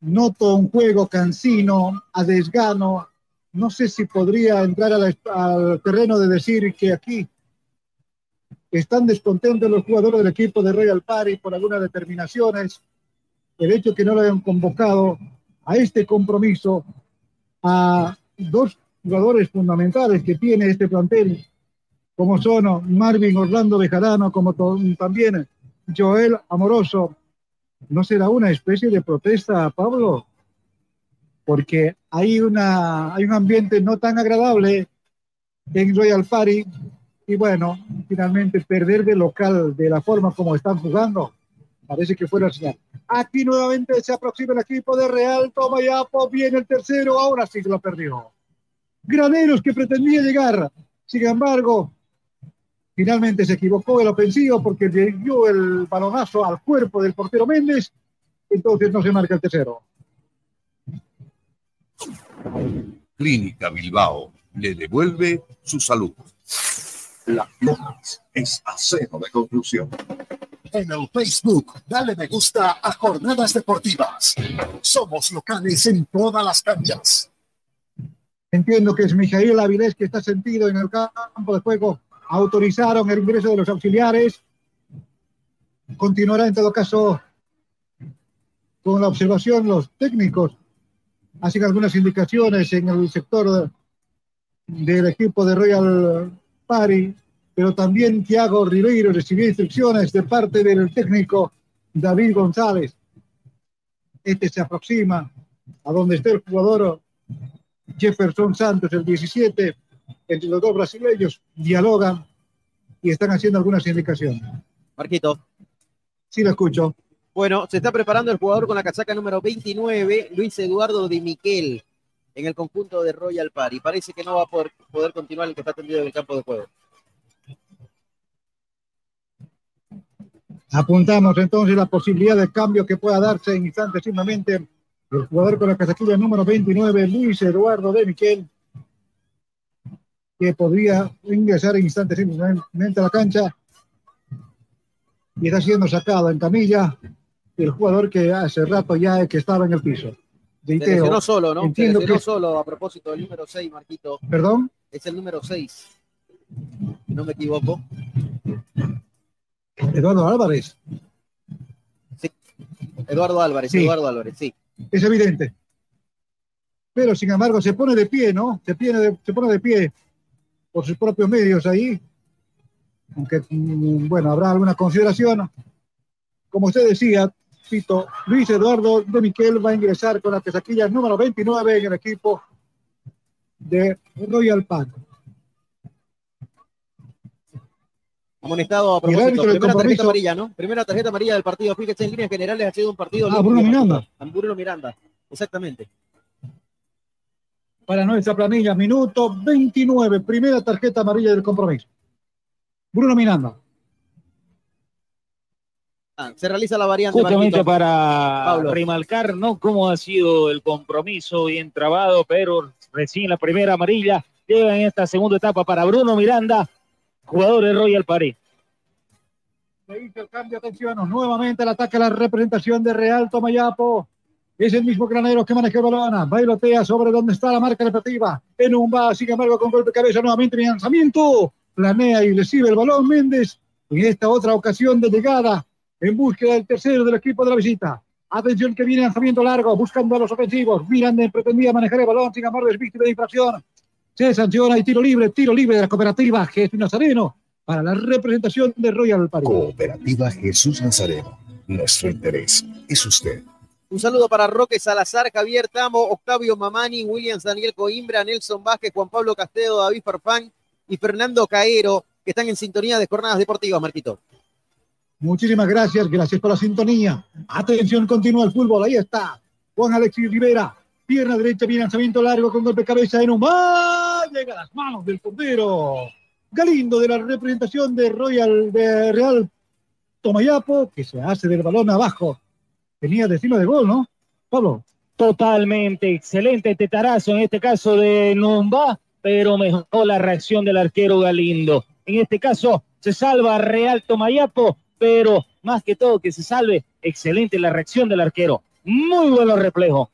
noto un juego cansino, a desgano. No sé si podría entrar al terreno de decir que aquí están descontentos los jugadores del equipo de Royal Party por algunas determinaciones. El hecho que no lo hayan convocado a este compromiso a dos jugadores fundamentales que tiene este plantel, como son Marvin Orlando Bejarano, como también Joel Amoroso, ¿no será una especie de protesta, Pablo? Porque hay, una, hay un ambiente no tan agradable en Royal Party. Y bueno, finalmente perder de local de la forma como están jugando, parece que fuera señal. Aquí nuevamente se aproxima el equipo de Real Tomayapo, viene el tercero, ahora sí se lo perdió. Graneros que pretendía llegar, sin embargo, finalmente se equivocó el ofensivo porque le dio el balonazo al cuerpo del portero Méndez, entonces no se marca el tercero. Clínica Bilbao le devuelve su salud. Las Lomas es acero de conclusión. En el Facebook, dale me gusta a Jornadas Deportivas. Somos locales en todas las canchas. Entiendo que es Mijail Avilés que está sentido en el campo de juego. Autorizaron el ingreso de los auxiliares. Continuará en todo caso con la observación los técnicos. Hacen algunas indicaciones en el sector del equipo de Royal Party, pero también Thiago Ribeiro recibió instrucciones de parte del técnico David González. Este se aproxima a donde está el jugador Jefferson Santos, el 17, entre los dos brasileños, dialogan y están haciendo algunas indicaciones. Marquito. Sí, lo escucho. Bueno, se está preparando el jugador con la casaca número 29, Luis Eduardo de Miquel, en el conjunto de Royal Party. Parece que no va a poder, poder continuar el que está tendido en el campo de juego. Apuntamos entonces la posibilidad de cambio que pueda darse en instantes el jugador con la casaquilla número 29, Luis Eduardo de Miquel, que podría ingresar en instantes simplemente a la cancha y está siendo sacado en camilla el jugador que hace rato ya que estaba en el piso. Lesionó solo, ¿no? Se lesionó solo a propósito del número 6, Marquito. ¿Perdón? Es el número 6. Si no me equivoco. Eduardo Álvarez. Sí. Eduardo Álvarez, Sí. Eduardo Álvarez, sí. Es evidente. Pero sin embargo se pone de pie, ¿no? Se, pone de, se pone de pie por sus propios medios ahí. Aunque, mm, bueno, habrá alguna consideración. Como usted decía, Pito, Luis Eduardo de Miquel va a ingresar con la pesaquilla número 29 en el equipo de Royal Park. Amonestado a propósito. Primera tarjeta amarilla, ¿no? Primera tarjeta amarilla del partido. Fíjese, en líneas generales ha sido un partido. Ah, Bruno. Miranda. A Bruno Miranda, exactamente. Para nuestra planilla, minuto 29, primera tarjeta amarilla del compromiso. Bruno Miranda. Ah, se realiza la variante. Justamente Marquito. para Pablo. remarcar ¿no? cómo ha sido el compromiso bien trabado, pero recién la primera amarilla llega en esta segunda etapa para Bruno Miranda, jugador de Royal Party. Se hizo el cambio, atención, nuevamente el ataque a la representación de Real Tomayapo. Es el mismo granero que maneja balón, bailotea sobre donde está la marca repetitiva. En un va, sin embargo, con golpe de cabeza nuevamente mi lanzamiento. Planea y recibe el balón Méndez. En esta otra ocasión de llegada, en búsqueda del tercero del equipo de la visita. Atención que viene lanzamiento largo, buscando a los ofensivos. Miranda pretendía manejar el balón, sin embargo, es víctima de infracción. Se sanciona y tiro libre, tiro libre de la cooperativa Jesús Nazareno para la representación de Royal Party. Cooperativa Jesús Nazareno. Nuestro interés es usted. Un saludo para Roque Salazar, Javier Tamo, Octavio Mamani, Williams Daniel Coimbra, Nelson Vázquez, Juan Pablo Castedo, David Farfán y Fernando Caero, que están en sintonía de jornadas deportivas, Marquito. Muchísimas gracias, gracias por la sintonía. Atención, continúa el fútbol, ahí está. Juan Alexis Rivera, pierna derecha, bien lanzamiento largo con golpe de cabeza en un ¡Ah! llega a las manos del portero. Galindo de la representación de Royal de Real Tomayapo, que se hace del balón abajo. Tenía destino de gol, ¿no? Pablo. Totalmente excelente tetarazo en este caso de Numba, pero mejoró la reacción del arquero Galindo. En este caso se salva Real Tomayapo, pero más que todo que se salve, excelente la reacción del arquero. Muy buenos reflejos.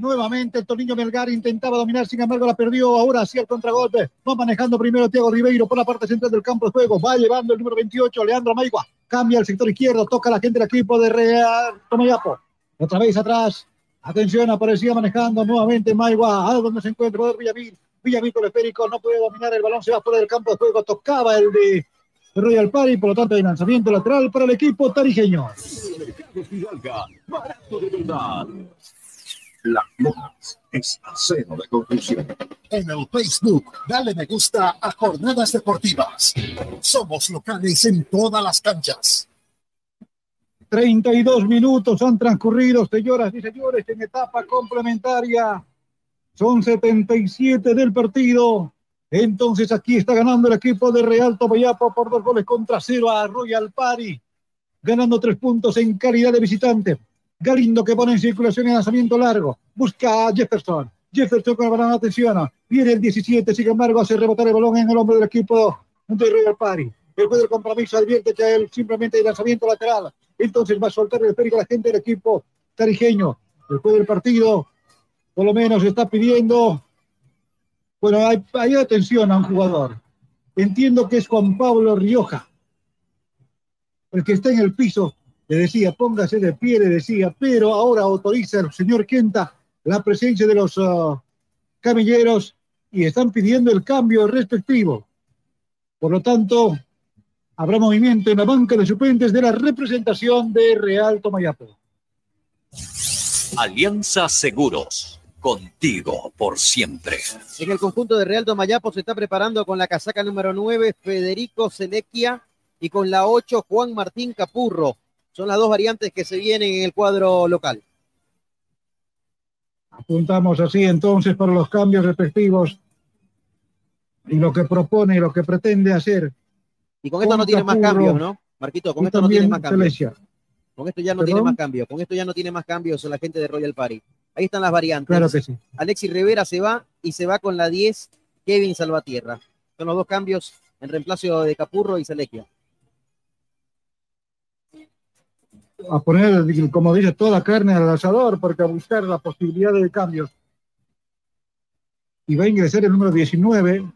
Nuevamente Toninho Melgar intentaba dominar, sin embargo la perdió. Ahora sí el contragolpe. Va manejando primero Thiago Ribeiro por la parte central del campo de juego. Va llevando el número 28, Leandro Maigua. Cambia al sector izquierdo, toca la gente del equipo de Real Tomayapo. Otra vez atrás. Atención, aparecía manejando nuevamente Maigua. A donde se encuentra el jugador Villamil. Con el esférico, no puede dominar el balón, se va fuera del campo de juego. Tocaba el de Royal Party, por lo tanto, hay lanzamiento lateral para el equipo tarijeño. Las Lomas es acero de conclusión. En el Facebook, dale me gusta a Jornadas Deportivas. Somos locales en todas las canchas. 32 minutos han transcurrido, señoras y señores, en etapa complementaria. Son 77 del partido. Entonces aquí está ganando el equipo de Real Tomayapo por dos goles contra cero a Royal Party, ganando tres puntos en calidad de visitante. Galindo que pone en circulación el lanzamiento largo. Busca a Jefferson. Jefferson con la banana atención. Viene el 17, sin embargo, hace rebotar el balón en el hombro del equipo de Royal Party. El juez del compromiso advierte que él simplemente el lanzamiento lateral. Entonces va a soltar el esférico a la gente del equipo tarijeño. El juez del partido, por lo menos, está pidiendo. Bueno, hay, hay atención a un jugador. Entiendo que es Juan Pablo Rioja, el que está en el piso le decía, póngase de pie, le decía, pero ahora autoriza el señor Quenta la presencia de los uh, camilleros y están pidiendo el cambio respectivo. Por lo tanto, habrá movimiento en la banca de suplentes de la representación de Real Tomayapo. Alianza Seguros, contigo por siempre. En el conjunto de Real Tomayapo se está preparando con la casaca número 9 Federico Selequia y con la 8 Juan Martín Capurro. Son las dos variantes que se vienen en el cuadro local. Apuntamos así entonces para los cambios respectivos y lo que propone y lo que pretende hacer. Y con esto no tiene más cambios, ¿no? Marquito, con esto no tiene más cambios. Con esto ya no tiene más cambios. Con esto ya no tiene más cambios la gente de Royal Party. Ahí están las variantes. Claro que sí. Alexis Rivera se va y se va con la 10 Kevin Salvatierra. Son los dos cambios en reemplazo de Capurro y Selequia. A poner, como dice, toda carne al asador, porque a buscar la posibilidad de cambios. Y va a ingresar el número 19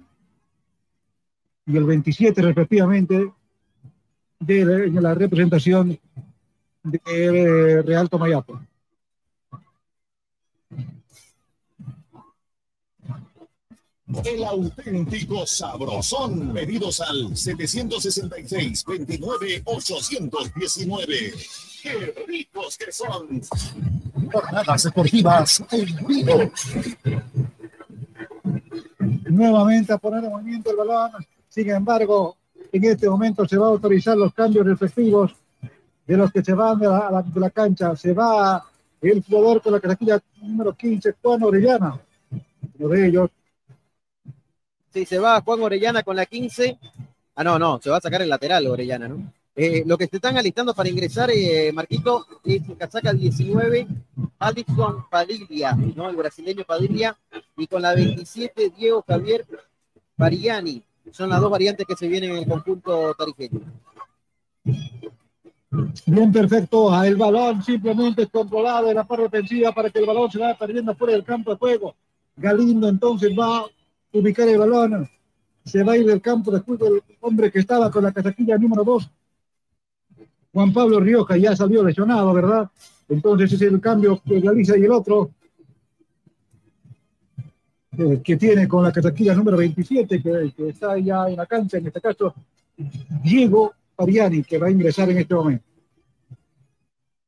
y el 27 respectivamente de la representación de Real Tomayapo. El auténtico sabrosón. Pedidos al 766-29-819. ¡Qué ricos que son! Jornadas deportivas en vivo. Nuevamente a poner en movimiento el balón. Sin embargo, en este momento se va a autorizar los cambios respectivos de los que se van de la, de la cancha. Se va el jugador con la característica número 15, Juan Orellana. Uno de ellos Sí, se va Juan Orellana con la 15. Ah, no, no, se va a sacar el lateral Orellana, ¿no? Eh, lo que se están alistando para ingresar, eh, Marquito, es casaca 19, Alison Padilla, ¿no? El brasileño Padilla, y con la 27, Diego Javier Pariani. Son las dos variantes que se vienen en el conjunto tarijeño. Bien, perfecto. El balón simplemente controlado en la parte defensiva para que el balón se vaya perdiendo fuera del campo de juego. Galindo entonces va ubicar el balón. Se va a ir del campo después del hombre que estaba con la casaquilla número 2. Juan Pablo Rioja ya salió lesionado, ¿verdad? Entonces ese es el cambio que realiza y el otro eh, que tiene con la casaquilla número 27, que, que, está ya en la cancha, en este caso, Diego Pariani, que va a ingresar en este momento.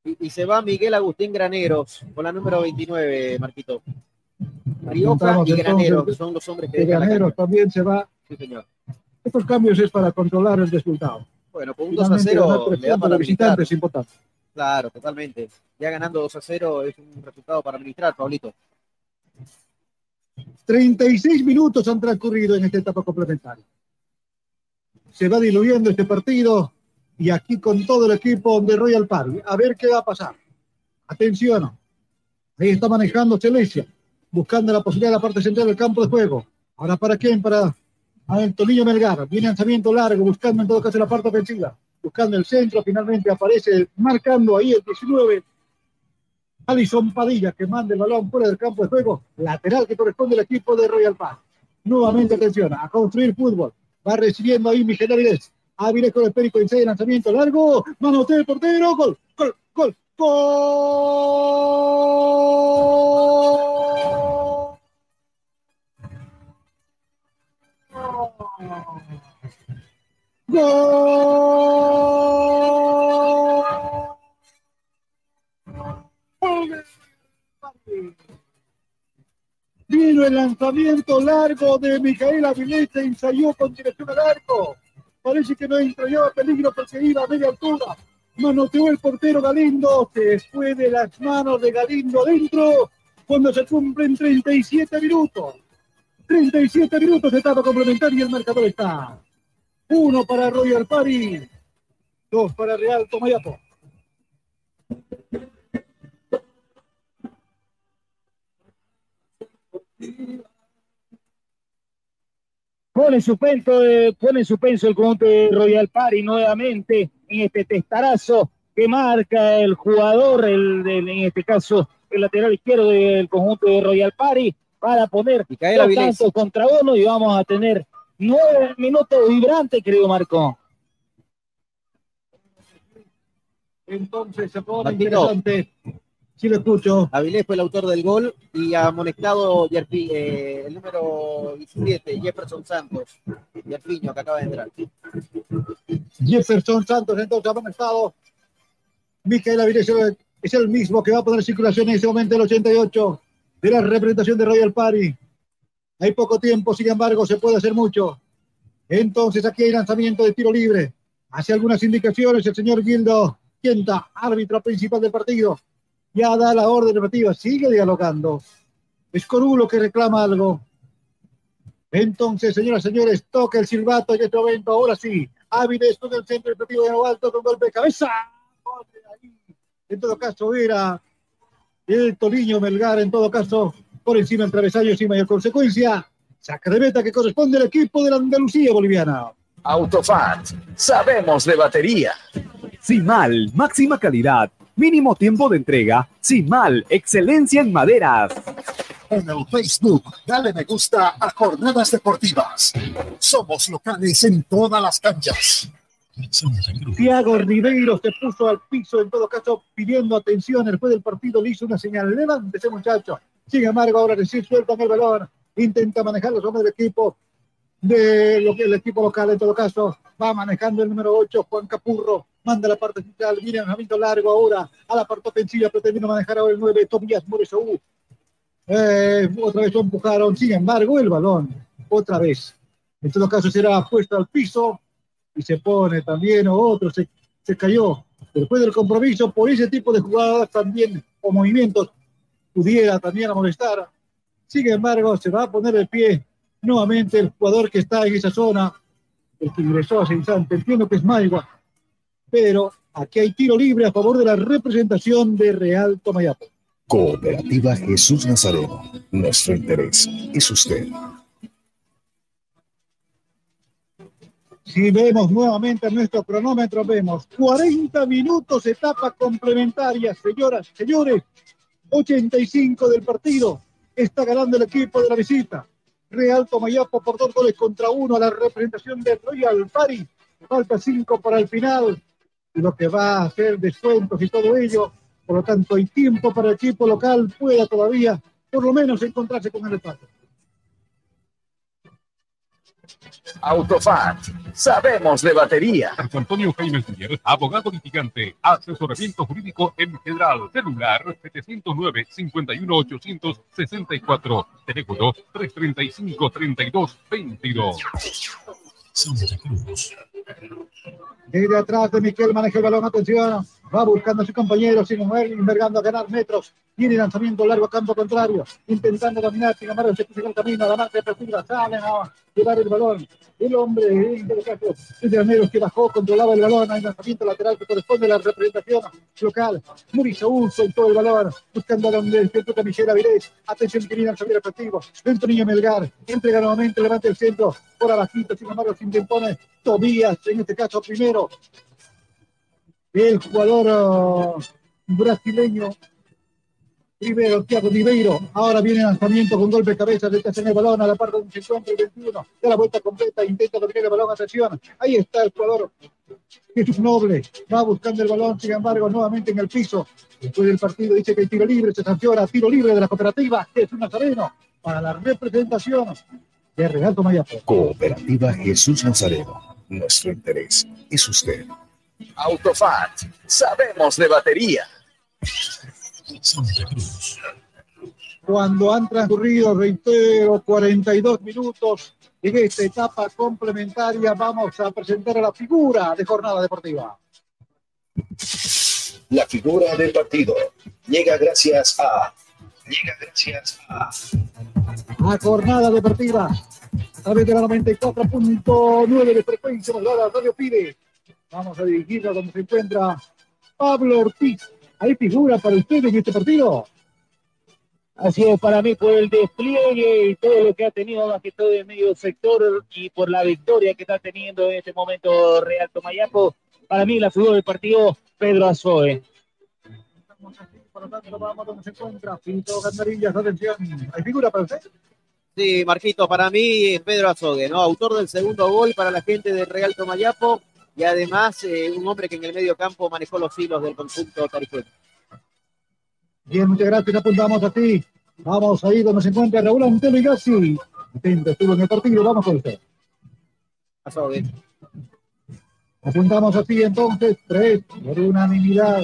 Y, y se va Miguel Agustín Graneros con la número 29, Marquito. Rioja y Granero, que son los hombres que... Granero también se va. Sí, señor. Estos cambios es para controlar el resultado. Bueno, con un 2 a 0 le da para visitante es importante. Claro, totalmente. Ya ganando 2 a 0 es un resultado para administrar, Pablito. 36 minutos han transcurrido en esta etapa complementaria. Se va diluyendo este partido y aquí con todo el equipo de Royal Party. A ver qué va a pasar. Atención. Ahí está manejando Celestia buscando la posibilidad de la parte central del campo de juego. Ahora, ¿para quién? Para Antonio Melgar. Viene lanzamiento largo, buscando en todo caso la parte ofensiva. Buscando el centro, finalmente aparece marcando ahí el 19. Alison Padilla que manda el balón fuera del campo de juego. Lateral que corresponde al equipo de Royal Park. Nuevamente atención, a construir fútbol. Va recibiendo ahí Miguel Avilés. Avilés con el perico en lanzamiento largo. Mano del portero. Gol, gol, gol, gol. Vino el lanzamiento largo de Micael Avilés, se ensayó con dirección al arco. Parece que no entró peligro porque iba a media altura. Manoteó el portero Galindo, se fue de las manos de Galindo dentro cuando se cumplen 37 minutos. 37 minutos de etapa complementaria y el marcador está. Uno para Royal Party, dos para Real Tomayapo. Pone suspenso, eh, pone suspenso el conjunto de Royal Party nuevamente en este testarazo que marca el jugador, el, en este caso el lateral izquierdo del conjunto de Royal Party, para poner dos tantos contra uno y vamos a tener nueve minutos vibrantes, querido Marco. Entonces se pone interesante. Sí, lo escucho. Avilés fue el autor del gol y ha amonestado eh, el número 17, Jefferson Santos. Yerfiño, que acaba de entrar. Jefferson Santos, entonces ha amonestado. Micael Avilés es el mismo que va a poner circulación en ese momento el 88 de la representación de Royal Party. Hay poco tiempo, sin embargo, se puede hacer mucho. Entonces aquí hay lanzamiento de tiro libre. Hace algunas indicaciones el señor Gildo Quienta, árbitro principal del partido ya da la orden normativa, sigue dialogando. Es Corulo que reclama algo. Entonces, señoras y señores, toca el silbato en este momento. Ahora sí, Áviles con el centro deportivo de Alto con golpe de cabeza. En todo caso, era el Toliño Melgar, en todo caso, por encima del travesaño, y en consecuencia, saca de meta que corresponde al equipo de la Andalucía boliviana. Autofat, sabemos de batería. Sin mal, máxima calidad Mínimo tiempo de entrega. Sin mal, excelencia en maderas. En el Facebook, dale me gusta a Jornadas Deportivas. Somos locales en todas las canchas. Tiago Ribeiro se puso al piso, en todo caso, pidiendo atención. Después del partido le hizo una señal. ese muchacho. Sin embargo, ahora recién sueltan el balón. Intenta manejar los hombres del equipo, de lo que el equipo local, en todo caso. Va manejando el número 8, Juan Capurro manda la parte central, viene lanzamiento largo ahora a la parte ofensiva, pretende manejar ahora el 9, Tobías Moresou. Eh, otra vez lo empujaron, sin embargo, el balón, otra vez. En todo caso será puesto al piso y se pone también otro, se, se cayó. Después del compromiso, por ese tipo de jugadas también, o movimientos, pudiera también molestar. Sin embargo, se va a poner el pie nuevamente el jugador que está en esa zona, el que ingresó ese instante. Entiendo que es Maigua pero aquí hay tiro libre a favor de la representación de Real Tomayapo. Cooperativa Jesús Nazareno. Nuestro interés es usted. Si vemos nuevamente nuestro cronómetro, vemos 40 minutos, etapa complementaria, señoras, señores. 85 del partido. Está ganando el equipo de la visita. Real Tomayapo por dos goles contra uno a la representación de Royal Party. Falta cinco para el final lo que va a hacer descuentos y todo ello. Por lo tanto, hay tiempo para el equipo local pueda todavía, por lo menos, encontrarse con el empate. Autofat, sabemos de batería. Antonio Jaime Miller, abogado litigante, asesoramiento jurídico en general, celular 709-51864, teléfono 335-3222. Santa Cruz. Desde atrás de Miquel maneja el balón, atención, va buscando a su compañero, sin mover, envergando a ganar metros. Tiene lanzamiento largo a campo contrario, intentando dominar, sin embargo, se puso el camino la marca de salen a llevar el balón. El hombre, de que bajó, controlaba el balón, hay lanzamiento lateral que corresponde a la representación local. Muri Saúl soltó el balón, buscando a donde el centro camillera Virés. Atención, que viene al salir efectivo. Dentro Niño Melgar, entrega nuevamente, levanta el centro, por abajito, sin embargo, se impone Tobías, en este caso primero. El jugador uh, brasileño Rivero, Thiago Ribeiro. Ahora viene el lanzamiento con golpe de cabeza, de en el balón a la parte de 50 y 21. De la vuelta completa, intenta dominar el balón, atención. Ahí está el jugador Jesús Noble. Va buscando el balón, sin embargo, nuevamente en el piso. Después del partido dice que hay tiro libre, se sanciona tiro libre de la cooperativa Jesús Nazareno para la representación de Real Tomayapo. Cooperativa Jesús Nazareno. Nuestro interés es usted. Autofat, sabemos de batería. Santa Cruz. cuando han transcurrido, reitero, 42 minutos en esta etapa complementaria. Vamos a presentar a la figura de jornada deportiva. La figura del partido llega gracias a. Llega gracias a. A jornada deportiva. A través de la 94.9 de frecuencia modulada Radio Pide. Vamos a dirigirnos donde se encuentra Pablo Ortiz. ¿Hay figura para usted en este partido? Así es, para mí por el despliegue y todo lo que ha tenido más que todo en medio sector y por la victoria que está teniendo en este momento Real Tomayapo, para mí la figura del partido, Pedro Azoe. Por lo tanto, vamos donde se encuentra Pinto. Atención, ¿hay figura para usted? Sí, Marquito, para mí Pedro Azogue, ¿no? Autor del segundo gol para la gente del Real Tomayapo y además eh, un hombre que en el medio campo manejó los hilos del conjunto tarifueño. Bien, muchas gracias. Apuntamos a ti. Vamos ahí donde se encuentra Raúl Antelo y Gassi. Atento, estuvo en el partido. Vamos con usted. Azogue. Apuntamos a ti entonces. Tres por unanimidad.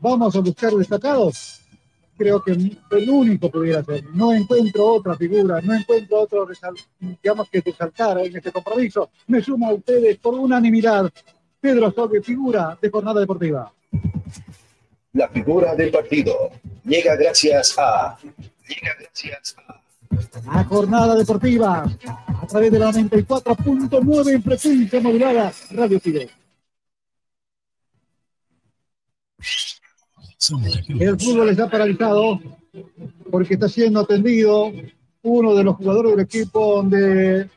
Vamos a buscar destacados. Creo que el único pudiera ser. No encuentro otra figura, no encuentro otro, digamos que resaltar en este compromiso. Me sumo a ustedes por unanimidad. Pedro Azogue, figura de jornada deportiva. La figura del partido llega gracias a. Llega gracias a. a jornada deportiva a través de la 94.9 en frecuencia modulada Radio Fide. El fútbol está paralizado porque está siendo atendido uno de los jugadores del equipo de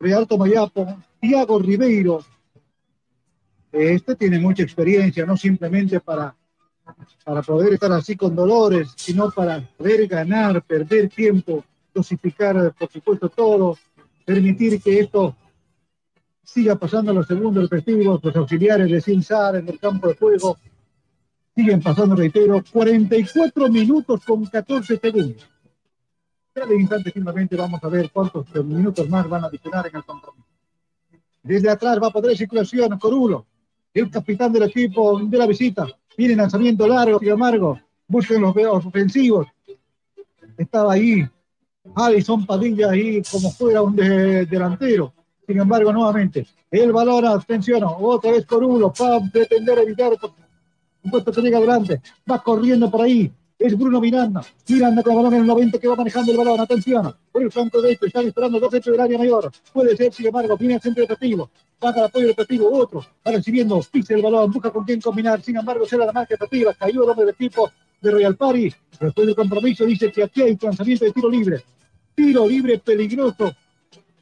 Real Tomayapo, Tiago Ribeiro. Este tiene mucha experiencia, no simplemente para, para poder estar así con dolores, sino para poder ganar, perder tiempo, dosificar, por supuesto, todo, permitir que esto siga pasando a los segundos respectivos, los auxiliares de Cinsar en el campo de juego, siguen pasando, reitero, 44 minutos con 14 segundos. Cada instante simplemente vamos a ver cuántos minutos más van a adicionar en el compromiso. Desde atrás va a poder circulación Corulo, el capitán del equipo de la visita. Viene lanzamiento largo y amargo. Buscan los ofensivos. Estaba ahí Alison Padilla ahí como fuera un de- delantero. Sin embargo, nuevamente, el balón, atención, otra vez Corulo, para pretender evitar un puesto que llega adelante, va corriendo por ahí, es Bruno Miranda, Miranda con el balón en el 90 que va manejando el balón, atención, por el flanco derecho, están esperando dos centros del área mayor, puede ser, sin embargo, viene el centro defensivo, baja el apoyo defensivo, otro, va recibiendo, pisa el balón, busca con quién combinar, sin embargo, será la marca efectiva, cayó el hombre del equipo de Royal Party, después del compromiso dice que aquí hay lanzamiento de tiro libre, tiro libre peligroso,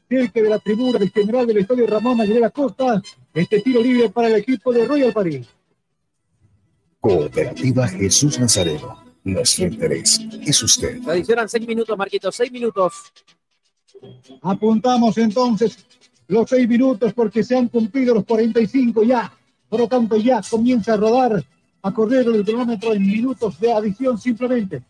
cerca de la tribuna del general del estadio Ramón Aguilera Costa, este tiro libre para el equipo de Royal Party. Cooperativa Jesús Nazareno. Nuestro interés es usted. Adicionan seis minutos, Marquito, seis minutos. Apuntamos entonces los seis minutos porque se han cumplido los 45 ya. Por lo tanto, ya comienza a rodar, a correr el cronómetro en minutos de adición simplemente.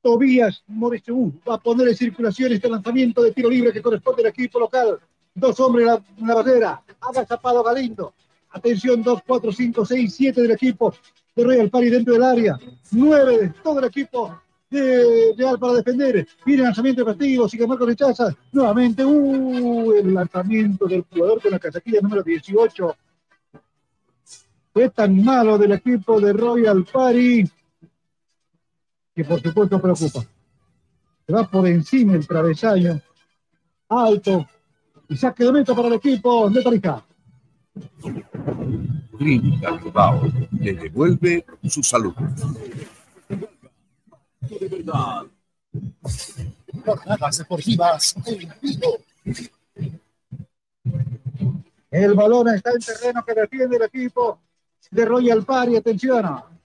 Tobías Moreseú va a poner en circulación este lanzamiento de tiro libre que corresponde al equipo local. Dos hombres en la, en la barrera. Galindo. Atención, 2, 4, 5, 6, 7 del equipo de Party dentro del área. 9 de todo el equipo de Real para defender. Viene lanzamiento efectivo, sigue Marcos rechaza. Nuevamente, uh, el lanzamiento del jugador con la casaquilla número 18. Fue tan malo del equipo de Royal Party que por supuesto preocupa. Se va por encima el travesaño. Alto. Y saque de meta para el equipo de Tarija. Clínica Bilbao le devuelve su salud. De verdad. El balón está en terreno que defiende el equipo de Royal Party. Atención,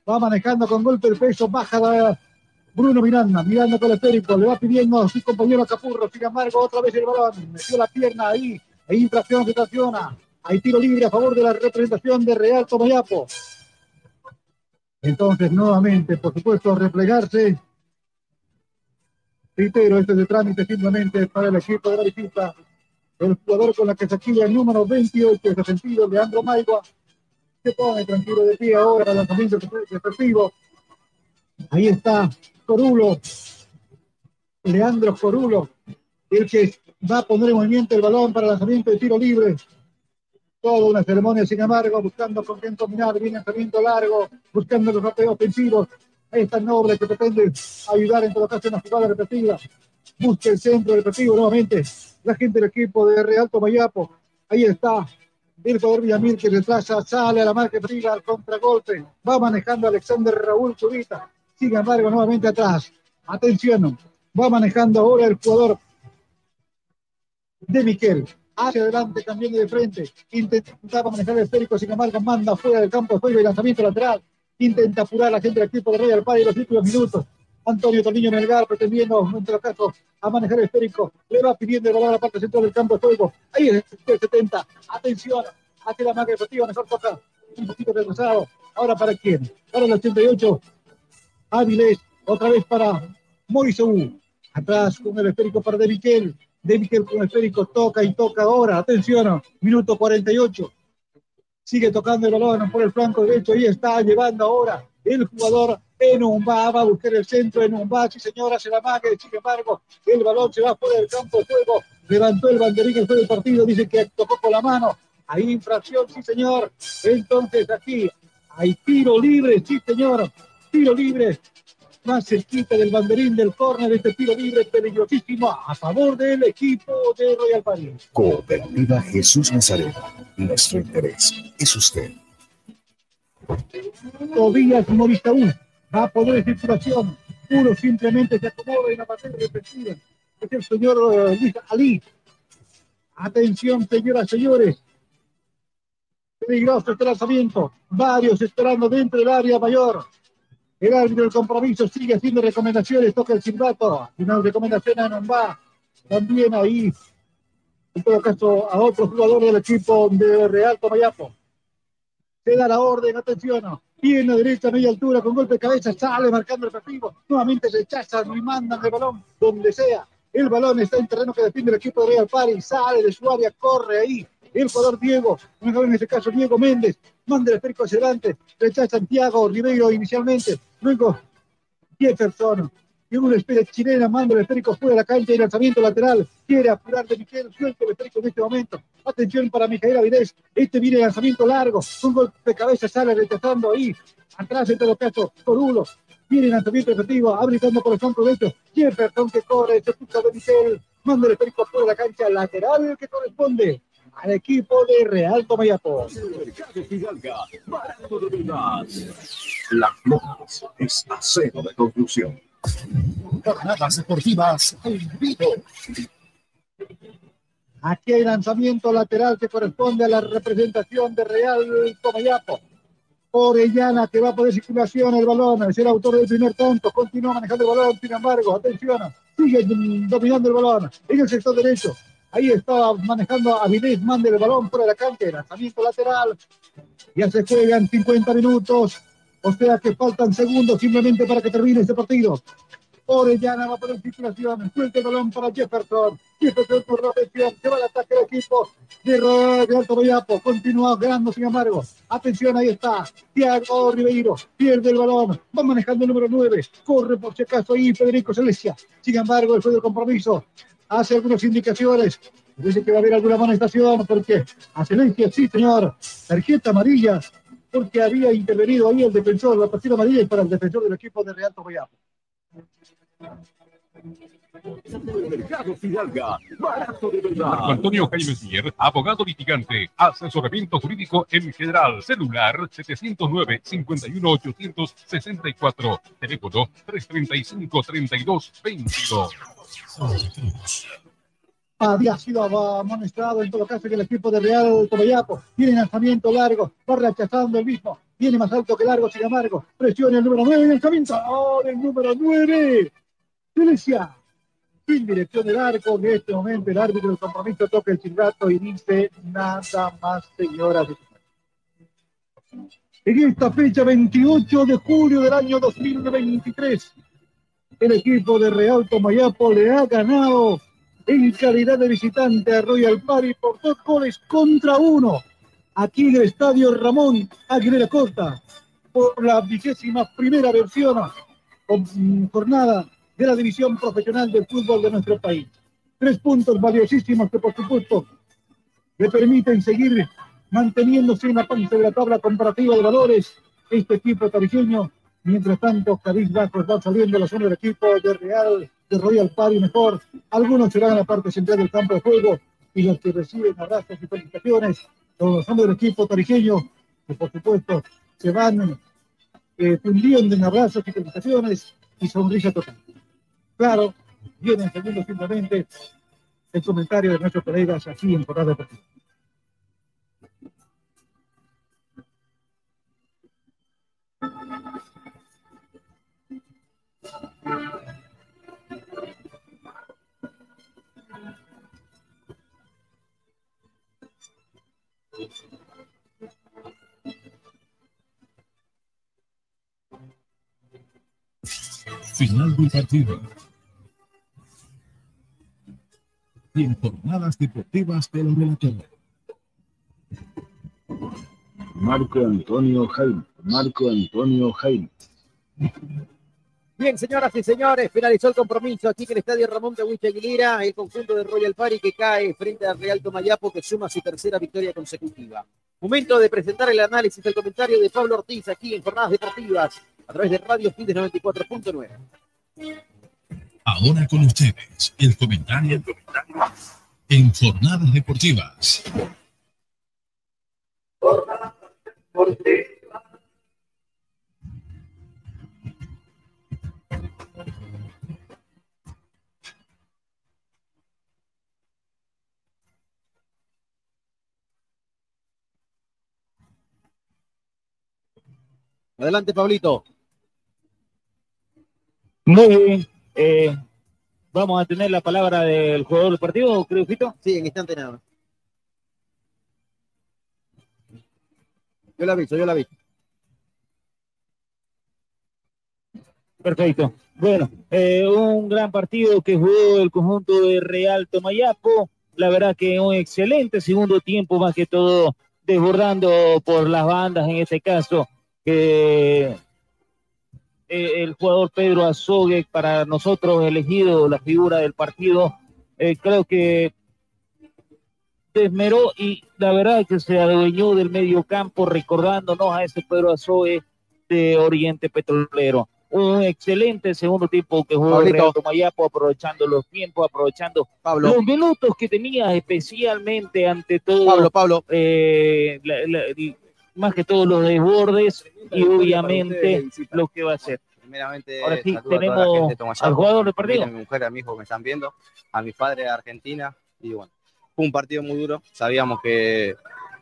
va manejando con golpe de peso, baja la- Bruno Miranda, mirando con el esférico, le va pidiendo a su compañero Capurro. Sin embargo, otra vez el balón, metió la pierna ahí, hay infracción, situaciona. Hay tiro libre a favor de la representación de Real Tomayapo. Entonces, nuevamente, por supuesto, replegarse. Reitero, este es de trámite simplemente para el equipo de la visita. El jugador con la el número 28, ese sentido, Leandro Maigua, se pone tranquilo de pie ahora, el lanzamiento efectivo. Ahí está Corulo, Leandro Corulo, el que va a poner en movimiento el balón para lanzamiento de tiro libre. Toda una ceremonia, sin embargo, buscando con quién combinar, viene lanzamiento largo, buscando los rapeos ofensivos. Ahí está noble que pretende ayudar en todo caso en una jugada repetida. Busca el centro repetido nuevamente. La gente del equipo de Real Tomayapo. Ahí está el jugador Villamil que retrasa, sale a la marca repetida al contragolpe. Va manejando Alexander Raúl Zurita. Sin embargo, nuevamente atrás. Atención, va manejando ahora el jugador de Miquel. Hacia adelante, también de frente. Intentaba manejar el esférico, sin embargo, manda fuera del campo de juego y lanzamiento lateral. Intenta apurar la gente del equipo de Real Padre los últimos minutos. Antonio Torniño Melgar pretendiendo, en todo caso, a manejar el esférico. Le va pidiendo el balón a la parte central del campo de juego. Ahí es el 70. Atención. Hace la marca efectiva. Mejor toca. Un poquito retrasado. Ahora para quién? Para el 88. Áviles. Otra vez para Moisou. Atrás con el esférico para De Miquel. Con el esférico toca y toca ahora. Atención, minuto 48. Sigue tocando el balón por el flanco derecho. Y está llevando ahora el jugador en un va, a buscar el centro en va, sí señora, se la maga, sin embargo, el balón se va fuera del campo de juego, levantó el banderín el del partido, dice que tocó con la mano, hay infracción, sí señor, entonces aquí hay tiro libre, sí señor, tiro libre, más cerquita del banderín del córner, este tiro libre peligrosísimo a favor del equipo de Royal París. Cooperativa Jesús Nazareno. Nuestro interés es usted. Tobías Movista 1 va a poder de circulación. Uno simplemente se acomoda en la pantalla defensiva. Es el señor eh, Luis Ali. Atención, señoras y señores. Peligroso este lanzamiento. Varios esperando dentro del área mayor. El árbitro del compromiso sigue haciendo recomendaciones, toca el silbato. Una recomendación a Nomba. También ahí, en todo caso, a otro jugador del equipo de Real Tomayapo. Se da la orden, atención. Viene derecha, media altura, con golpe de cabeza, sale marcando el partido. Nuevamente rechazan y mandan el balón donde sea. El balón está en terreno que defiende el equipo de Real Paris. Sale de su área, corre ahí. El jugador Diego, en este caso Diego Méndez, manda el esférico hacia adelante. Rechaza Santiago Ribeiro inicialmente. Luego Jefferson. Y una espera chilena manda el esférico fuera de la cancha y lanzamiento lateral. Quiere apurar de Miguel, suelta el esférico en este momento. Atención para Mijael Avilés. Este viene lanzamiento largo. Un golpe de cabeza sale rechazando ahí. Atrás en todo caso, Corulo. Viene lanzamiento efectivo, habilitando por el flanco derecho. Jefferson que corre, se puso de Miguel. Manda el esférico fuera de la cancha lateral que corresponde al equipo de Real Tomayapo. La Lomas es acero de conclusión. Jornadas deportivas en vivo. Aquí hay lanzamiento lateral que corresponde a la representación de Real Tomayapo. Orellana que va a poner circulación el balón, es el autor del primer tanto, continúa manejando el balón, sin embargo, atención, sigue dominando el balón en el sector derecho. Ahí estaba manejando a Avilés, manda el balón de la cancha, lanzamiento lateral. Ya se juegan 50 minutos, o sea que faltan segundos simplemente para que termine este partido. Orellana va por poner circulación, suelta el balón para Jefferson. Jefferson por presión, se va al ataque del equipo de, de Alto Boyapo. Continúa ganando, sin embargo. Atención, ahí está. Thiago Ribeiro pierde el balón, va manejando el número 9. Corre por si acaso ahí Federico Celestia. Sin embargo, el juego del compromiso hace algunas indicaciones. Dice que va a haber alguna amonestación porque a Celestia, sí, señor. Tarjeta amarilla porque había intervenido ahí el defensor, la partida amarilla y para el defensor del equipo de Real Toboyapo. Mercado Fidalga, barato de verdad. Marco Antonio Jaime Mier, abogado litigante, asesoramiento jurídico en general, celular 709-51864, teléfono 335-3222. Había sido amonestado en todo caso que el equipo de Real Tobayapo tiene lanzamiento largo, va rechazando el mismo, viene más alto que largo, sin embargo, presiona el número 9, lanzamiento ¡Oh, del número 9, Felicia, sin dirección del arco, en este momento el árbitro del compromiso toca el silbato y dice nada más, señoras. En esta fecha 28 de julio del año 2023, el equipo de Real Tomayapo le ha ganado en calidad de visitante a Royal Party por dos goles contra uno. Aquí en el estadio Ramón Aguilera Costa, por la vigésima primera versión jornada de la división profesional del fútbol de nuestro país. Tres puntos valiosísimos que, por supuesto, le permiten seguir manteniéndose en la panza de la tabla comparativa de valores este equipo tarijeño. Mientras tanto, Cádiz Bajos va saliendo la zona del equipo de Real, de Royal Party mejor. Algunos serán en la parte central del campo de juego y los que reciben abrazos y felicitaciones son los hombres del equipo tarijeño, que por supuesto se van eh, fundiendo en abrazos y felicitaciones y sonrisa total. Claro, viene en segundo simplemente el comentario de nuestros colegas aquí en Corrado Deportivo. Final del partido. Y en jornadas deportivas de los relatores. Marco Antonio Jaime. Marco Antonio Jaime. Bien, señoras y señores, finalizó el compromiso aquí en el Estadio Ramón de Huicha Aguilera, el conjunto de Royal Party que cae frente al Real Tomayapo que suma su tercera victoria consecutiva. Momento de presentar el análisis del comentario de Pablo Ortiz aquí en Jornadas Deportivas a través de Radio Fides 94.9. Ahora con ustedes, el comentario, el comentario en Jornadas Deportivas. Jornadas Deportivas. Adelante, Pablito. Muy bien. Eh, vamos a tener la palabra del jugador del partido, creo, Fito. Sí, en instante nada. Yo la aviso, yo la aviso. Perfecto. Bueno, eh, un gran partido que jugó el conjunto de Real Tomayapo. La verdad que un excelente segundo tiempo, más que todo desbordando por las bandas en este caso que eh, el jugador Pedro Azogue, para nosotros elegido la figura del partido, eh, creo que desmeró y la verdad que se adueñó del medio campo recordándonos a ese Pedro Azogue de Oriente Petrolero. Un excelente segundo tiempo que jugó Real Tomayapo, aprovechando los tiempos, aprovechando Pablo. los minutos que tenía, especialmente ante todo. Pablo, Pablo. eh, la- la- más que todo los desbordes y obviamente lo que va a hacer. Primeramente, Ahora sí, tenemos de al jugador mi partido. A mi mujer, a mi hijo que me están viendo, a mis padres de Argentina. Y bueno, fue un partido muy duro. Sabíamos que,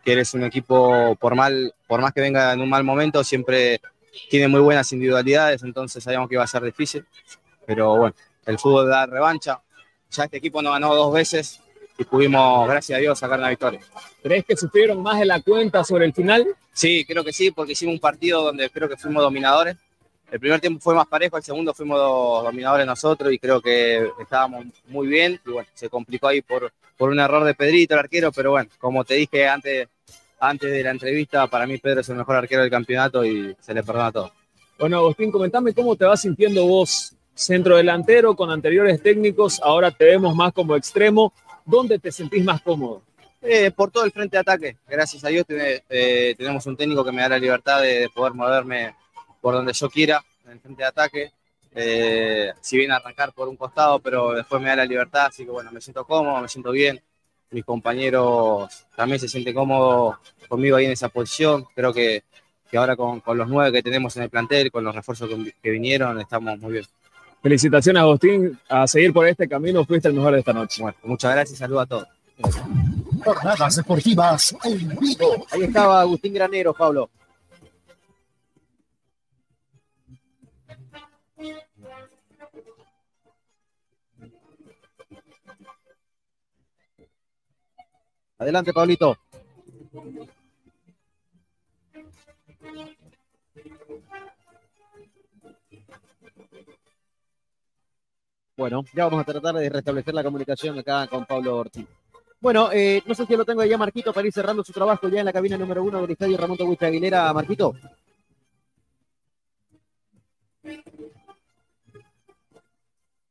que eres un equipo, por, mal, por más que venga en un mal momento, siempre tiene muy buenas individualidades. Entonces sabíamos que iba a ser difícil. Pero bueno, el fútbol da revancha. Ya este equipo nos ganó dos veces y pudimos, gracias a Dios, sacar una victoria. ¿Crees que sufrieron más de la cuenta sobre el final? Sí, creo que sí, porque hicimos un partido donde creo que fuimos dominadores. El primer tiempo fue más parejo, el segundo fuimos dos dominadores nosotros y creo que estábamos muy bien. Y bueno, se complicó ahí por, por un error de Pedrito, el arquero, pero bueno, como te dije antes, antes de la entrevista, para mí Pedro es el mejor arquero del campeonato y se le perdona todo. Bueno, Agustín, comentame cómo te vas sintiendo vos, centro delantero con anteriores técnicos, ahora te vemos más como extremo. ¿Dónde te sentís más cómodo? Eh, por todo el frente de ataque. Gracias a Dios eh, tenemos un técnico que me da la libertad de, de poder moverme por donde yo quiera en el frente de ataque. Eh, si bien arrancar por un costado, pero después me da la libertad, así que bueno, me siento cómodo, me siento bien. Mis compañeros también se sienten cómodos conmigo ahí en esa posición. Creo que, que ahora con, con los nueve que tenemos en el plantel, con los refuerzos que, que vinieron, estamos muy bien. Felicitaciones, Agustín, a seguir por este camino, fuiste el mejor de esta noche. Bueno, muchas gracias, saludos a todos. Jornadas deportivas en vivo. Ahí estaba Agustín Granero, Pablo. Adelante, Pablito. Bueno, ya vamos a tratar de restablecer la comunicación acá con Pablo Ortiz. Bueno, eh, no sé si lo tengo ya Marquito para ir cerrando su trabajo ya en la cabina número uno del Estadio Ramón Agustín Aguilera. Marquito.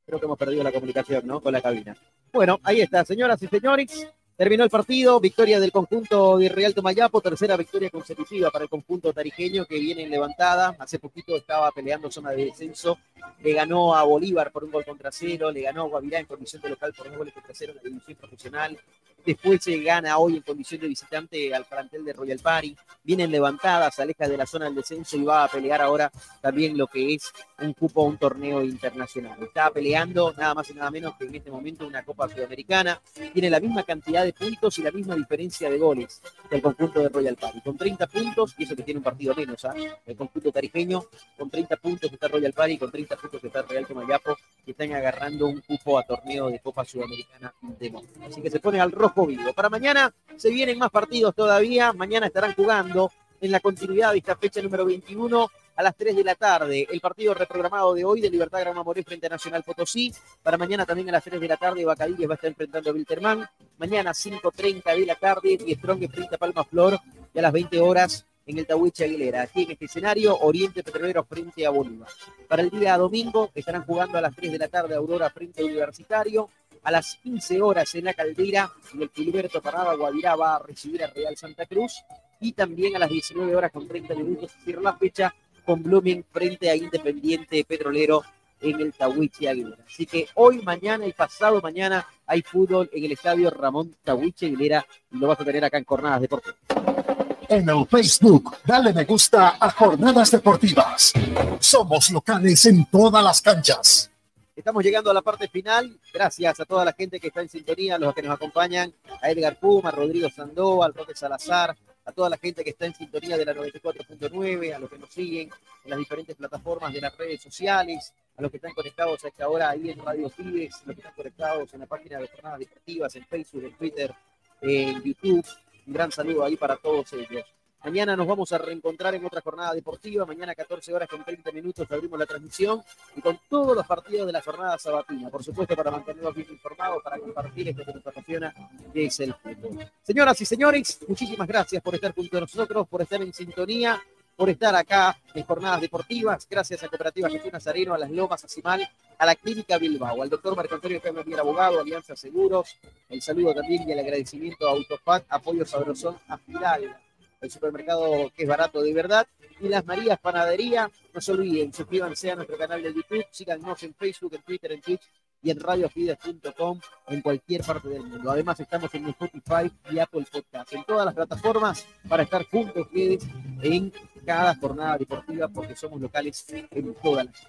Creo que hemos perdido la comunicación, ¿no? Con la cabina. Bueno, ahí está, señoras y señores. Terminó el partido, victoria del conjunto de Real Tomayapo, tercera victoria consecutiva para el conjunto tarijeño que viene en levantada. Hace poquito estaba peleando zona de descenso, le ganó a Bolívar por un gol contra cero, le ganó a Guavirá en condición de local por un gol contra cero en la división profesional. Después se gana hoy en condición de visitante al plantel de Royal Party. Vienen levantadas, aleja de la zona del descenso y va a pelear ahora también lo que es un cupo a un torneo internacional. Está peleando nada más y nada menos que en este momento una Copa Sudamericana. Tiene la misma cantidad de puntos y la misma diferencia de goles que el conjunto de Royal Party. Con 30 puntos, y eso que tiene un partido menos, ¿ah? el conjunto tarijeño, con 30 puntos está Royal Party, con 30 puntos está Real Tomayapo, que están agarrando un cupo a torneo de Copa Sudamericana de Así que se pone al rojo para mañana se vienen más partidos todavía. Mañana estarán jugando en la continuidad de esta fecha número 21 a las 3 de la tarde. El partido reprogramado de hoy de Libertad Gran Mamoré frente a Nacional Potosí. Para mañana también a las 3 de la tarde Bacadilles va a estar enfrentando a Wilterman. Mañana 5.30 de la tarde y Strong frente a Palma Flor. Y a las 20 horas en el Tahuiche Aguilera. Aquí en este escenario, Oriente Petrolero frente a Bolívar. Para el día domingo estarán jugando a las 3 de la tarde Aurora frente a Universitario a las 15 horas en la caldera y el Filiberto Parada Guavirá va a recibir a Real Santa Cruz y también a las 19 horas con 30 minutos cierra la fecha con Blooming frente a Independiente Petrolero en el Tahuichi Aguilera. Así que hoy, mañana y pasado mañana hay fútbol en el estadio Ramón Tahuichi Aguilera y lo vas a tener acá en Jornadas Deportivas. En el Facebook, dale me gusta a Jornadas Deportivas. Somos locales en todas las canchas. Estamos llegando a la parte final. Gracias a toda la gente que está en sintonía, a los que nos acompañan, a Edgar Puma, a Rodrigo Sandoval, Roque Salazar, a toda la gente que está en sintonía de la 94.9, a los que nos siguen en las diferentes plataformas de las redes sociales, a los que están conectados a esta hora ahí en Radio Fibes, a los que están conectados en la página de Jornadas Deportivas, en Facebook, en Twitter, en YouTube. Un gran saludo ahí para todos ellos. Mañana nos vamos a reencontrar en otra jornada deportiva. Mañana 14 horas con 30 minutos abrimos la transmisión y con todos los partidos de la jornada sabatina. Por supuesto, para mantenernos bien informados, para compartir esto que nos apasiona, que es el fútbol. Señoras y señores, muchísimas gracias por estar junto a nosotros, por estar en sintonía, por estar acá en jornadas deportivas. Gracias a Cooperativa Jesús Nazareno, a las Lomas, a a la Clínica Bilbao, al doctor Marco Antonio Cámara Abogado, Alianza Seguros. El saludo también y el agradecimiento a Autofat, Apoyo Sabrosón, a Fidalga el supermercado que es barato de verdad. Y las Marías Panadería, no se olviden, suscríbanse a nuestro canal de YouTube, síganos en Facebook, en Twitter, en Twitch y en radiofides.com en cualquier parte del mundo. Además estamos en Spotify y Apple Podcast, en todas las plataformas para estar juntos ustedes en cada jornada deportiva porque somos locales en todas las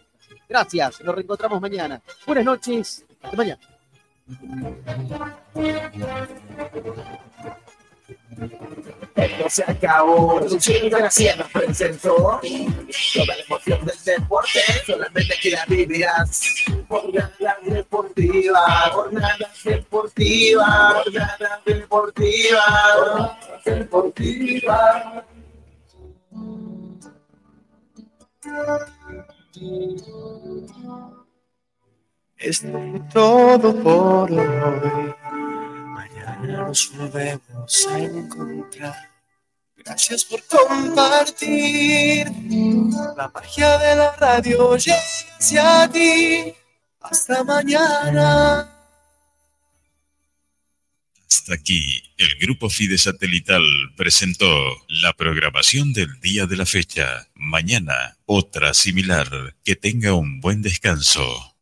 Gracias, nos reencontramos mañana. Buenas noches, hasta mañana. Esto se acabó, Luchito García nos presentó toda la emoción del deporte, solamente que la vivirás. Jornada deportiva, jornada deportiva, jornada deportiva, jornada deportiva. Es todo por hoy nos volvemos a encontrar. Gracias por compartir la magia de la radio. Llega a ti. Hasta mañana. Hasta aquí, el grupo Fide Satelital presentó la programación del día de la fecha. Mañana, otra similar. Que tenga un buen descanso.